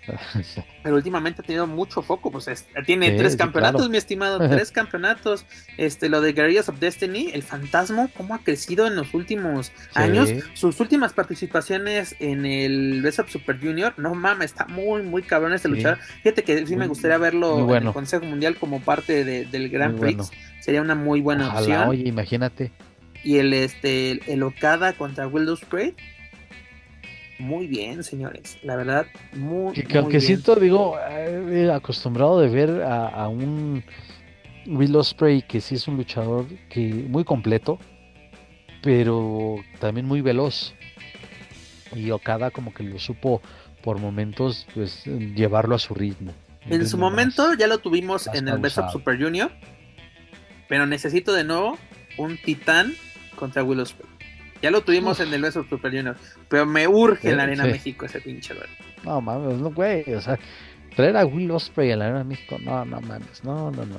Pero últimamente ha tenido mucho foco, pues tiene tres campeonatos, mi estimado, tres campeonatos. Este, lo de Guerrillas of Destiny, el fantasma, cómo ha crecido en los últimos años. Sus últimas participaciones en el Best of Super Junior, no mames, está muy, muy cabrón este luchar Fíjate que sí me gustaría verlo en el Consejo Mundial como parte del Grand Prix. Sería una muy buena opción. Oye, imagínate. Y el este el Okada contra Willow Spray muy bien, señores. La verdad, muy, que, aunque siento, digo, eh, acostumbrado de ver a, un Will Ospreay que sí es un luchador que muy completo, pero también muy veloz. Y Okada como que lo supo por momentos pues llevarlo a su ritmo. En su momento ya lo tuvimos en el Best of Super Junior, pero necesito de nuevo un titán contra Will Ospreay. Ya lo tuvimos en el beso Super Junior, pero me urge en la Arena México ese pinche duelo. No mames, no güey, o sea, traer a Will Ospreay en la Arena México, no, no mames, no, no, no.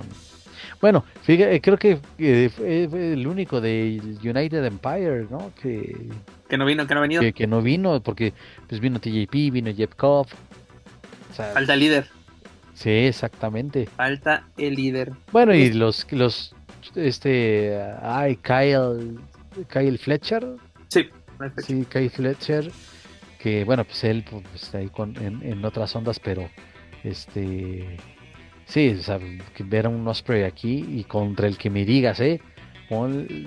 Bueno, fíjate, eh, creo que eh, fue el único de United Empire, ¿no? Que, que no vino, que no ha venido. Que, no vino, porque pues vino TJP, vino Jeff Koff. Falta el líder. Sí, exactamente. Falta el líder. Bueno, y los, los, este, ay, Kyle, Kyle Fletcher. Sí, sí, Kyle Fletcher. Que bueno, pues él pues, está ahí con, en, otras ondas, pero este. Sí, o sea, que ver a un Osprey aquí y contra el que me digas, ¿eh?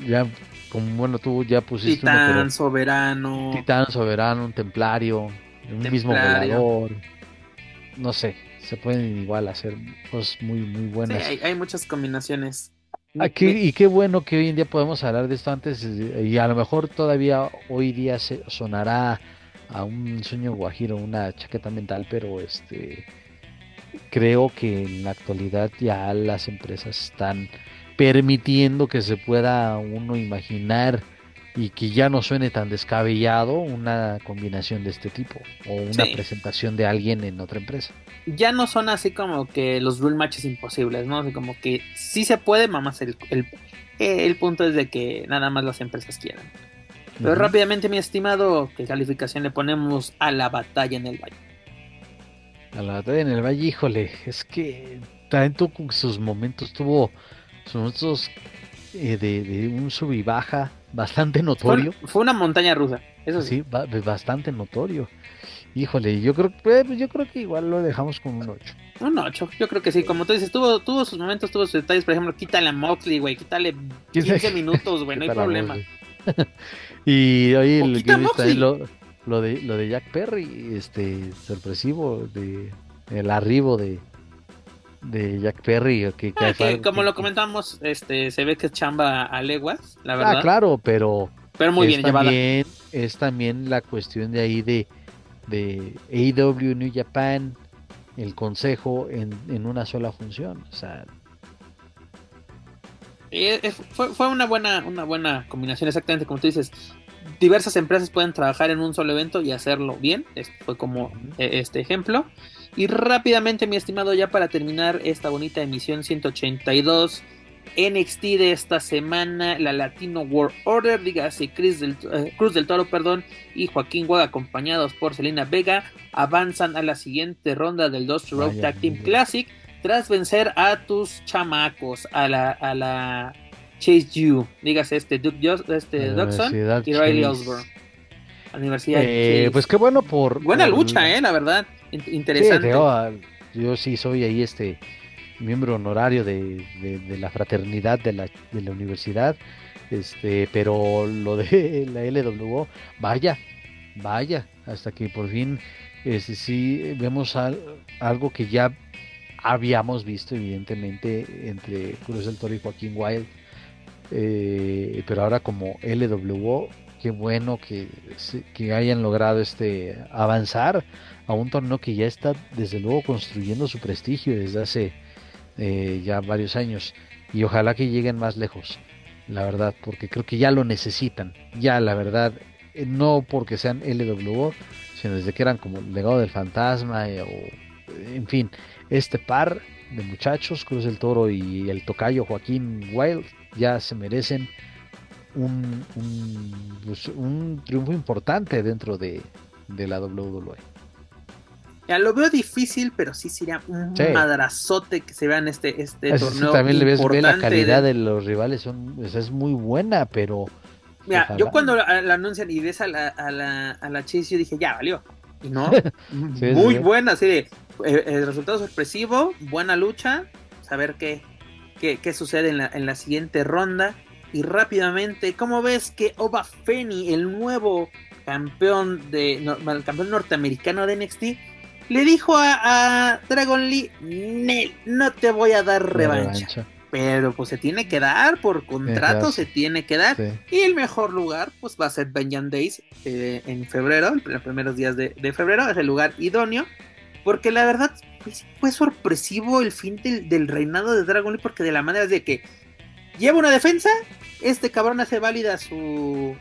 ya, como bueno, tú ya pusiste. Titán, soberano. Titán, soberano, un templario, un mismo volador. No sé, se pueden igual hacer cosas muy, muy buenas. Sí, hay muchas combinaciones. Aquí, ah, y qué bueno que hoy en día podemos hablar de esto antes y a lo mejor todavía hoy día se sonará a un sueño guajiro, una chaqueta mental, pero este creo que en la actualidad ya las empresas están permitiendo que se pueda uno imaginar y que ya no suene tan descabellado una combinación de este tipo o una presentación de alguien en otra empresa. Ya no son así como que los rule matches imposibles, ¿no? Así como que sí se puede, mamás, el, el, el punto es de que nada más las empresas quieran. Pero rápidamente, mi estimado, ¿qué calificación le ponemos a la batalla en el valle? A la batalla en el valle, híjole, es que también tuvo sus momentos, tuvo sus momentos eh, de, un sub y baja bastante notorio. Fue, una montaña rusa, eso sí. bastante notorio. Híjole, yo creo, pues, yo creo que igual lo dejamos con un 8. Un 8, yo creo que sí, como tú dices, tuvo, tuvo sus momentos, tuvo sus detalles, por ejemplo, quítale a Moxley, güey, quítale 15 minutos, güey, no hay problema. y oye, lo, lo, de, lo de Jack Perry, este, sorpresivo, de el arribo de, de Jack Perry. Que, ah, como lo comentamos, este, se ve que es chamba a leguas, la ah, verdad. Ah, claro, pero, pero muy bien también, Es también la cuestión de ahí de, de AEW New Japan, el consejo en, en una sola función. O sea, fue, fue una buena, una buena combinación, exactamente como tú dices. Diversas empresas pueden trabajar en un solo evento y hacerlo bien. Este fue como e, este ejemplo. Y rápidamente, mi estimado, ya para terminar esta bonita emisión 182 NXT de esta semana, la Latino World Order, dígase Chris del, eh, Cruz del Toro, perdón, y Joaquín Guaga, acompañados por Selena Vega, avanzan a la siguiente ronda del Dust Road Tag Team Classic tras vencer a tus chamacos, a la, a la Chase You, dígase este Duke este Dodson y Riley Osborne. Universidad eh, Pues qué bueno por. Buena lucha, eh, la verdad. Interesante. yo sí soy ahí este miembro honorario de, la fraternidad de la, de la universidad. Este, pero lo de la LWO, vaya, vaya, hasta que por fin este, sí vemos algo que ya habíamos visto evidentemente entre Cruz del Toro y Joaquín Wild, eh, pero ahora como LWO, qué bueno que, que hayan logrado este avanzar a un torneo que ya está desde luego construyendo su prestigio desde hace eh, ya varios años y ojalá que lleguen más lejos, la verdad, porque creo que ya lo necesitan, ya la verdad, eh, no porque sean LWO, sino desde que eran como el legado del fantasma o en fin, este par de muchachos, Cruz del Toro y el tocayo Joaquín Wild, ya se merecen un, un, pues, triunfo importante dentro de, la WWE. Ya lo veo difícil, pero sí sería un madrazote que se vean este, este torneo. también le ves la calidad de... los rivales, son, es muy buena, pero. Mira, yo cuando la, anuncian y ves a la, a la, a la Chase, yo dije, ya valió. Y no, muy buena, así de eh, el resultado sorpresivo, buena lucha, saber qué, qué, sucede en la, en la, siguiente ronda. Y rápidamente, ¿cómo ves que Oba Feni, el nuevo campeón de el campeón norteamericano de NXT, le dijo a, Dragon Lee, no te voy a dar revancha. Pero pues se tiene que dar, por contrato se tiene que dar. Y el mejor lugar pues va a ser Benjamin Days eh, en febrero, en los primeros días de, de febrero, es el lugar idóneo porque la verdad pues, fue sorpresivo el fin del, reinado de Dragon Lee, porque de la manera de que lleva una defensa, este cabrón hace válida su,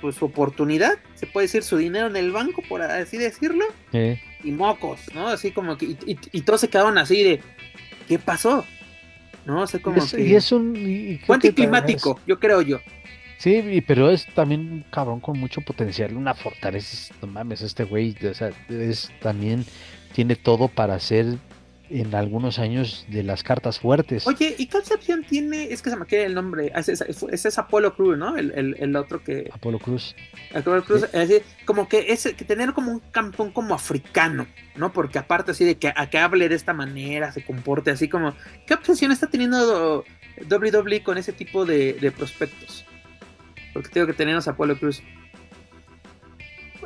pues, su oportunidad, se puede decir su dinero en el banco, por así decirlo, y mocos, ¿no? Así como que, y, todos se quedaron así de, ¿qué pasó? ¿No? O sea, como que... Y es un... fue anticlimático, yo creo yo. Sí, pero es también un cabrón con mucho potencial, una fortaleza, no mames, este güey, o sea, es también tiene todo para ser en algunos años de las cartas fuertes. Oye, ¿y qué opción tiene? Es que se me queda el nombre. Es, es, Apolo Cruz, ¿no? El, otro que. Apolo Cruz. Apolo Cruz, es decir, como que es que tener como un campeón como africano, ¿no? Porque aparte así de que a que hable de esta manera, se comporte así como. ¿Qué obsesión está teniendo WWE con ese tipo de, de prospectos? Porque tengo que tenemos a Apolo Cruz.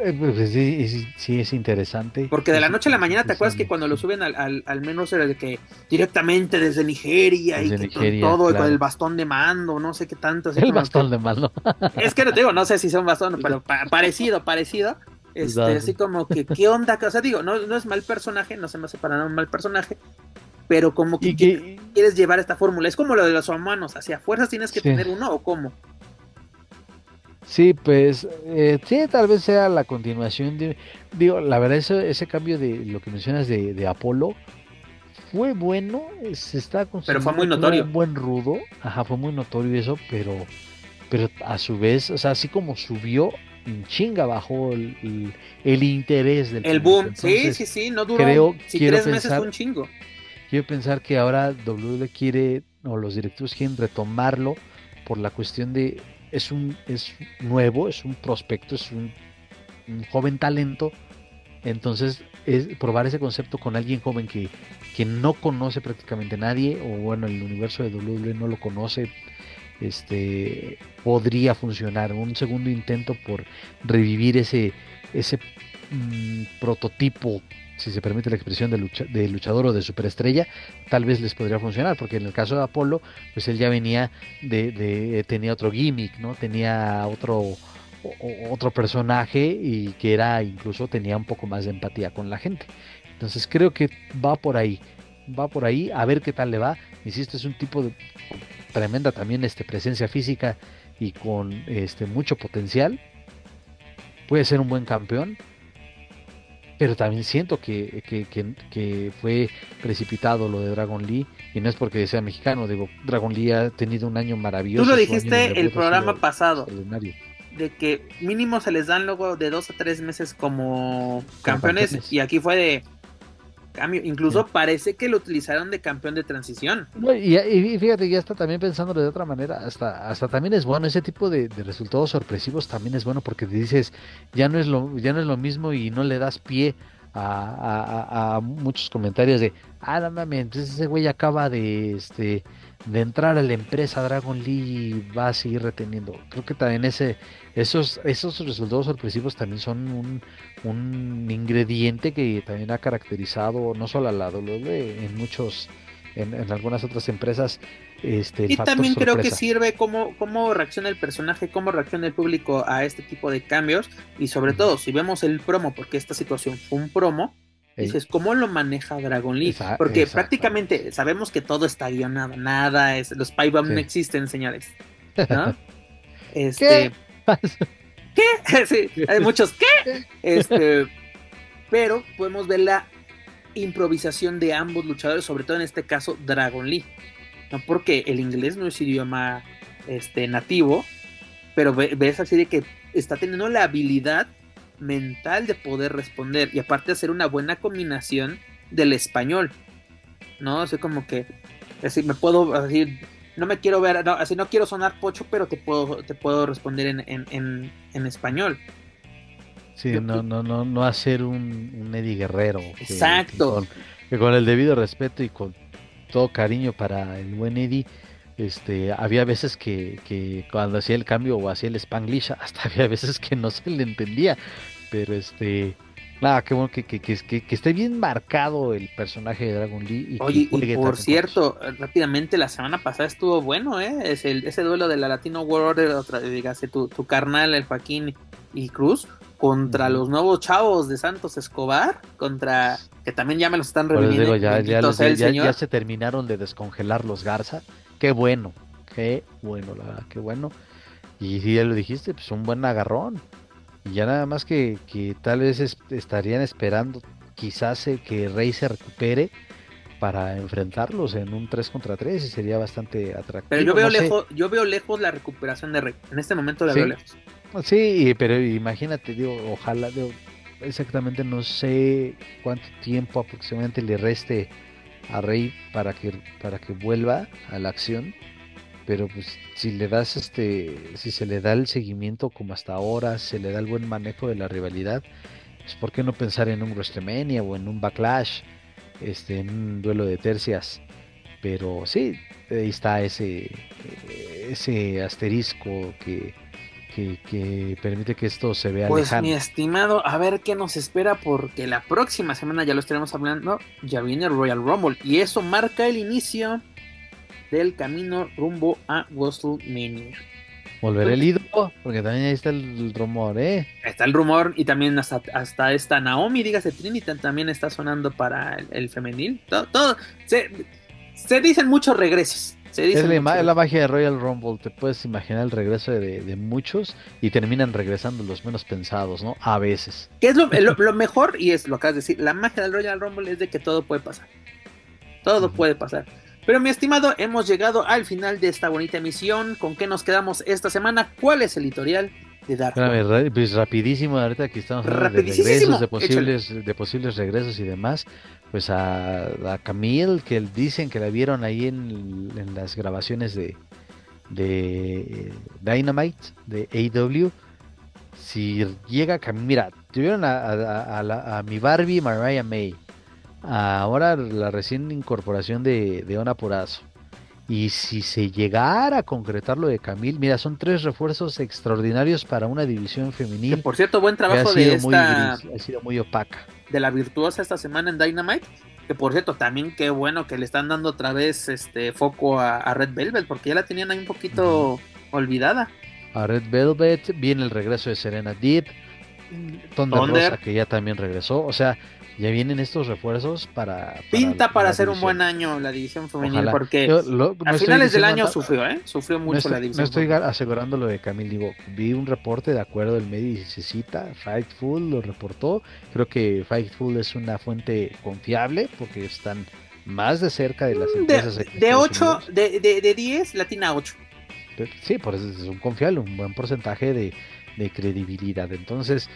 Eh, pues sí, sí, es interesante. Porque de la noche a la mañana, ¿te acuerdas que cuando lo suben al, al, menos era de que directamente desde Nigeria y todo, con el bastón de mando, no sé qué tanto. el bastón de mando. es que no te digo, no sé si son bastón, pero parecido, parecido. Este, así como que, ¿qué onda? O sea, digo, no, no es mal personaje, no se me hace para nada un mal personaje, pero como que, quieres llevar esta fórmula. Es como lo de los humanos, hacia fuerzas tienes que tener uno o cómo. Sí, pues eh, sí, tal vez sea la continuación de, digo, la verdad ese, ese cambio de lo que mencionas de, de Apolo fue bueno, se está pero fue muy notorio, un buen rudo, ajá, fue muy notorio eso, pero, pero a su vez, o sea, así como subió, en chinga bajó el, el, interés del el boom, sí, sí, sí, no duró, creo, si tres meses fue un chingo. Quiero pensar que ahora W quiere o los directivos quieren retomarlo por la cuestión de es un es nuevo, es un prospecto, es un, joven talento. Entonces, es probar ese concepto con alguien joven que, que no conoce prácticamente nadie, o bueno, el universo de WWE no lo conoce, este podría funcionar. Un segundo intento por revivir ese, ese mm, prototipo si se permite la expresión de, de, luchador o de superestrella, tal vez les podría funcionar, porque en el caso de Apolo, pues él ya venía de, tenía otro gimmick, ¿no? Tenía otro otro personaje y que era incluso tenía un poco más de empatía con la gente. Entonces creo que va por ahí, va por ahí, a ver qué tal le va. Insisto, es un tipo de tremenda también este presencia física y con este mucho potencial. Puede ser un buen campeón pero también siento que, que, fue precipitado lo de Dragon Lee, y no es porque sea mexicano, digo, Dragon Lee ha tenido un año maravilloso. Tú lo dijiste el programa pasado, de que mínimo se les dan luego de dos a tres meses como campeones. y aquí fue de cambio. Incluso parece que lo utilizaron de campeón de transición. y, fíjate, ya está también pensándolo de otra manera. Hasta, hasta también es bueno, ese tipo de, resultados sorpresivos también es bueno porque te dices, ya no es lo, ya no es lo mismo y no le das pie a, muchos comentarios de, ah, no mames, entonces ese güey acaba de, este, de entrar a la empresa Dragon Lee y va a seguir reteniendo. Creo que también ese, esos, esos resultados sorpresivos también son un, un ingrediente que también ha caracterizado no solo a la WWE, en muchos, en, algunas otras empresas. Este, y también creo que sirve cómo, cómo reacciona el personaje, cómo reacciona el público a este tipo de cambios y sobre todo si vemos el promo, porque esta situación fue un promo, Dices, ¿cómo lo maneja Dragon Lee? Porque prácticamente sabemos que todo está guionado, nada es, los Pybomb no existen, señores. ¿no? Este, ¿Qué? sí, hay muchos ¿qué? Este, pero podemos ver la improvisación de ambos luchadores, sobre todo en este caso Dragon Lee. ¿no? Porque el inglés no es idioma este, nativo, pero ves así de que está teniendo la habilidad mental de poder responder y aparte hacer una buena combinación del español. ¿No? Así como que así me puedo decir no me quiero ver, no, así no quiero sonar pocho, pero te puedo, te puedo responder en, en, en, español. Sí, no, no, no, no hacer un, un Eddie Guerrero. Exacto. Que con, el debido respeto y con todo cariño para el buen Eddie, este, había veces que, que cuando hacía el cambio o hacía el Spanglish, hasta había veces que no se le entendía, pero este, Nada, qué bueno que, que, que, que, esté bien marcado el personaje de Dragon Lee. Y Oye, y por cierto, rápidamente, la semana pasada estuvo bueno, ¿eh? Es el, ese duelo de la Latino World Order, otra, dígase, tu, tu carnal, el Joaquín y Cruz, contra los nuevos chavos de Santos Escobar, contra que también ya me los están reviviendo. Ya, ya, ya, se terminaron de descongelar los Garza. Qué bueno, qué bueno, la verdad, qué bueno. Y si ya lo dijiste, pues un buen agarrón. Ya nada más que, que tal vez estarían esperando quizás eh, que Rey se recupere para enfrentarlos en un 3 contra 3 y sería bastante atractivo. Pero yo veo lejos, yo veo lejos la recuperación de Rey. En este momento la veo lejos. Sí, pero imagínate, digo, ojalá, digo, exactamente no sé cuánto tiempo aproximadamente le reste a Rey para que para que vuelva a la acción pero pues si le das este, si se le da el seguimiento como hasta ahora, se le da el buen manejo de la rivalidad, pues por qué no pensar en un WrestleMania o en un Backlash, este, en un duelo de tercias, pero sí, ahí está ese, ese asterisco que, que, permite que esto se vea pues mi estimado, a ver qué nos espera porque la próxima semana ya lo estaremos hablando, ya viene el Royal Rumble y eso marca el inicio del camino rumbo a WrestleMania. Volveré el ídolo, porque también ahí está el rumor, ¿eh? Está el rumor y también hasta, hasta esta Naomi, dígase Trinity, también está sonando para el, femenil. Todo, todo se, se, dicen muchos regresos. Se es, la, magia de Royal Rumble, te puedes imaginar el regreso de, muchos y terminan regresando los menos pensados, ¿no? A veces. ¿Qué es lo, lo, mejor? Y es lo que acabas de decir, la magia del Royal Rumble es de que todo puede pasar. Todo puede pasar. Pero mi estimado, hemos llegado al final de esta bonita emisión. ¿Con qué nos quedamos esta semana? ¿Cuál es el editorial de Dark Pues rapidísimo, ahorita aquí estamos hablando de regresos, de posibles, de posibles regresos y demás. Pues a, a, Camille, que dicen que la vieron ahí en, las grabaciones de, de Dynamite, de AW. Si llega Camille, mira, tuvieron a, a, a mi Barbie Mariah May ahora la recién incorporación de, de Ona Purazo. Y si se llegara a concretar lo de Camil, mira, son tres refuerzos extraordinarios para una división femenil. por cierto, buen trabajo de esta. ha sido muy opaca. De la virtuosa esta semana en Dynamite. Que por cierto, también qué bueno que le están dando otra vez este foco a, Red Velvet, porque ya la tenían ahí un poquito olvidada. A Red Velvet, viene el regreso de Serena Deep, Thunder Rosa, que ya también regresó. O sea, ya vienen estos refuerzos para... Pinta para, hacer un buen año la división femenil, porque a finales del año sufrió, ¿eh? Sufrió mucho la división. No estoy asegurando lo de Camil, digo, vi un reporte de acuerdo del medio y se cita, Fightful lo reportó, creo que Fightful es una fuente confiable porque están más de cerca de las empresas. De, de 8, de, de, de 10, latina 8. Sí, por eso es un confiable, un buen porcentaje de, de credibilidad. Entonces,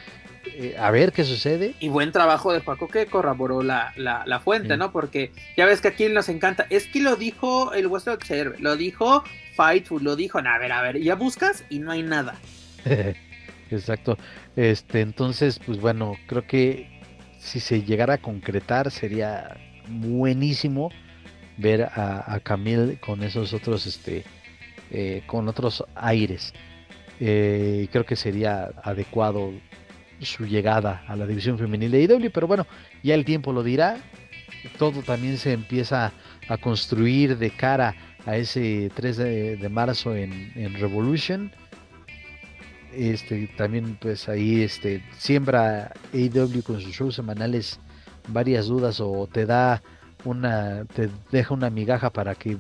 eh, a ver qué sucede. Y buen trabajo de Paco que corroboró la, la, fuente, ¿no? Porque ya ves que aquí nos encanta. Es que lo dijo el Western Observer, lo dijo Fightful, lo dijo. a ver, a ver, ya buscas y no hay nada. Exacto. Este, entonces, pues bueno, creo que si se llegara a concretar sería buenísimo ver a, a Camille con esos otros, este, eh, con otros aires. Eh, creo que sería adecuado su llegada a la división femenil de IW, pero bueno, ya el tiempo lo dirá. Todo también se empieza a construir de cara a ese 3 de, marzo en, Revolution. Este también pues ahí este siembra AW con sus shows semanales varias dudas o te da una te deja una migaja para que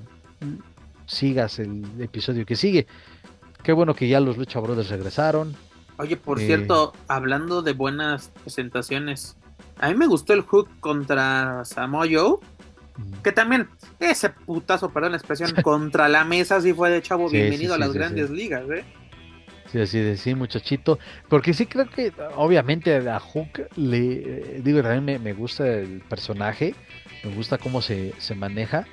sigas el episodio que sigue. Qué bueno que ya los Lucha Brothers regresaron. Oye, por cierto, hablando de buenas presentaciones, a mí me gustó el hook contra Samoa Joe. Que también, ese putazo, perdón la expresión, contra la mesa sí fue de chavo, bienvenido a las grandes ligas, ¿eh? Sí, así de sí, muchachito. Porque sí creo que, obviamente, a Hook le. Digo, también me, gusta el personaje, me gusta cómo se, se maneja.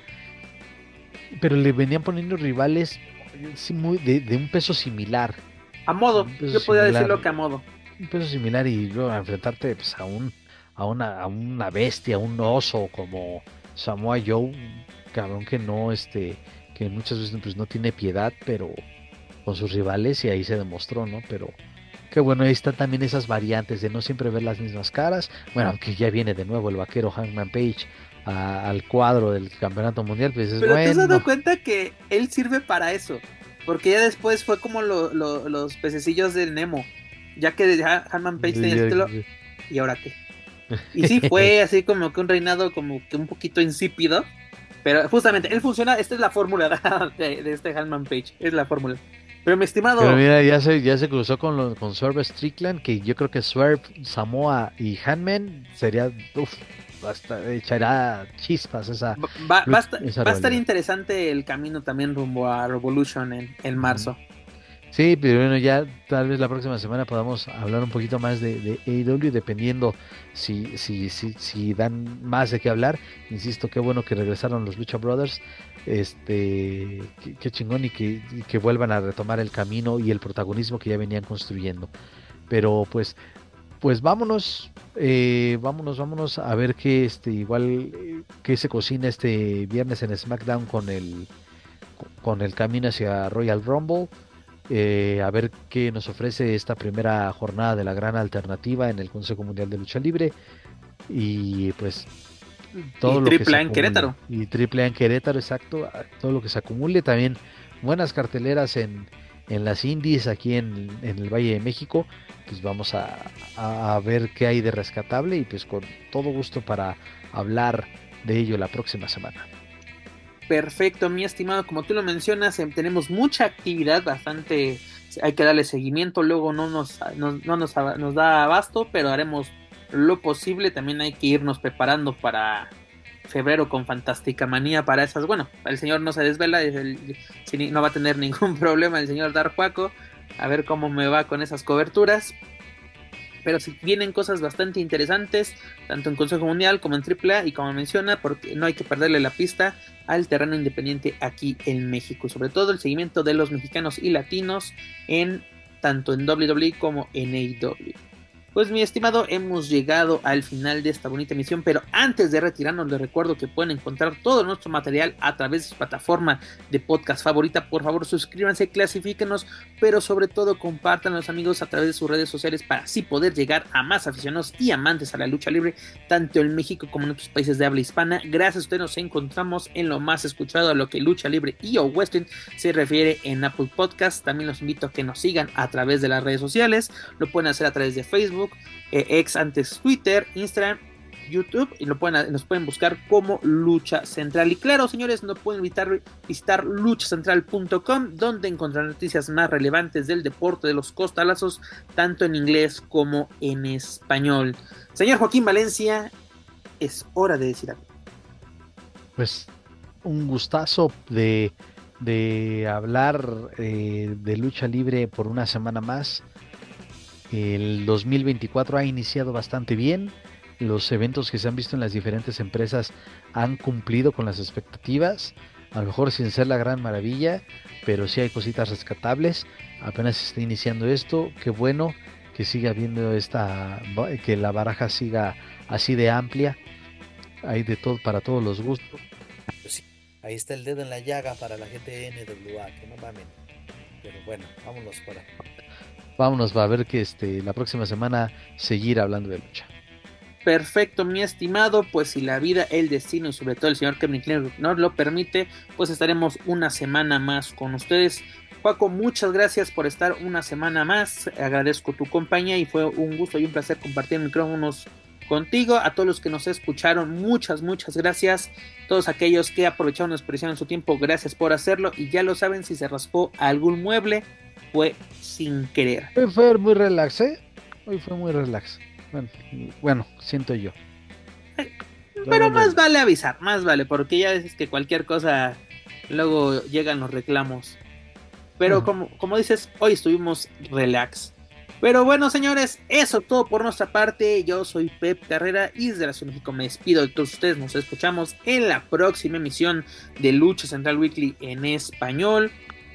Pero le venían poniendo rivales muy, de, de un peso similar. A modo, yo podría decirlo que a modo. Un peso similar y luego enfrentarte pues, a un a una, a una bestia, a un oso como Samoa Joe, cabrón que no este que muchas veces pues no tiene piedad, pero con sus rivales y ahí se demostró, ¿no? Pero qué bueno, ahí están también esas variantes de no siempre ver las mismas caras. Bueno, aunque ya viene de nuevo el vaquero Hangman Page al cuadro del campeonato mundial, pues es Pero te has dado cuenta que él sirve para eso. Porque ya después fue como los pececillos del Nemo. Ya que Hanman Page tenía el título. ¿Y ahora qué? Y sí fue así como que un reinado como que un poquito insípido. Pero justamente, él funciona, esta es la fórmula de, este Hanman Page. Es la fórmula. Pero mi estimado. Pero mira, ya se, ya se cruzó con, con Swerve Strickland, que yo creo que Swerve, Samoa y Hanman sería. Uf, echará chispas esa. Va, a, estar, interesante el camino también rumbo a Revolution en, en marzo. Sí, pero bueno, ya tal vez la próxima semana podamos hablar un poquito más de, de AEW, dependiendo si, si, si, si dan más de qué hablar. Insisto, qué bueno que regresaron los Lucha Brothers. Este, qué, chingón y que, y que vuelvan a retomar el camino y el protagonismo que ya venían construyendo. Pero pues pues vámonos, eh, vámonos, vámonos a ver qué este igual qué se cocina este viernes en SmackDown con el con el camino hacia Royal Rumble. Eh, a ver qué nos ofrece esta primera jornada de la gran alternativa en el Consejo Mundial de Lucha Libre. Y pues todo lo triple que en Querétaro. Y triple en Querétaro, exacto. Todo lo que se acumule. También buenas carteleras en, en las indies aquí en, el Valle de México, pues vamos a, a, ver qué hay de rescatable y pues con todo gusto para hablar de ello la próxima semana. Perfecto, mi estimado, como tú lo mencionas, em, tenemos mucha actividad, bastante, hay que darle seguimiento, luego no nos, no, nos, da abasto, pero haremos lo posible, también hay que irnos preparando para febrero con Fantástica Manía para esas. Bueno, el señor no se desvela, no va a tener ningún problema el señor Dar Juaco. A ver cómo me va con esas coberturas. Pero si vienen cosas bastante interesantes, tanto en Consejo Mundial como en AAA, y como menciona, porque no hay que perderle la pista al terreno independiente aquí en México. Sobre todo el seguimiento de los mexicanos y latinos en tanto en WWE como en AEW. Pues mi estimado, hemos llegado al final de esta bonita emisión, pero antes de retirarnos les recuerdo que pueden encontrar todo nuestro material a través de su plataforma de podcast favorita. Por favor, suscríbanse, clasifíquenos, pero sobre todo compartan los amigos a través de sus redes sociales para así poder llegar a más aficionados y amantes a la lucha libre, tanto en México como en otros países de habla hispana. Gracias a ustedes nos encontramos en lo más escuchado a lo que lucha libre y o western se refiere en Apple Podcast. También los invito a que nos sigan a través de las redes sociales. Lo pueden hacer a través de Facebook eh, ex antes Twitter, Instagram, YouTube y lo pueden, nos pueden buscar como Lucha Central. Y claro, señores, no pueden evitar visitar luchacentral.com, donde encontrarán noticias más relevantes del deporte de los costalazos, tanto en inglés como en español. Señor Joaquín Valencia, es hora de decir algo. Pues un gustazo de, de hablar eh, de lucha libre por una semana más. El 2024 ha iniciado bastante bien. Los eventos que se han visto en las diferentes empresas han cumplido con las expectativas. A lo mejor sin ser la gran maravilla, pero sí hay cositas rescatables. Apenas está iniciando esto. Qué bueno que siga habiendo esta, que la baraja siga así de amplia. Hay de todo para todos los gustos. Pues ahí está el dedo en la llaga para la gente de que no mamen. Pero bueno, vámonos para vámonos va a ver que este, la próxima semana seguir hablando de lucha. Perfecto, mi estimado, pues si la vida, el destino y sobre todo el señor Kevin Klein nos lo permite, pues estaremos una semana más con ustedes. Paco, muchas gracias por estar una semana más. Agradezco tu compañía y fue un gusto y un placer compartir micrófonos contigo. A todos los que nos escucharon, muchas, muchas gracias. Todos aquellos que aprovecharon y expresaron su tiempo, gracias por hacerlo. Y ya lo saben, si se raspó algún mueble, fue sin querer. Hoy fue muy relax, ¿eh? Hoy fue muy relax. Bueno, siento yo. Pero más vale avisar, más vale, porque ya es que cualquier cosa luego llegan los reclamos. Pero como, como dices, hoy estuvimos relax. Pero bueno, señores, eso todo por nuestra parte. Yo soy Pep Carrera y desde la Ciudad de México me despido de todos ustedes. Nos escuchamos en la próxima emisión de Lucha Central Weekly en español.